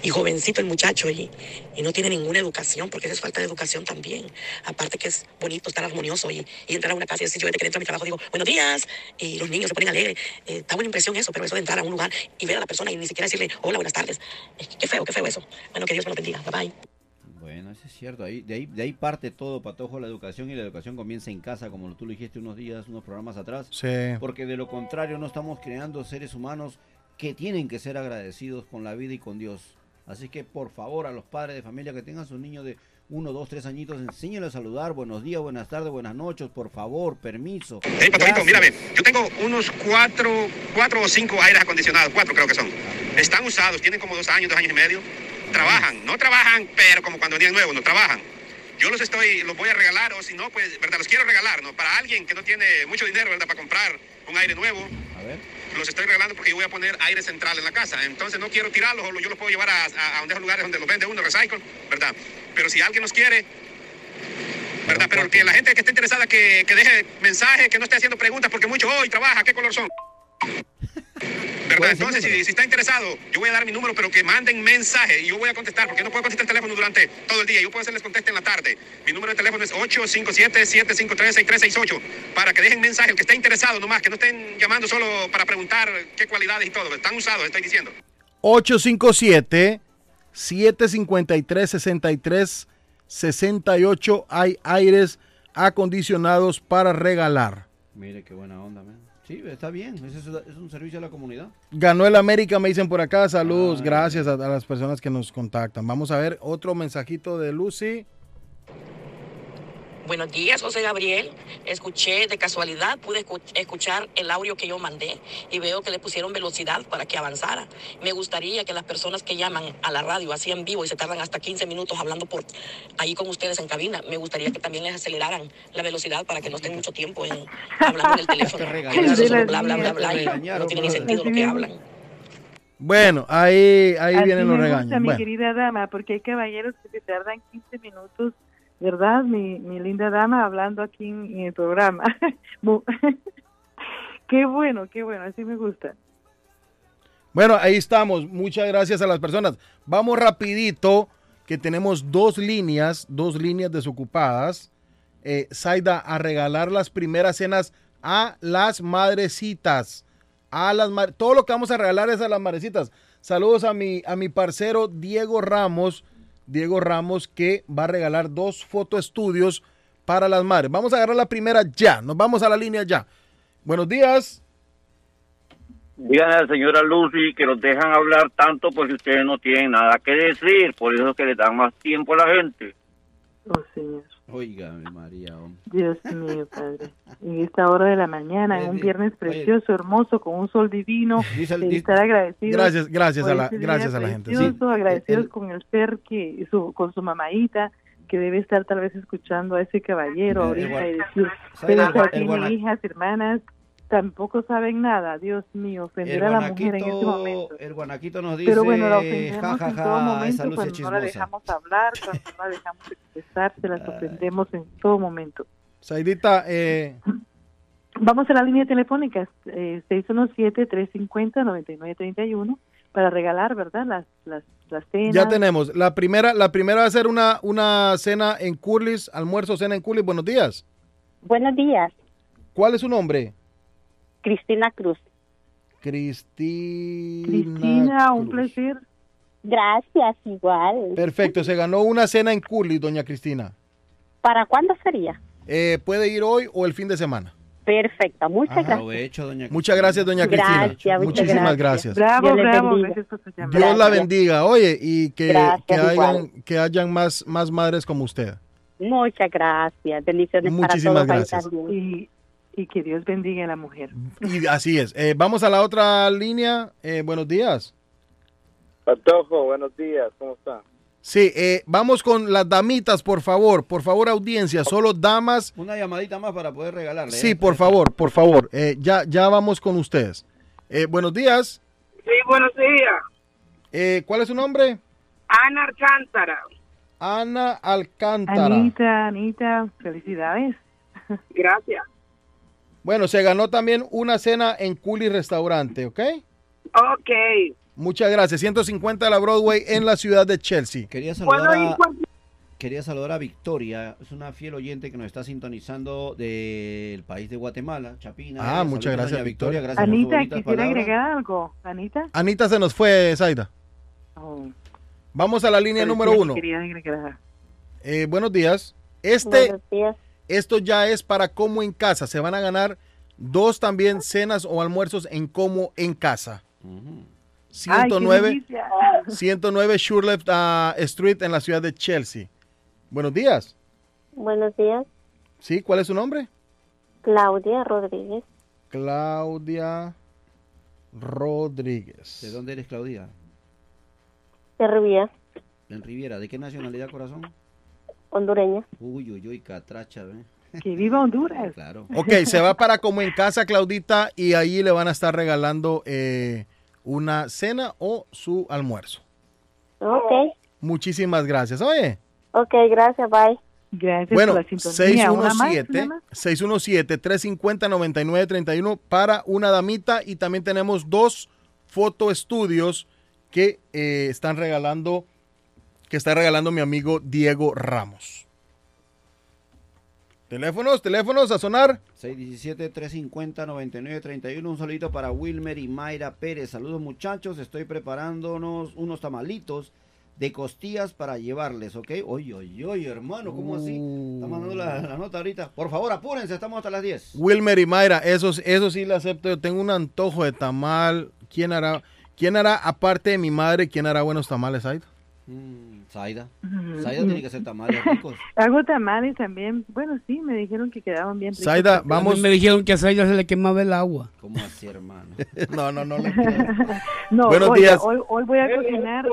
Y jovencito el muchacho y, y no tiene ninguna educación, porque eso es falta de educación también. Aparte que es bonito estar armonioso y, y entrar a una casa y decir, yo desde que entro a mi trabajo digo, buenos días, y los niños se ponen alegres. Eh, da buena impresión eso, pero eso de entrar a un lugar y ver a la persona y ni siquiera decirle, hola, buenas tardes. Eh, qué feo, qué feo eso. Bueno, que Dios me lo bendiga. Bye bye. Bueno, eso es cierto. Ahí, de, ahí, de ahí parte todo, Patojo, la educación y la educación comienza en casa, como tú lo dijiste unos días, unos programas atrás. Sí. Porque de lo contrario no estamos creando seres humanos que tienen que ser agradecidos con la vida y con Dios. Así que por favor a los padres de familia que tengan sus niños de uno, dos, tres añitos, enséñenles a saludar, buenos días, buenas tardes, buenas noches, por favor, permiso. Hey, Gracias. mírame, yo tengo unos cuatro, cuatro o cinco aires acondicionados, cuatro creo que son. Están usados, tienen como dos años, dos años y medio. Trabajan, no trabajan, pero como cuando venían nuevos, no trabajan. Yo los estoy, los voy a regalar, o si no, pues, ¿verdad? Los quiero regalar, ¿no? Para alguien que no tiene mucho dinero, ¿verdad? Para comprar un aire nuevo. A ver. Los estoy regalando porque yo voy a poner aire central en la casa. Entonces no quiero tirarlos, o yo los puedo llevar a, a, a unos lugares donde los vende uno, recycle, ¿verdad? Pero si alguien los quiere, ¿verdad? Pero que la gente que esté interesada que, que deje mensaje, que no esté haciendo preguntas, porque mucho hoy trabaja, ¿qué color son? ¿Verdad? Entonces, si, si está interesado, yo voy a dar mi número, pero que manden mensaje y yo voy a contestar, porque yo no puedo contestar el teléfono durante todo el día. Yo puedo hacerles conteste en la tarde. Mi número de teléfono es 857-753-6368, para que dejen mensaje, el que esté interesado nomás, que no estén llamando solo para preguntar qué cualidades y todo. Están usados, estoy diciendo. 857-753-6368. Hay aires acondicionados para regalar. Mire qué buena onda, man. Sí, está bien, es, es un servicio a la comunidad. Ganó el América, me dicen por acá. Saludos, gracias a, a las personas que nos contactan. Vamos a ver otro mensajito de Lucy. Buenos días, José Gabriel. Escuché de casualidad, pude escu- escuchar el audio que yo mandé y veo que le pusieron velocidad para que avanzara. Me gustaría que las personas que llaman a la radio así en vivo y se tardan hasta 15 minutos hablando por ahí con ustedes en cabina, me gustaría que también les aceleraran la velocidad para que no estén mucho tiempo en, hablando en el teléfono. bla, bla, bla, bla, no tiene ni sentido lo que hablan. Bueno, ahí, ahí Así vienen los me gusta, regaños. mi Bueno, querida dama, porque hay caballeros que se tardan 15 minutos, ¿verdad? Mi, mi linda dama hablando aquí en, el programa. Qué bueno, qué bueno, así me gusta. bueno, ahí estamos. Muchas gracias a las personas. Vamos rapidito, que tenemos dos líneas, dos líneas desocupadas. Eh, Zaida, a regalar las primeras cenas a las madrecitas. A las ma- todo lo que vamos a regalar es a las madrecitas. Saludos a mi, a mi parcero Diego Ramos. Diego Ramos que va a regalar dos fotoestudios para las madres. Vamos a agarrar la primera ya. Nos vamos a la línea ya. Buenos días. Díganle a la señora Lucy que los dejan hablar tanto porque ustedes no tienen nada que decir, por eso es que le dan más tiempo a la gente. Oh, Señor. Oiga, María. Dios mío, Padre. En esta hora de la mañana, en un viernes precioso, hermoso, con un sol divino, de estar agradecidos. Gracias, gracias a la- este gracias a la gente, sí. precioso, agradecidos El- con el ser que, su, con su mamaita, que debe estar tal vez escuchando a ese caballero El- el ahorita y decir, ¿sabe pero hijas, hermanas, tampoco saben nada. Dios mío, ofender a la mujer en este momento. el guanaquito nos dice, Pero bueno, la ofendemos ja, ja, en todo momento cuando no la dejamos hablar, cuando no la dejamos expresarse, las ofendemos en todo momento. Saidita, eh, Vamos a la línea telefónica eh, 617-350-9931 para regalar, ¿verdad? Las, las, las cenas. ya tenemos. La primera, la primera va a ser una, una cena en Curlis, almuerzo, cena en Curlis. Buenos días. Buenos días, ¿Cuál es su nombre? Cristina Cruz. Cristina. Cristina, un Cruz. placer. Gracias, igual. Perfecto, se ganó una cena en Curly, doña Cristina. ¿Para cuándo sería? Eh, puede ir hoy o el fin de semana. Perfecto, muchas gracias. Aprovecho, doña Muchas gracias, doña Cristina. Gracias, muchas Muchísimas gracias. gracias. Bravo, Dios bravo, gracias por su llamada. Dios la bendiga. Oye, y que, Gracias, que hayan, que hayan más, más madres como usted. Muchas gracias. Bendiciones Muchísimas para todos. gracias. Y, y que Dios bendiga a la mujer. Y así es. Eh, vamos a la otra línea. Eh, buenos días. Patojo, buenos días, ¿cómo está? Sí, eh, vamos con las damitas, por favor. Por favor, audiencia, solo damas. Una llamadita más para poder regalarle. Sí, ¿eh? por favor, por favor. Eh, ya, ya vamos con ustedes. Eh, buenos días. Sí, buenos días. Eh, ¿Cuál es su nombre? Ana Alcántara. Ana Alcántara. Anita, Anita, felicidades. Gracias. Bueno, se ganó también una cena en Culi Restaurante, ¿ok? Ok. Muchas gracias. 150 de la Broadway en la ciudad de Chelsea. Quería ¿Puedo saludar a, quería saludar a Victoria, es una fiel oyente que nos está sintonizando del país de Guatemala, Chapina. Ah, muchas saludos, gracias, Victoria. Gracias Anita, quisiera palabras. agregar algo. Anita. Anita se nos fue, Zaida. Oh, Vamos a la línea pero número uno. Quería agregar. Eh, buenos días. Este, Buenos días. Esto ya es para como en casa. Se van a ganar dos también cenas o almuerzos en como en casa. Ay, qué 109, delicia. 109 Shurleft ah, Street en la ciudad de Chelsea. Buenos días. Buenos días. ¿Sí? ¿Cuál es su nombre? Claudia Rodríguez. Claudia Rodríguez. ¿De dónde eres, Claudia? De Rubia, En Riviera. ¿De qué nacionalidad, corazón? Hondureña. Uy, uy, uy, catracha, ¿ve? Que viva Honduras. Claro. Ok, se va para como en casa, Claudita, y ahí le van a estar regalando eh, una cena o su almuerzo. Ok. Muchísimas gracias. Oye, Ok, gracias, bye. Gracias bueno, por la sintonía. ¿Una más, 617 una más? 617-350-9931 para una damita y también tenemos dos fotoestudios que eh, están regalando, que está regalando mi amigo Diego Ramos. Teléfonos, teléfonos a sonar. 617-350-9931. Un saludito para Wilmer y Mayra Pérez. Saludos muchachos. Estoy preparándonos unos tamalitos de costillas para llevarles, ¿ok? Oye, oye, oye, hermano, ¿cómo así? Está mandando la, la nota ahorita. Por favor, apúrense, estamos hasta las 10. Wilmer y Mayra, eso, eso sí le acepto. Yo tengo un antojo de tamal. ¿Quién hará, quién hará aparte de mi madre, quién hará buenos tamales ahí? Mm, Zaida. Zaida tiene que hacer tamales ricos. Hago tamales también. Bueno, sí, me dijeron que quedaban bien ricos. Zaida, vamos. Me dijeron que a Zayda se le quemaba el agua. ¿Cómo así, hermano? no, no, no. No, Buenos oiga, días. Hoy, hoy voy a cocinar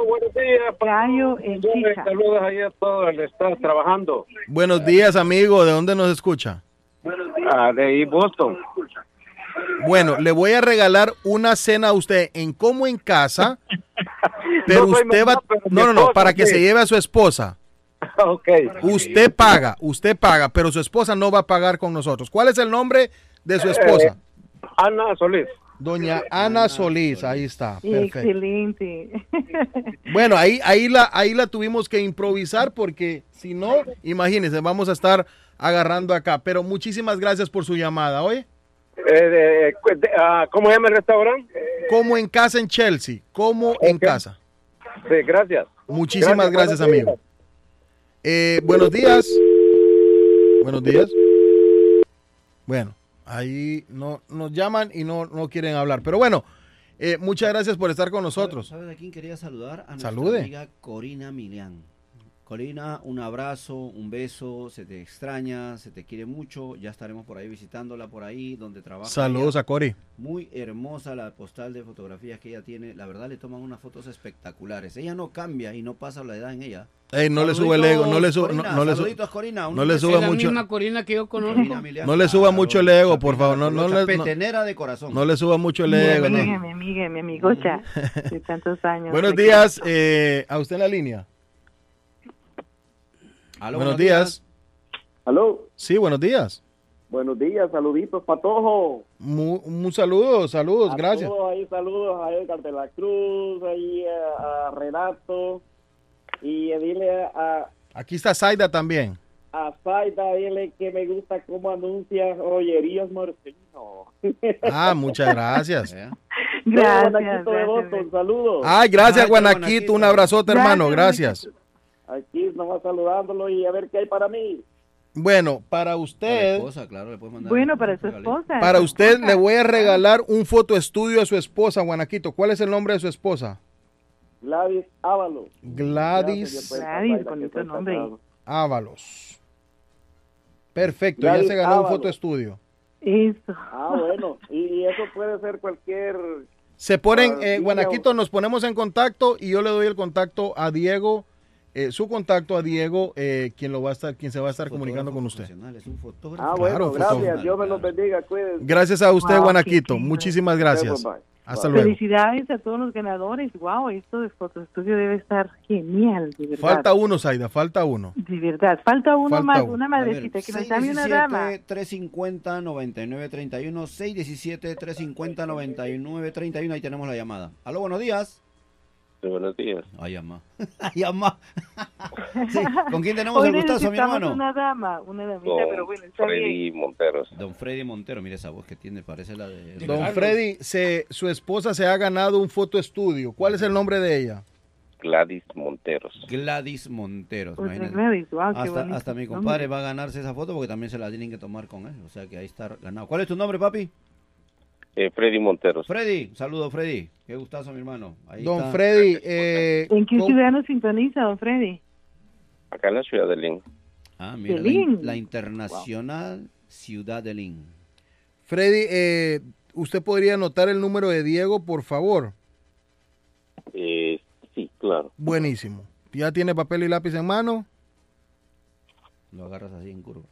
gallo en chicha. Saludos ahí a todo el estado trabajando. Buenos días, amigo. ¿De dónde nos escucha? Ah, de ahí Boston. Bueno, le voy a regalar una cena a usted en como en casa, pero No usted va, mamá, pero mi no, no, no, para que sí. se lleve a su esposa. ok. Usted paga, usted paga, pero su esposa no va a pagar con nosotros. ¿Cuál es el nombre de su esposa? Ana Solís. Doña Ana Solís, ahí está, perfecto. Excelente. Bueno, ahí, ahí, la, ahí la tuvimos que improvisar porque si no, imagínense, vamos a estar agarrando acá. Pero muchísimas gracias por su llamada, ¿oye? Eh, de- de- ah, ¿Cómo se llama el restaurante? Como en casa en Chelsea, como en casa. Sí, gracias. Muchísimas gracias, amigo. Eh, buenos días. Buenos días. Bueno, ahí no nos llaman y no, no quieren hablar. Pero bueno, eh, muchas gracias por estar con nosotros. ¿Sabes a quién quería saludar? A nuestra Salude. amiga Corina Milian. Corina, un abrazo, un beso, se te extraña, se te quiere mucho, ya estaremos por ahí visitándola por ahí donde trabaja. Saludos ella. a Cori. Muy hermosa la postal de fotografías que ella tiene, la verdad le toman unas fotos espectaculares. Ella no cambia y no pasa la edad en ella. Ey, no le sube el ego, no le sube, Corina, no le Corina, no le suba la mucho, misma Corina que yo conozco. Corina no le suba mucho el ego, por favor, no, no le, no, petenera de corazón. no le suba mucho el ego. mi amiga, mi amigocha de tantos años. Buenos días, eh, a usted en la línea. Aló, buenos días. Aló, Sí, buenos días. buenos días, saluditos, Patojo. Mu- un saludo, saludos, A gracias. todos ahí, saludos a Edgar de la Cruz, ahí a, a Renato. Y dile a, Aquí está Zaida también. a Zaida, dile que me gusta cómo anuncia joyerías Marcelino. Ah, muchas gracias. Gracias, de. Boston, saludos. Ay, gracias, Ay, Guanaquito. Un abrazote, hermano. Gracias. Aquí nomás saludándolo y a ver qué hay para mí. Bueno, para usted, claro, le mandar Bueno, para su esposa. para usted le voy a regalar un fotoestudio a su esposa, Guanaquito. ¿Cuál es el nombre de su esposa? Gladys Ávalo. Gladys Gladys, bonito nombre. Ábalos. Perfecto, ya se ganó un Ábalos. fotoestudio. Eso. Ah, bueno. Y, eso puede ser cualquier... Se ponen, Ah, eh, Guanaquito, nos ponemos en contacto y yo le doy el contacto a Diego, eh, su contacto a Diego, eh, quien lo va a estar, quien se va a estar comunicando con usted. Es un fotógrafo. Ah, bueno, Claro, gracias. fotógrafo. Dios me los bendiga. Cuídense. Gracias a usted, Wow, Guanaquito. qué chido. Muchísimas gracias. Bye, bye. Hasta luego. Felicidades a todos los ganadores. Wow, esto de fotoestudio debe estar genial, de verdad. Falta uno, Zaida, falta uno. De verdad. Falta uno Falta más, uno. una A ver, madrecita que nos llame una dama. 617-350-9931, 617-350-9931, ahí tenemos la llamada. Aló, buenos días. Buenos días. Llama. Ahí llama. Sí, ¿Con quién tenemos Hoy el gustazo, mi hermano? una dama, una damita, Don pero bueno, está bien. Freddy Monteros. Don Freddy Montero, mire esa voz que tiene, parece la de... Don Freddy, se, su esposa se ha ganado un fotoestudio. ¿Cuál es el nombre de ella? Gladys Monteros. Gladys Monteros. Gladys, wow, qué hasta, mi nombre. compadre va a ganarse esa foto porque también se la tienen que tomar con él. O sea que ahí está ganado. ¿Cuál es tu nombre, papi? Eh, Freddy Monteros. Freddy, saludo Freddy. Qué gustazo, mi hermano. Ahí Don está. Freddy, eh, ¿En qué ciudad nos sintoniza, don Freddy? Acá en la ciudad de Lynn. Ah, mira, la, in- la internacional ciudad de Lynn. Freddy, eh, ¿usted podría anotar el número de Diego, por favor? Eh, sí, claro. Buenísimo. ¿Ya tiene papel y lápiz en mano? Lo agarras así en curva.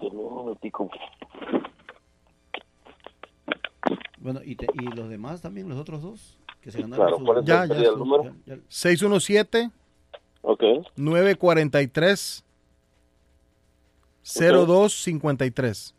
Denme un momentico. Bueno, y, te- y los demás también, los otros dos, que se ganaron Claro, su- ¿cuál es Ya, el, ya, el su- número? ya- ya- 617 Ok. 943 0253.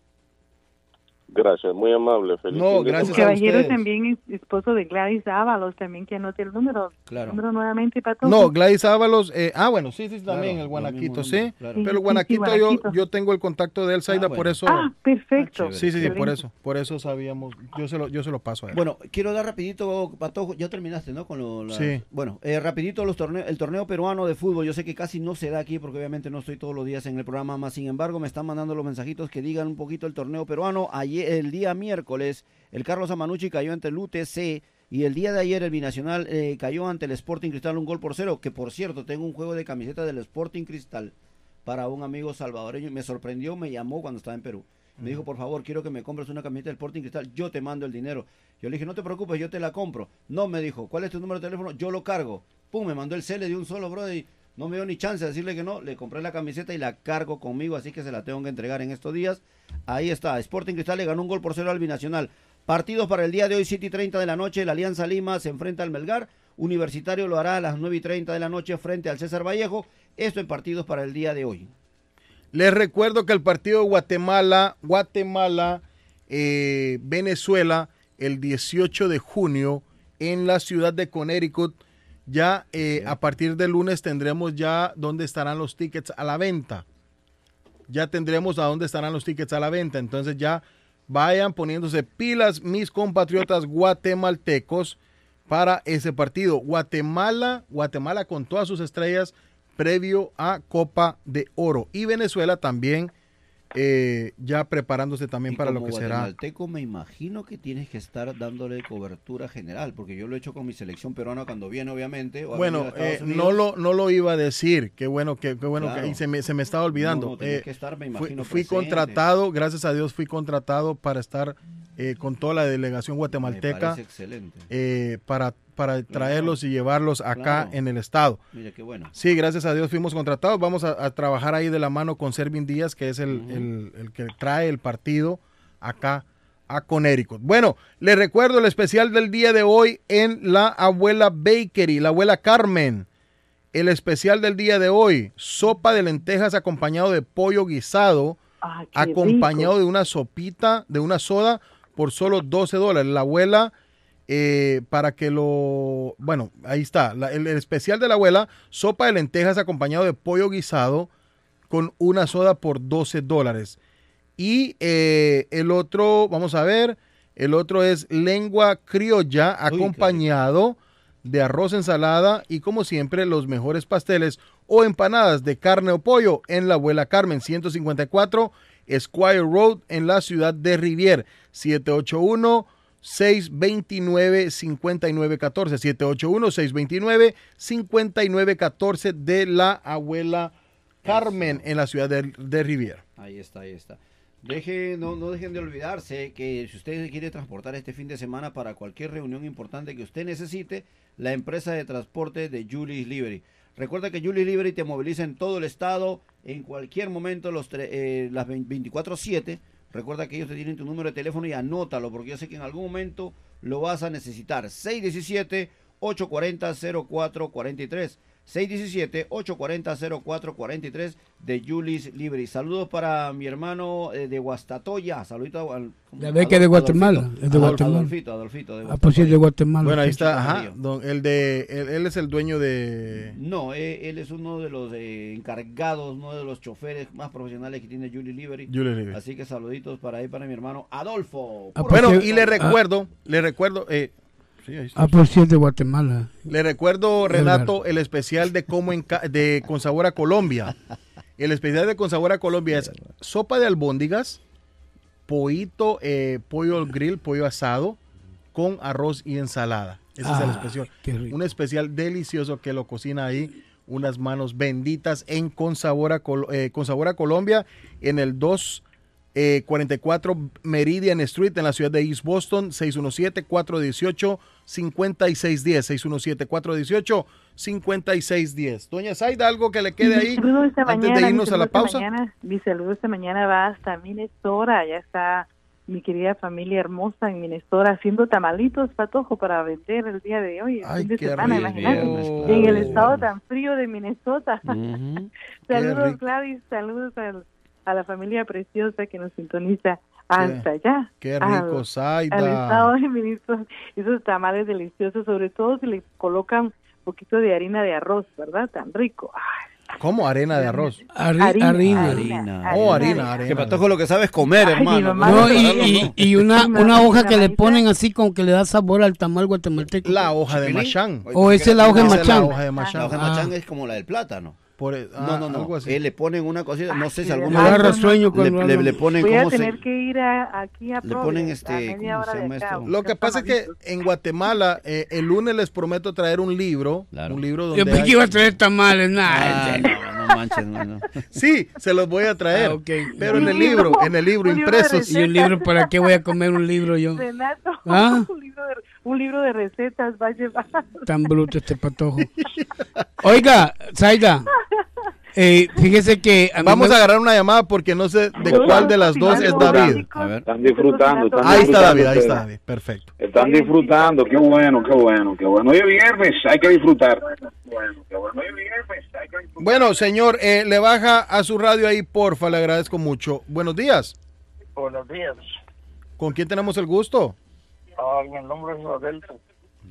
Gracias, muy amable. Feliz No, gracias a Caballero ustedes. también es esposo de Gladys Ábalos, también que anote el número. Claro. Número nuevamente para todos. No, Gladys Ábalos. eh, ah, bueno, sí, sí, también Claro, el Guanaquito, mismo sí. claro. Pero el sí, Guanaquito, sí, yo, Guanaquito. yo tengo el contacto de él, Zaida, por bueno. eso. Ah, perfecto. sí, sí, sí, por eso. Por eso sabíamos. Yo se lo, yo se lo paso a él. Bueno, quiero dar rapidito, Patojo, ya terminaste, ¿no? Con lo, la- Sí. Bueno, eh, rapidito los torneos, el torneo peruano de fútbol, yo sé que casi no se da aquí porque obviamente no estoy todos los días en el programa, más sin embargo me están mandando los mensajitos que digan un poquito el torneo peruano. Ayer, el día miércoles, el Carlos Amanucci cayó ante el UTC y el día de ayer el Binacional eh, cayó ante el Sporting Cristal un gol por cero, que por cierto tengo un juego de camiseta del Sporting Cristal para un amigo salvadoreño y me sorprendió, me llamó cuando estaba en Perú. Me dijo, por favor, quiero que me compres una camiseta del Sporting Cristal, yo te mando el dinero. Yo le dije, no te preocupes, yo te la compro. No, me dijo, ¿cuál es tu número de teléfono? Yo lo cargo. Pum, me mandó el cele de un solo, brother, y no me dio ni chance de decirle que no. Le compré la camiseta y la cargo conmigo, así que se la tengo que entregar en estos días. Ahí está, Sporting Cristal le ganó un gol por cero al Binacional. Partidos para el día de hoy, 7 y 30 de la noche, la Alianza Lima se enfrenta al Melgar. Universitario lo hará a las 9 y 30 de la noche frente al César Vallejo. Esto en partidos para el día de hoy. Les recuerdo que el partido Guatemala, Guatemala, eh, Venezuela, el 18 de junio en la ciudad de Connecticut, ya eh, a partir del lunes tendremos ya dónde estarán los tickets a la venta. Ya tendremos a dónde estarán los tickets a la venta. Entonces ya vayan poniéndose pilas mis compatriotas guatemaltecos para ese partido. Guatemala, Guatemala con todas sus estrellas previo a Copa de Oro. Y Venezuela también eh, ya preparándose también Y para lo que será. guatemalteco me imagino que tienes que estar dándole cobertura general, porque yo lo he hecho con mi selección peruana cuando viene, obviamente. o Bueno, eh, no lo no lo iba a decir. Qué bueno que qué bueno Claro. que y se me, se me estaba olvidando. No, Eh, que estar, me fui- imagino, fui, presente. contratado, gracias a Dios fui contratado para estar con toda la delegación guatemalteca excelente. para para traerlos y llevarlos acá Claro. en el estado. Mira qué bueno. Sí, gracias a Dios fuimos contratados. Vamos a, a trabajar ahí de la mano con Servin Díaz, que es el, el- el que trae el partido acá a Connecticut. Bueno, les recuerdo el especial del día de hoy en la abuela Bakery, la abuela Carmen. El especial del día de hoy, sopa de lentejas acompañado de pollo guisado, qué acompañado rico. de una sopita, de una soda, por solo 12 dólares. La abuela, eh, para que lo... Bueno, ahí está. La- el, el especial de la abuela, sopa de lentejas acompañado de pollo guisado con una soda por 12 dólares. Y eh, el otro, vamos a ver, El otro es lengua criolla acompañado de arroz, ensalada y como siempre los mejores pasteles o empanadas de carne o pollo en la abuela Carmen 154 Squire Road en la ciudad de Rivier 781 629 5914 781 629 5914 de la abuela Carmen en la ciudad de, de Rivier. Ahí está, ahí está. Deje, no, no dejen de olvidarse que si usted quiere transportar este fin de semana para cualquier reunión importante que usted necesite, la empresa de transporte de Julius Liberty. Recuerda que Julius Liberty te moviliza en todo el estado, en cualquier momento, los eh, las 24-7. Recuerda que ellos te tienen tu número de teléfono y anótalo, porque yo sé que en algún momento lo vas a necesitar. 617-840-0443. 617-840-0443 de Julis Liberty. Saludos para mi hermano eh, de Guastatoya. Saludito al. Ya ve que es de Guatemala, Adolfito. es de Guatemala. Adolfito, Adolfito, de Ah, pues sí, es de Guatemala. Bueno, ahí está, ajá, don- el de, él, él es el dueño de... No, eh, él es uno de los eh, encargados, uno de los choferes más profesionales que tiene Julie Liberty. Julie Liberty. Así que saluditos para ahí, para mi hermano Adolfo. Ah, Puro Bueno, y le recuerdo, le recuerdo, eh, sí, ahí está. Ah, pues sí, es de Guatemala. Le recuerdo, Renato, el especial de cómo en de con sabor a Colombia. El especial de con sabor a Colombia es sopa de albóndigas, pollito, eh, pollo al grill, pollo asado, con arroz y ensalada. Ese es el Ah, especial. qué rico. Un especial delicioso que lo cocina ahí. Unas manos benditas en con sabor a, Col- eh, con sabor a Colombia en el 244 Meridian Street en la ciudad de East Boston, 617-418-5610. 617-418-5610. Doña Zaida, algo que le quede ahí Mi saludo esta antes mañana, de irnos a la pausa. mañana- mi saludo esta mañana va hasta Minnesota. Allá está mi querida familia hermosa en Minnesota haciendo tamalitos patojo para vender el día de hoy, el Ay, fin de qué semana, imagínate. En el estado tan frío de Minnesota. saludos. Gladys, saludos al- a la familia preciosa que nos sintoniza hasta allá. qué al- rico, Zaida. Al estado de. Esos tamales deliciosos, sobre todo si le colocan un poquito de harina de arroz, ¿verdad? Tan rico. Ay, ¿Cómo? Arena de arroz. Harina. Harina. Oh, harina, Que harina. Patojo lo que sabe es comer, Ay, hermano. mamá No, y, y- y una, una hoja que le ponen así como que le da sabor al tamal guatemalteco. La hoja de machán. O esa es la hoja de es la machán. hoja de machán. La hoja de Ah. machán es como la del plátano. Por, ah, no, no, no. algo así. Eh, le ponen una cosita, no sé si Me agarra sueño le, cuando le, hablo. le ponen Voy a cómo se tener que ir a, aquí a le ponen Providence, este, a media ¿cómo hora se de llama esto? Lo que pasa es que en Guatemala, eh, el lunes les prometo traer un libro. Claro. Un libro Yo donde. pensé hay- que iba a traer tamales, Ah, nada. no, no manches, no, no. Sí, se los voy a traer. Ah, ok. Pero en el libro, en el libro, impresos. ¿Y un libro para qué voy a comer un libro yo? Renato, ¿Ah? un, libro de, un libro de recetas va a llevar. Tan bruto este patojo. Oiga, Zaida, eh, fíjese que... a Vamos me- a agarrar una llamada porque no sé de cuál de las dos es David. A ver. Están disfrutando. Están Ahí está David, ahí está. David. Perfecto. Están disfrutando, qué bueno, qué bueno, qué bueno. Hoy es viernes, hay que disfrutar. Bueno, qué bueno. Hoy es viernes, hay que disfrutar. Bueno, señor, eh, le baja a su radio ahí, porfa, le agradezco mucho. Buenos días. Buenos días. ¿Con quién tenemos el gusto? Ah, mi nombre es Adelfo.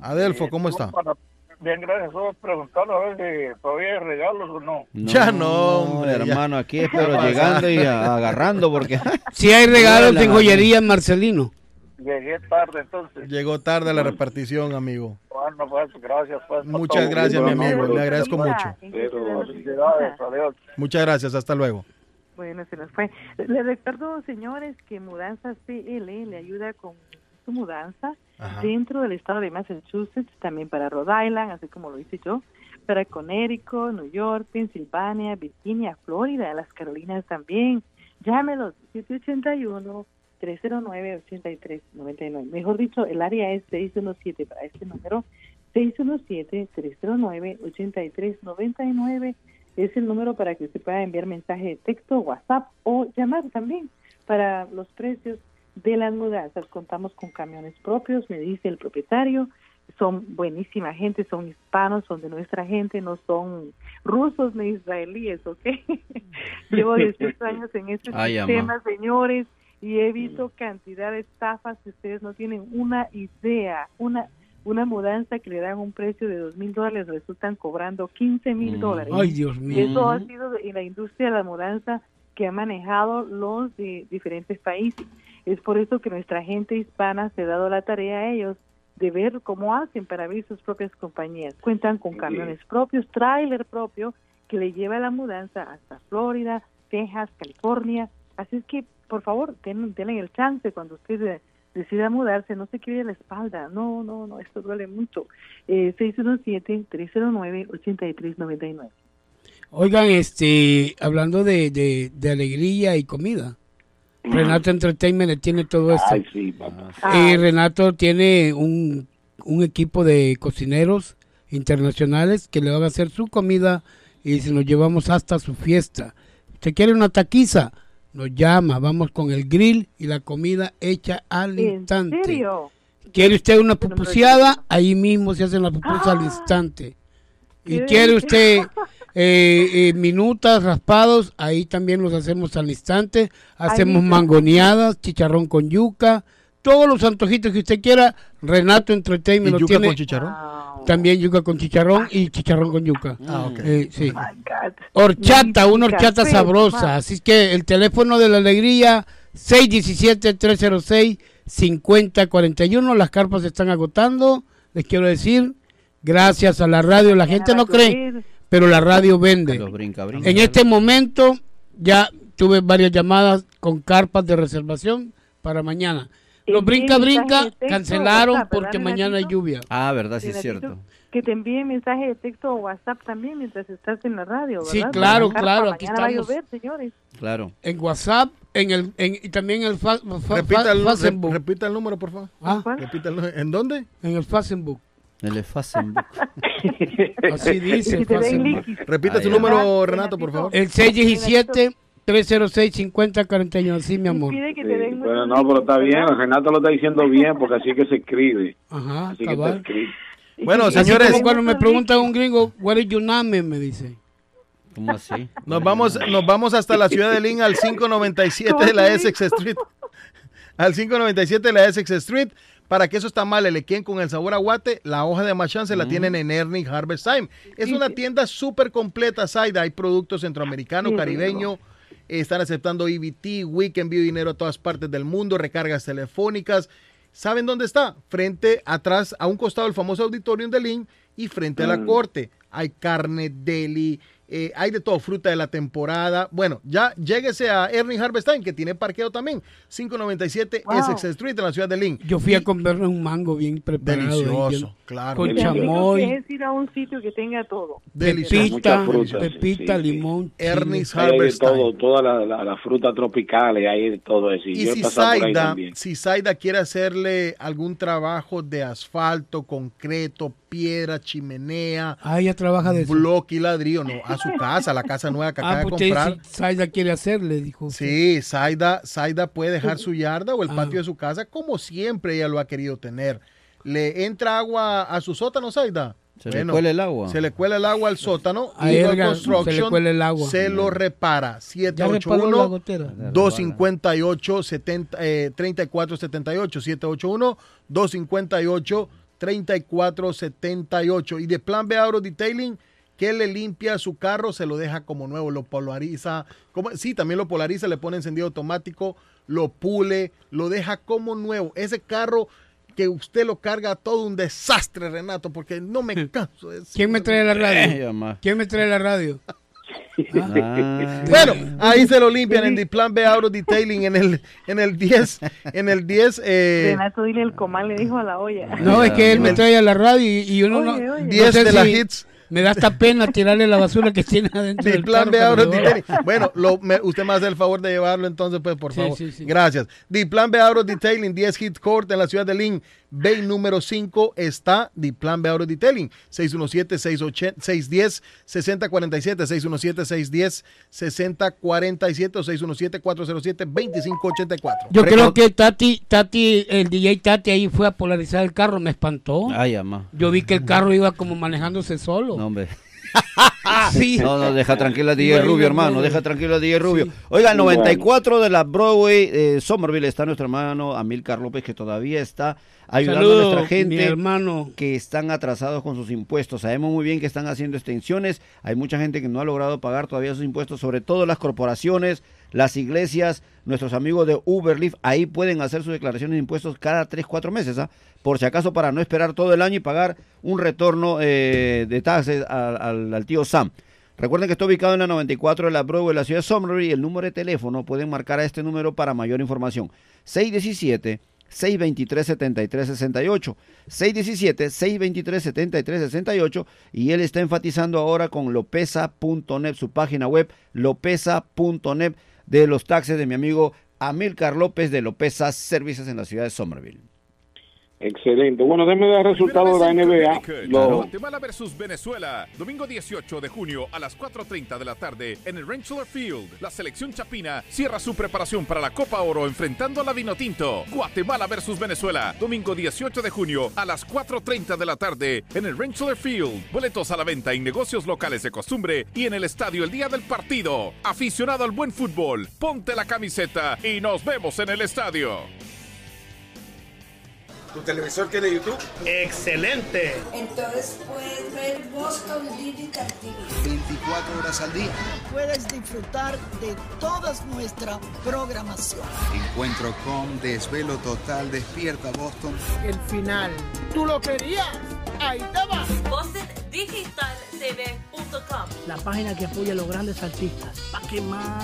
Adelfo, ¿cómo está? Para- Bien, gracias. Solo preguntarle a ver si todavía hay regalos o no. Ya no, hombre, ya. hermano, aquí es pero llegando y a- agarrando porque Si hay regalos en joyería Marcelino. Llegué tarde, entonces. Llegó tarde la repartición, amigo. Bueno, pues gracias. Pues, Muchas gracias, mi amigo. Le agradezco mucho. Felicidades, adiós. Muchas gracias. Hasta luego. Bueno, se nos fue. Le recuerdo, señores, que Mudanzas CL le ayuda con su mudanza Ajá. dentro del estado de Massachusetts, también para Rhode Island, así como lo hice yo, para Connecticut, New York, Pensilvania, Virginia, Florida, las Carolinas también. Llámelos, 781-309-8399. Mejor dicho, el área es 617 para este número, 617-309-8399 es el número para que usted pueda enviar mensaje de texto, WhatsApp o llamar también para los precios de las mudanzas. Contamos con camiones propios, me dice el propietario. Son buenísima gente, son hispanos, son de nuestra gente, no son rusos ni israelíes, ¿ok? Llevo 18 años en este Ay, ama. sistema, señores, y he visto cantidad de estafas que ustedes no tienen una idea, una una mudanza que le dan un precio de dos mil dólares resultan cobrando 15 mil dólares. Ay, Dios Y mío. eso ha sido en la industria de la mudanza que ha manejado los de diferentes países. Es por eso que nuestra gente hispana se ha dado la tarea a ellos de ver cómo hacen para abrir sus propias compañías. Cuentan con camiones propios, tráiler propio, que le lleva la mudanza hasta Florida, Texas, California. Así es que, por favor, ten- tienen el chance cuando usted decida mudarse, no se quede la espalda. No, no, no, esto duele mucho. Eh, 617-309-8399. Oigan, este, hablando de, de, de alegría y comida. Renato Entertainment le tiene todo esto. Ay, sí, papá. Y Renato tiene un, un equipo de cocineros internacionales que le van a hacer su comida y se nos llevamos hasta su fiesta. ¿Usted quiere una taquiza? Nos llama, vamos con el grill y la comida hecha al ¿En instante. serio? ¿Quiere usted una pupuseada? Ahí mismo se hacen la pupusa al instante. ¿Y ¡Qué quiere usted eh, eh, minutas raspados? Ahí también los hacemos al instante. Hacemos mangoneadas, chicharrón con yuca, todos los antojitos que usted quiera. Renato Entertainment ¿Y lo yuca tiene. con chicharrón? También yuca con chicharrón y chicharrón con yuca. Ah, ok. Eh, sí. Oh Horchata, una horchata sabrosa. Así es que el teléfono de la alegría 617-306-5041. Las carpas se están agotando. Les quiero decir, gracias a la radio. La gente no cree, pero la radio vende. Los brinca, brinca. En este momento ya tuve varias llamadas con carpas de reservación para mañana. Los brinca brinca cancelaron WhatsApp, porque ¿verdad, mañana hay lluvia. Ah, verdad, sí es cierto. Que te envíe mensaje de texto o WhatsApp también mientras estás en la radio, ¿verdad? Sí, claro, claro, aquí mañana estamos. va a llover, señores. Claro. En WhatsApp, en el, en, y también en el fa- fa- Repita el, fa- rep- Facebook. repita el número, por favor. Ah. Repita el. ¿En dónde? En el Facebook. El de Facebook. Así dice Facebook. Repita Ay, su número, Renato, por favor. El 617-306-5041. Sí, mi amor. Que Bueno, no, pero está bien. Renato lo está diciendo bien porque así que se escribe. Ajá, Así que está cabal. escrito. Bueno, Así señores, cuando me pregunta un gringo, what is your name? Me dice. ¿Cómo así? nos vamos, nos vamos hasta la ciudad de Lynn al 597 de la Essex Street. Al 597 de la Essex Street. Para que esos tamales le queden con el sabor a guate, la hoja de machan se la tienen en Ernie Harvest Time. Es una tienda súper completa, Saida. Hay productos centroamericanos, Sí, caribeño. Están aceptando EBT, Wix, envío dinero a todas partes del mundo, recargas telefónicas. ¿Saben dónde está? Frente, atrás, a un costado del famoso auditorium de Lynn y frente a la Mm. corte. Hay carne, deli, eh, hay de todo, fruta de la temporada. Bueno, ya lléguese a Ernie Harvest Time, que tiene parqueo también. 597 Wow. Essex Street en la ciudad de Lynn. Yo fui a comprarme un mango bien preparado. Delicioso, bien- claro. Con chamoy, es ir a un sitio que tenga todo. Delicioso. pepita, pepita, sí, sí. limón. Ernie's Ahí hay de Harvest todo, Time. toda la, la, la fruta tropical, y hay de todo eso. Y, Y yo he si también. si Saida quiere hacerle algún trabajo de asfalto, concreto, piedra, chimenea. Ah, ella trabaja de Bloque y ladrillo, no, a su casa, la casa nueva que ah, acaba de pues, comprar. Si Saida quiere hacerle, dijo. Sí, Saida, Saida puede dejar pues, su yarda o el ah. patio de su casa como siempre ella lo ha querido tener. ¿Le entra agua a su sótano, Saida? Se le cuela el agua. Se le cuela el agua al sótano y Erga, Construction se, le cuela el agua. se lo repara. 781-258-3478. 781-258-3478. 3478 781 258 3478 y de plan B Auto Detailing que le limpia su carro, se lo deja como nuevo, lo polariza, como, sí, también lo polariza, le pone encendido automático, lo pule, lo deja como nuevo. Ese carro que usted lo carga todo un desastre, Renato, porque no me canso de eso. ¿Quién me trae la radio? ¿Quién me trae la radio? Ah. Bueno, ahí se lo limpian en The Plan B Auto Detailing en el en el 10 en el 10 eh, Renato, dile el comal, le dijo a la olla. No, es que él me trae a la radio y, y uno no, Oye, oye. no 10 sé de las hits Me da hasta pena tirarle la basura que tiene adentro The del Plan carro B va. Detailing. Bueno, lo, me- usted me hace el favor de llevarlo entonces, pues, por Sí, favor. sí, sí. Gracias. The Plan B Auto Detailing, 10 Hit Court en la ciudad de Lynn. Bay número 5 está The Plan B Auto Detailing. 617-610-6047, 617-610-6047 o 617-407-2584. Yo creo que Tati, Tati, el DJ Tati ahí fue a polarizar el carro, me espantó. Ay, mamá. Yo vi que el carro iba como manejándose solo. No, hombre. Sí. No, no, deja tranquila a DJ Rubio, hermano, deja tranquilo a DJ Rubio. Oiga, el 94 de la Broadway, eh, Somerville, está nuestro hermano Amilcar López, que todavía está ayudando Saludo, a nuestra gente mi hermano. que están atrasados con sus impuestos. Sabemos muy bien que están haciendo extensiones. Hay mucha gente que no ha logrado pagar todavía sus impuestos, sobre todo las corporaciones, las iglesias, nuestros amigos de Uberlift. Ahí pueden hacer sus declaraciones de impuestos cada 3, 4 meses, ¿ah? por si acaso para no esperar todo el año y pagar un retorno eh, de taxes al, al- tío Sam. Recuerden que está ubicado en la 94 de la Broadway de la ciudad de Somerville y el número de teléfono pueden marcar a este número para mayor información. 617 623-7368. 617-623-7368. Y él está enfatizando ahora con lopeza.net, su página web, lopeza.net, de los taxes de mi amigo Amilcar López de Lopeza Services en la ciudad de Somerville. Excelente. Bueno, déme dar resultados de la NBA. Guatemala versus Venezuela, domingo 18 de junio a las 4.30 de la tarde en el Rentschler Field. La selección chapina cierra su preparación para la Copa Oro enfrentando a la Vinotinto. Guatemala versus Venezuela, domingo 18 de junio a las 4.30 de la tarde en el Rentschler Field. Boletos a la venta en negocios locales de costumbre y en el estadio el día del partido. Aficionado al buen fútbol, ponte la camiseta y nos vemos en el estadio. ¿Tu televisor tiene YouTube? Excelente. Entonces puedes ver Boston Digital TV. 24 horas al día. Puedes disfrutar de toda nuestra programación. Encuentro con Desvelo Total Despierta Boston. El final. ¿Tú lo querías? Ahí te va. BostonDigitalTV.com La página que apoya a los grandes artistas. ¿Para qué más?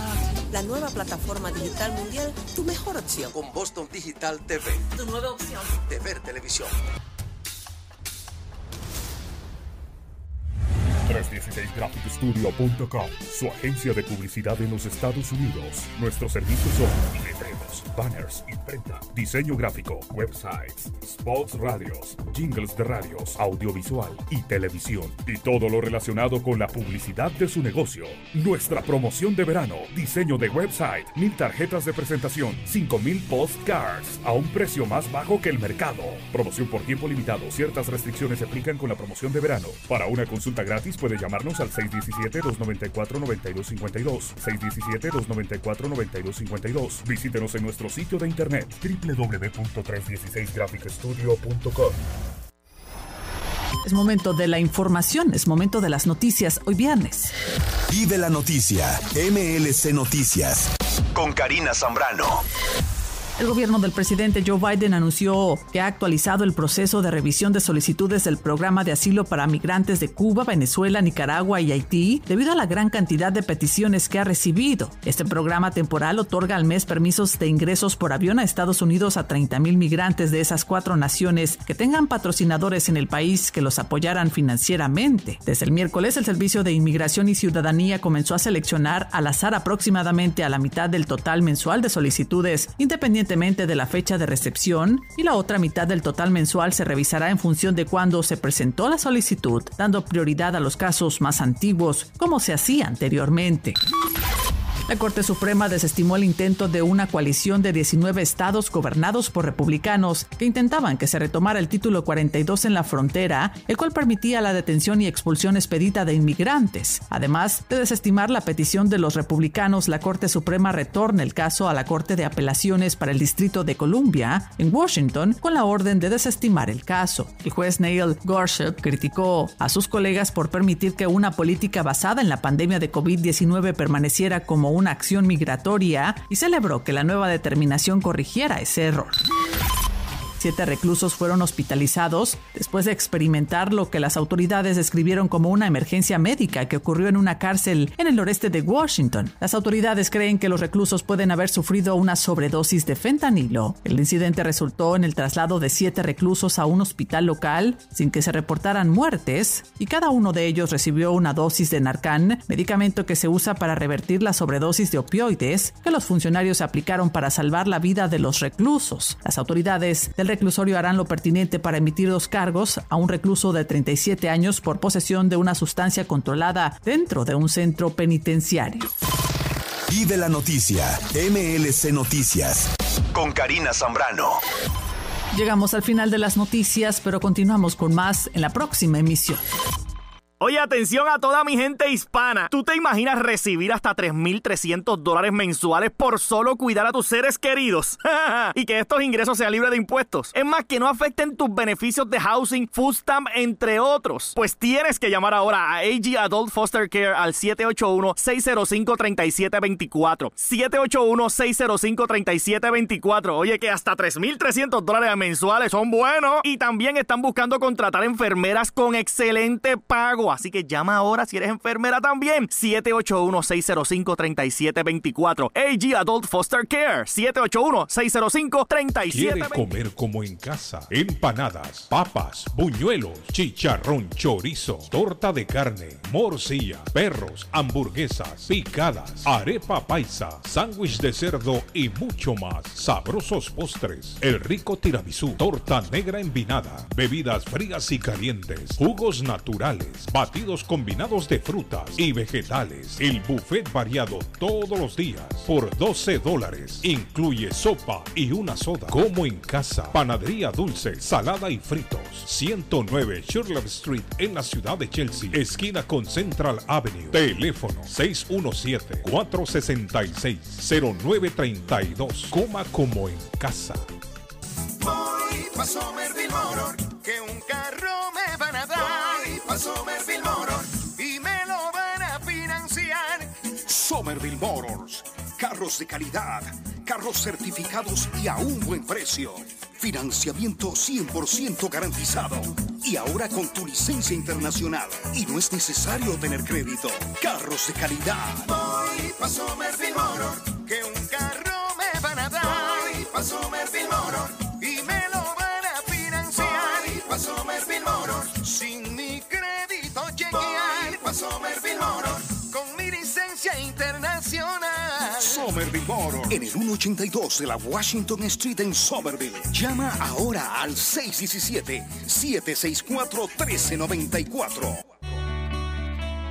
La nueva plataforma digital mundial, tu mejor opción. Con Boston Digital TV. Tu nueva opción. De ver televisión. 316graphicstudio.com, su agencia de publicidad en los Estados Unidos. Nuestros servicios son letreros, banners, imprenta, diseño gráfico, websites, spots radios, jingles de radios, audiovisual y televisión. Y todo lo relacionado con la publicidad de su negocio. Nuestra promoción de verano, diseño de website, mil tarjetas de presentación, 5000 postcards a un precio más bajo que el mercado. Promoción por tiempo limitado. Ciertas restricciones se aplican con la promoción de verano. Para una consulta gratis puede llamarnos al 617-294-9252. 617-294-9252. Visítenos en nuestro sitio de internet www.316graphicstudio.com. Es momento de la información, es momento de las noticias hoy viernes. Vive la noticia, MLC Noticias, con Karina Zambrano. El gobierno del presidente Joe Biden anunció que ha actualizado el proceso de revisión de solicitudes del programa de asilo para migrantes de Cuba, Venezuela, Nicaragua y Haití debido a la gran cantidad de peticiones que ha recibido. Este programa temporal otorga al mes permisos de ingresos por avión a Estados Unidos a 30 mil migrantes de esas cuatro naciones que tengan patrocinadores en el país que los apoyaran financieramente. Desde el miércoles, el Servicio de Inmigración y Ciudadanía comenzó a seleccionar al azar aproximadamente a la mitad del total mensual de solicitudes, de la fecha de recepción, y la otra mitad del total mensual se revisará en función de cuándo se presentó la solicitud, dando prioridad a los casos más antiguos, como se hacía anteriormente. La Corte Suprema desestimó el intento de una coalición de 19 estados gobernados por republicanos que intentaban que se retomara el título 42 en la frontera, el cual permitía la detención y expulsión expedita de inmigrantes. Además de desestimar la petición de los republicanos, la Corte Suprema retorna el caso a la Corte de Apelaciones para el Distrito de Columbia, en Washington, con la orden de desestimar el caso. El juez Neil Gorsuch criticó a sus colegas por permitir que una política basada en la pandemia de COVID-19 permaneciera como una acción migratoria y celebró que la nueva determinación corrigiera ese error. Siete reclusos fueron hospitalizados después de experimentar lo que las autoridades describieron como una emergencia médica que ocurrió en una cárcel en el noreste de Washington. Las autoridades creen que los reclusos pueden haber sufrido una sobredosis de fentanilo. El incidente resultó en el traslado de siete reclusos a un hospital local sin que se reportaran muertes y cada uno de ellos recibió una dosis de Narcan, medicamento que se usa para revertir la sobredosis de opioides que los funcionarios aplicaron para salvar la vida de los reclusos. Las autoridades del reclusorio harán lo pertinente para emitir dos cargos a un recluso de 37 años por posesión de una sustancia controlada dentro de un centro penitenciario. Vive la noticia, MLC Noticias, con Karina Zambrano. Llegamos al final de las noticias, pero continuamos con más en la próxima emisión. Oye, atención a toda mi gente hispana. ¿Tú te imaginas recibir hasta 3.300 dólares mensuales por solo cuidar a tus seres queridos? y que estos ingresos sean libres de impuestos. Es más, que no afecten tus beneficios de housing, food stamp, entre otros. Pues tienes que llamar ahora a AG Adult Foster Care al 781-605-3724. 781-605-3724. Oye, que hasta 3.300 dólares mensuales son buenos. Y también están buscando contratar enfermeras con excelente pago. Así que llama ahora si eres enfermera también. 781-605-3724. AG Adult Foster Care. 781-605-3724. ¿Quiere comer como en casa? Empanadas, papas, buñuelos, chicharrón, chorizo, torta de carne, morcilla, perros, hamburguesas, picadas, arepa paisa, sándwich de cerdo y mucho más. Sabrosos postres, el rico tiramisú, torta negra envinada, bebidas frías y calientes, jugos naturales, batidos combinados de frutas y vegetales. El buffet variado todos los días por 12 dólares. Incluye sopa y una soda. Como en casa. Panadería dulce, salada y fritos. 109 Sherlock Street en la ciudad de Chelsea. Esquina con Central Avenue. Teléfono 617-466-0932. Coma como en casa. Voy pa' Somerville Motor, que un carro me van a dar. Voy pa' Somerville Motor y me lo van a financiar. Somerville Motors. Carros de calidad, carros certificados y a un buen precio. Financiamiento 100% garantizado. Y ahora con tu licencia internacional. Y no es necesario tener crédito. Carros de calidad. Voy pa' Somerville Motor, que un carro me van a dar. Voy pa' Somerville Motor Somerville Motor. En el 182 de la Washington Street en Somerville. Llama ahora al 617-764-1394.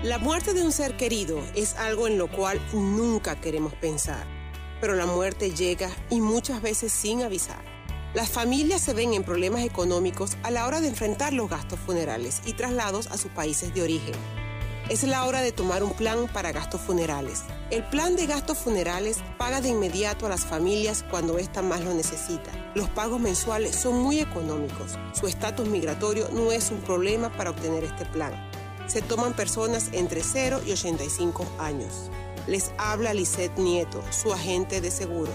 La muerte de un ser querido es algo en lo cual nunca queremos pensar, pero la muerte llega y muchas veces sin avisar. Las familias se ven en problemas económicos a la hora de enfrentar los gastos funerales y traslados a sus países de origen. Es la hora de tomar un plan para gastos funerales. El plan de gastos funerales paga de inmediato a las familias cuando ésta más lo necesita. Los pagos mensuales son muy económicos. Su estatus migratorio no es un problema para obtener este plan. Se toman personas entre 0 y 85 años. Les habla Lisette Nieto, su agente de seguros.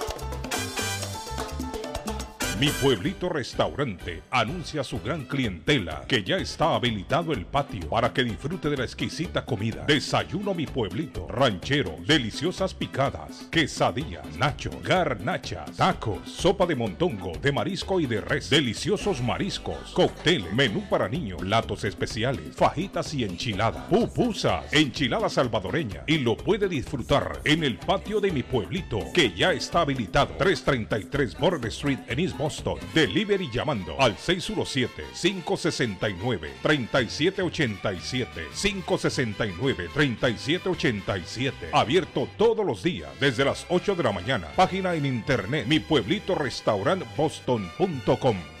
Mi Pueblito Restaurante anuncia a su gran clientela que ya está habilitado el patio para que disfrute de la exquisita comida. Desayuno Mi Pueblito, ranchero, deliciosas picadas, quesadillas, nacho, garnachas, tacos, sopa de montongo, de marisco y de res, deliciosos mariscos, cócteles, menú para niños, platos especiales, fajitas y enchiladas, pupusas, enchilada salvadoreña y lo puede disfrutar en el patio de Mi Pueblito que ya está habilitado. 333 Border Street en East Boston. Delivery llamando al 617-569-3787. 569-3787. Abierto todos los días desde las 8 de la mañana. Página en internet mi pueblito restaurant boston.com.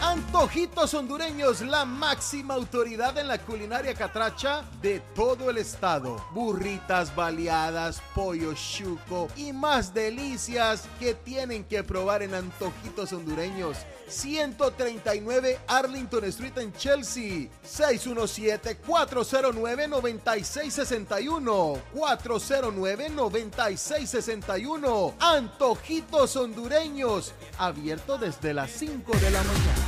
Antojitos hondureños, la máxima autoridad en la culinaria catracha de todo el estado. Burritas baleadas, pollo chuco y más delicias que tienen que probar en Antojitos hondureños. 139 Arlington Street en Chelsea. 617-409-9661. 409-9661. Antojitos hondureños. Abierto desde las 5 de la mañana.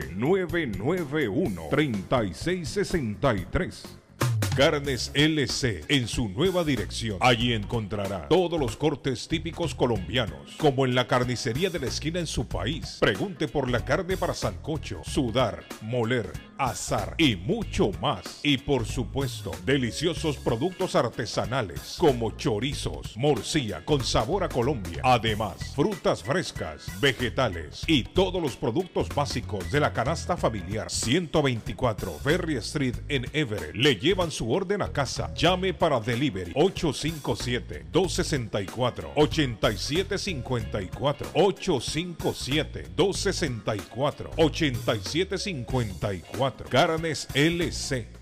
991-3663. Carnes LC en su nueva dirección. Allí encontrará todos los cortes típicos colombianos, como en la carnicería de la esquina en su país. Pregunte por la carne para sancocho, sudar, moler, azar y mucho más. Y por supuesto, deliciosos productos artesanales como chorizos, morcilla con sabor a Colombia. Además, frutas frescas, vegetales y todos los productos básicos de la canasta familiar. 124 Ferry Street en Everett. Le llevan su orden a casa. Llame para delivery 857-264-8754. 857-264-8754. Carnes LC.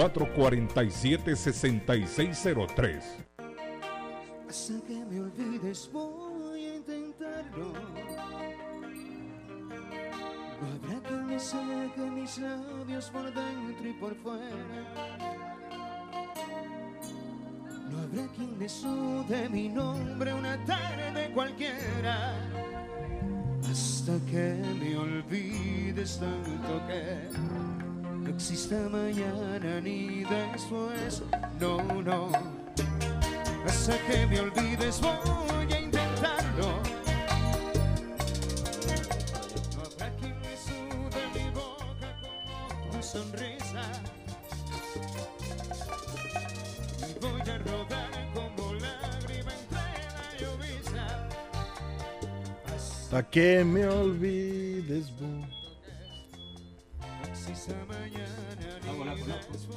447-6603. Hasta que me olvides voy a intentarlo. No habrá quien me seque mis labios por dentro y por fuera. No habrá quien le sude mi nombre una tarde cualquiera. Hasta que me olvides tanto que no exista mañana ni después. No, no. Hasta que me olvides voy a intentarlo. No habrá quien me sude mi boca como una sonrisa. Y voy a rodar como lágrima entre la llovizna. Hasta que me olvides. No mañana después.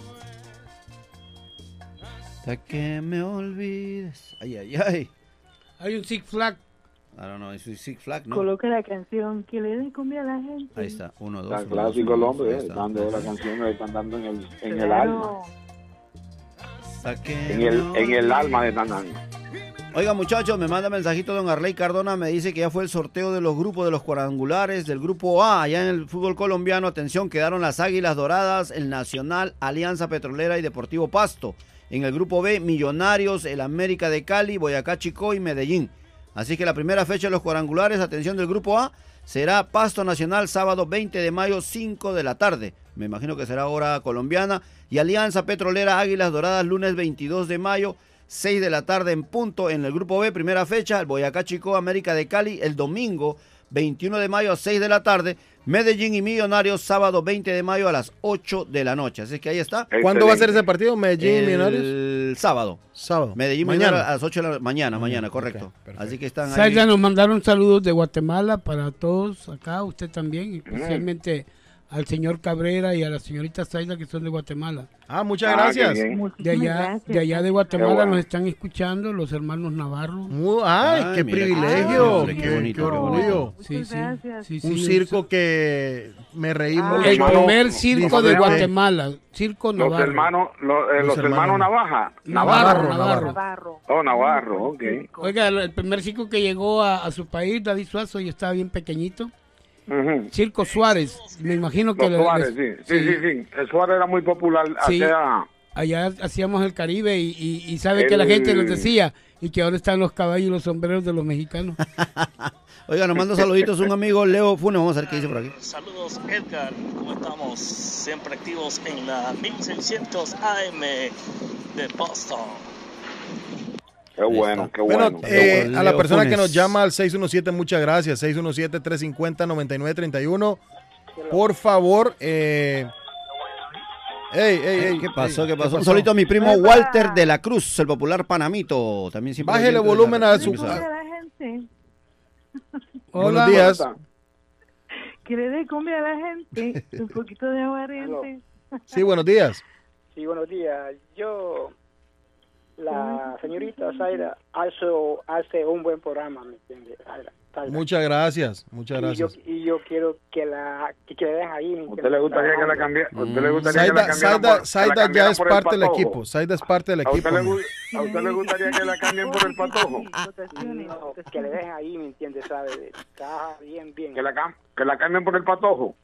Hasta que me olvides. Ay, ay, ay. Hay un Six Flag. I don't know, es un Six Flag, ¿no? Coloca la canción que le den cumbia a la gente. Ahí está, uno, dos. Dos, clásico el hombre, eh, está. dando la canción, le están dando en el, en el Claro. alma. Hasta que En el, en el alma de dando. Oiga, muchachos, me manda mensajito don Arley Cardona, me dice que ya fue el sorteo de los grupos de los cuadrangulares del grupo A, allá en el fútbol colombiano. Atención, quedaron las Águilas Doradas, el Nacional, Alianza Petrolera y Deportivo Pasto. En el grupo B, Millonarios, el América de Cali, Boyacá Chicó y Medellín. Así que la primera fecha de los cuadrangulares, atención del grupo A, será Pasto Nacional sábado 20 de mayo 5 de la tarde. Me imagino que será hora colombiana. Y Alianza Petrolera Águilas Doradas lunes 22 de mayo 6 de la tarde en punto en el grupo B, primera fecha, el Boyacá Chico América de Cali el domingo 21 de mayo a 6 de la tarde, Medellín y Millonarios sábado 20 de mayo a las 8 de la noche. Así que ahí está. ¿Cuándo va a ser ese partido? Medellín, el Millonarios. sábado. Sábado. Medellín Mañana. mañana a las 8 de la mañana, mañana, correcto. Así que están ahí. Nos mandaron saludos de Guatemala para todos acá, usted también, especialmente al señor Cabrera y a la señorita Zayda que son de Guatemala. Ah, muchas Ah, gracias. qué. De allá, Muchísimas de allá de gracias. Guatemala Qué bueno. nos están escuchando los hermanos Navarro. ay, qué mira, privilegio. hombre, qué, qué bonito, qué qué orgullo. Sí, sí, sí, sí, un sí. circo que me reí Ah, mucho. El primer circo de. Guatemala, Circo Los Navarro. hermanos, lo- eh, los, hermanos Navaja. Navarro, Navarro. Oh, Navarro, ok. Oiga, el primer circo que llegó a, a su país, David Suazo, y estaba bien pequeñito. Circo Suárez, me imagino que... Los Suárez, les- sí. Sí, sí, sí. El Suárez era muy popular. Sí. Allá hacíamos el Caribe y, y- y sabe que la gente nos decía y que ahora están los caballos y los sombreros de los mexicanos. Oiga, nos manda saluditos un amigo Leo Funes. Vamos a ver qué dice por aquí. Saludos Edgar, ¿cómo estamos? Siempre activos en la 1600 AM de Boston. Qué bueno, qué Bueno, bueno. eh, a la persona que nos llama al 617, muchas gracias. 617-350-9931. Por favor, eh... Ey, ey, ey, ¿Qué pasó? ¿Qué pasó? Un solito a mi primo Walter de la Cruz, el popular Panamito. También siempre Bájele de volumen la- a su- gente. Buenos días. Que le dé cumbia a la gente. Un poquito de aguardiente. Sí, buenos días. Sí, buenos días. Yo, la señorita Zaira hace, hace un buen programa, ¿me entiende? Zaira, Zaira. Muchas gracias, muchas Y yo, gracias. y yo quiero que la que, que ahí. ¿me ¿A usted entiende? le gustaría que la cambie? ¿A usted le gustaría que la Saida, cambiaran Saida, por- que la ya es parte del equipo. Saida es parte del ¿A equipo. usted, le, ¿A usted le gustaría que la cambien por el patojo? No, que le dejen ahí, ¿me entiende? ¿Sabe? Está bien, bien. ¿Que la, cam- que la cambien por el patojo?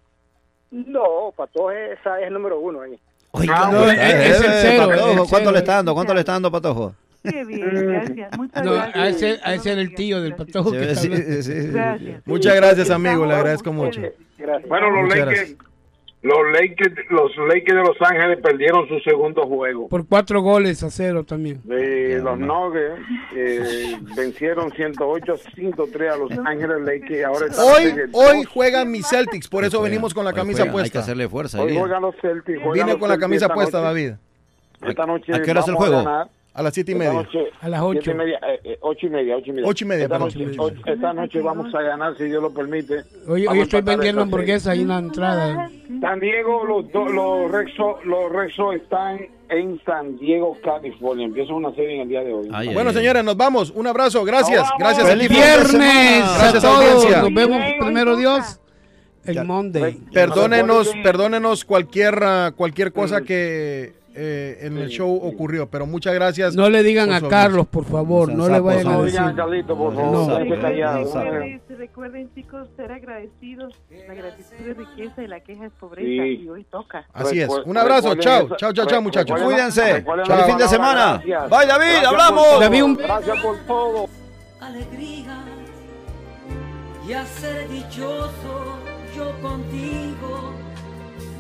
No, Patojo es, esa es el número uno ahí. Oiga, No, eh, es el eh, cero, Patojo, es el ¿Cuánto cero. le está dando? ¿Cuánto le está dando Patojo? Qué bien, gracias. Muchas No, gracias. a ese, a ese era el tío del patojo que está Sí, hablando. sí, sí, sí. Gracias. Muchas gracias, amigo. Le agradezco mucho. Bueno, los Muchas Lakers, los Lakers, los Lakers de Los Ángeles perdieron su segundo juego. Por cuatro goles a cero también. De los Nuggets eh, vencieron 108-103 a Los Ángeles Lakers. Ahora están Hoy, hoy juegan mis Celtics, por eso venimos con la camisa juegan, puesta. Hay que hacerle fuerza. Hoy juegan los Celtics. juegan Vine los con la camisa esta puesta, noche. David. Esta noche ¿A qué hora es el juego? A las siete y media. noche, A las siete ocho. y media, eh, eh, ocho y media, ocho y media. Ocho y media, Esta perdón. noche, ocho- esta noche vamos a ganar, si Dios lo permite. Hoy, estoy vendiendo hamburguesas ahí en la entrada. San Diego, los, do- los Rexo, los Rexo están en San Diego, California. Empieza una serie en el día de hoy. Ay, Bueno, ay. señores, nos vamos. Un abrazo. Gracias. Nos Gracias. Feliz. Viernes Gracias, a todos. audiencia. Nos vemos primero Dios el Monday. Perdónenos, perdónenos cualquier, ah, cualquier cosa que eh, en el Sí, show ocurrió. Pero muchas gracias. No le digan por a Carlos, por favor, no le vayan a decir. No. Recuerden, recuerden, chicos, ser agradecidos. La gratitud es riqueza y la queja es pobreza. Sí. Y hoy toca. Así es. Un abrazo. Chao, chao, chao, chao, muchachos. Cuídense. Feliz fin de semana. Bye, David. Hablamos. David, un- Gracias por todo. alegría y a ser dichoso yo contigo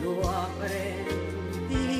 lo aprendí.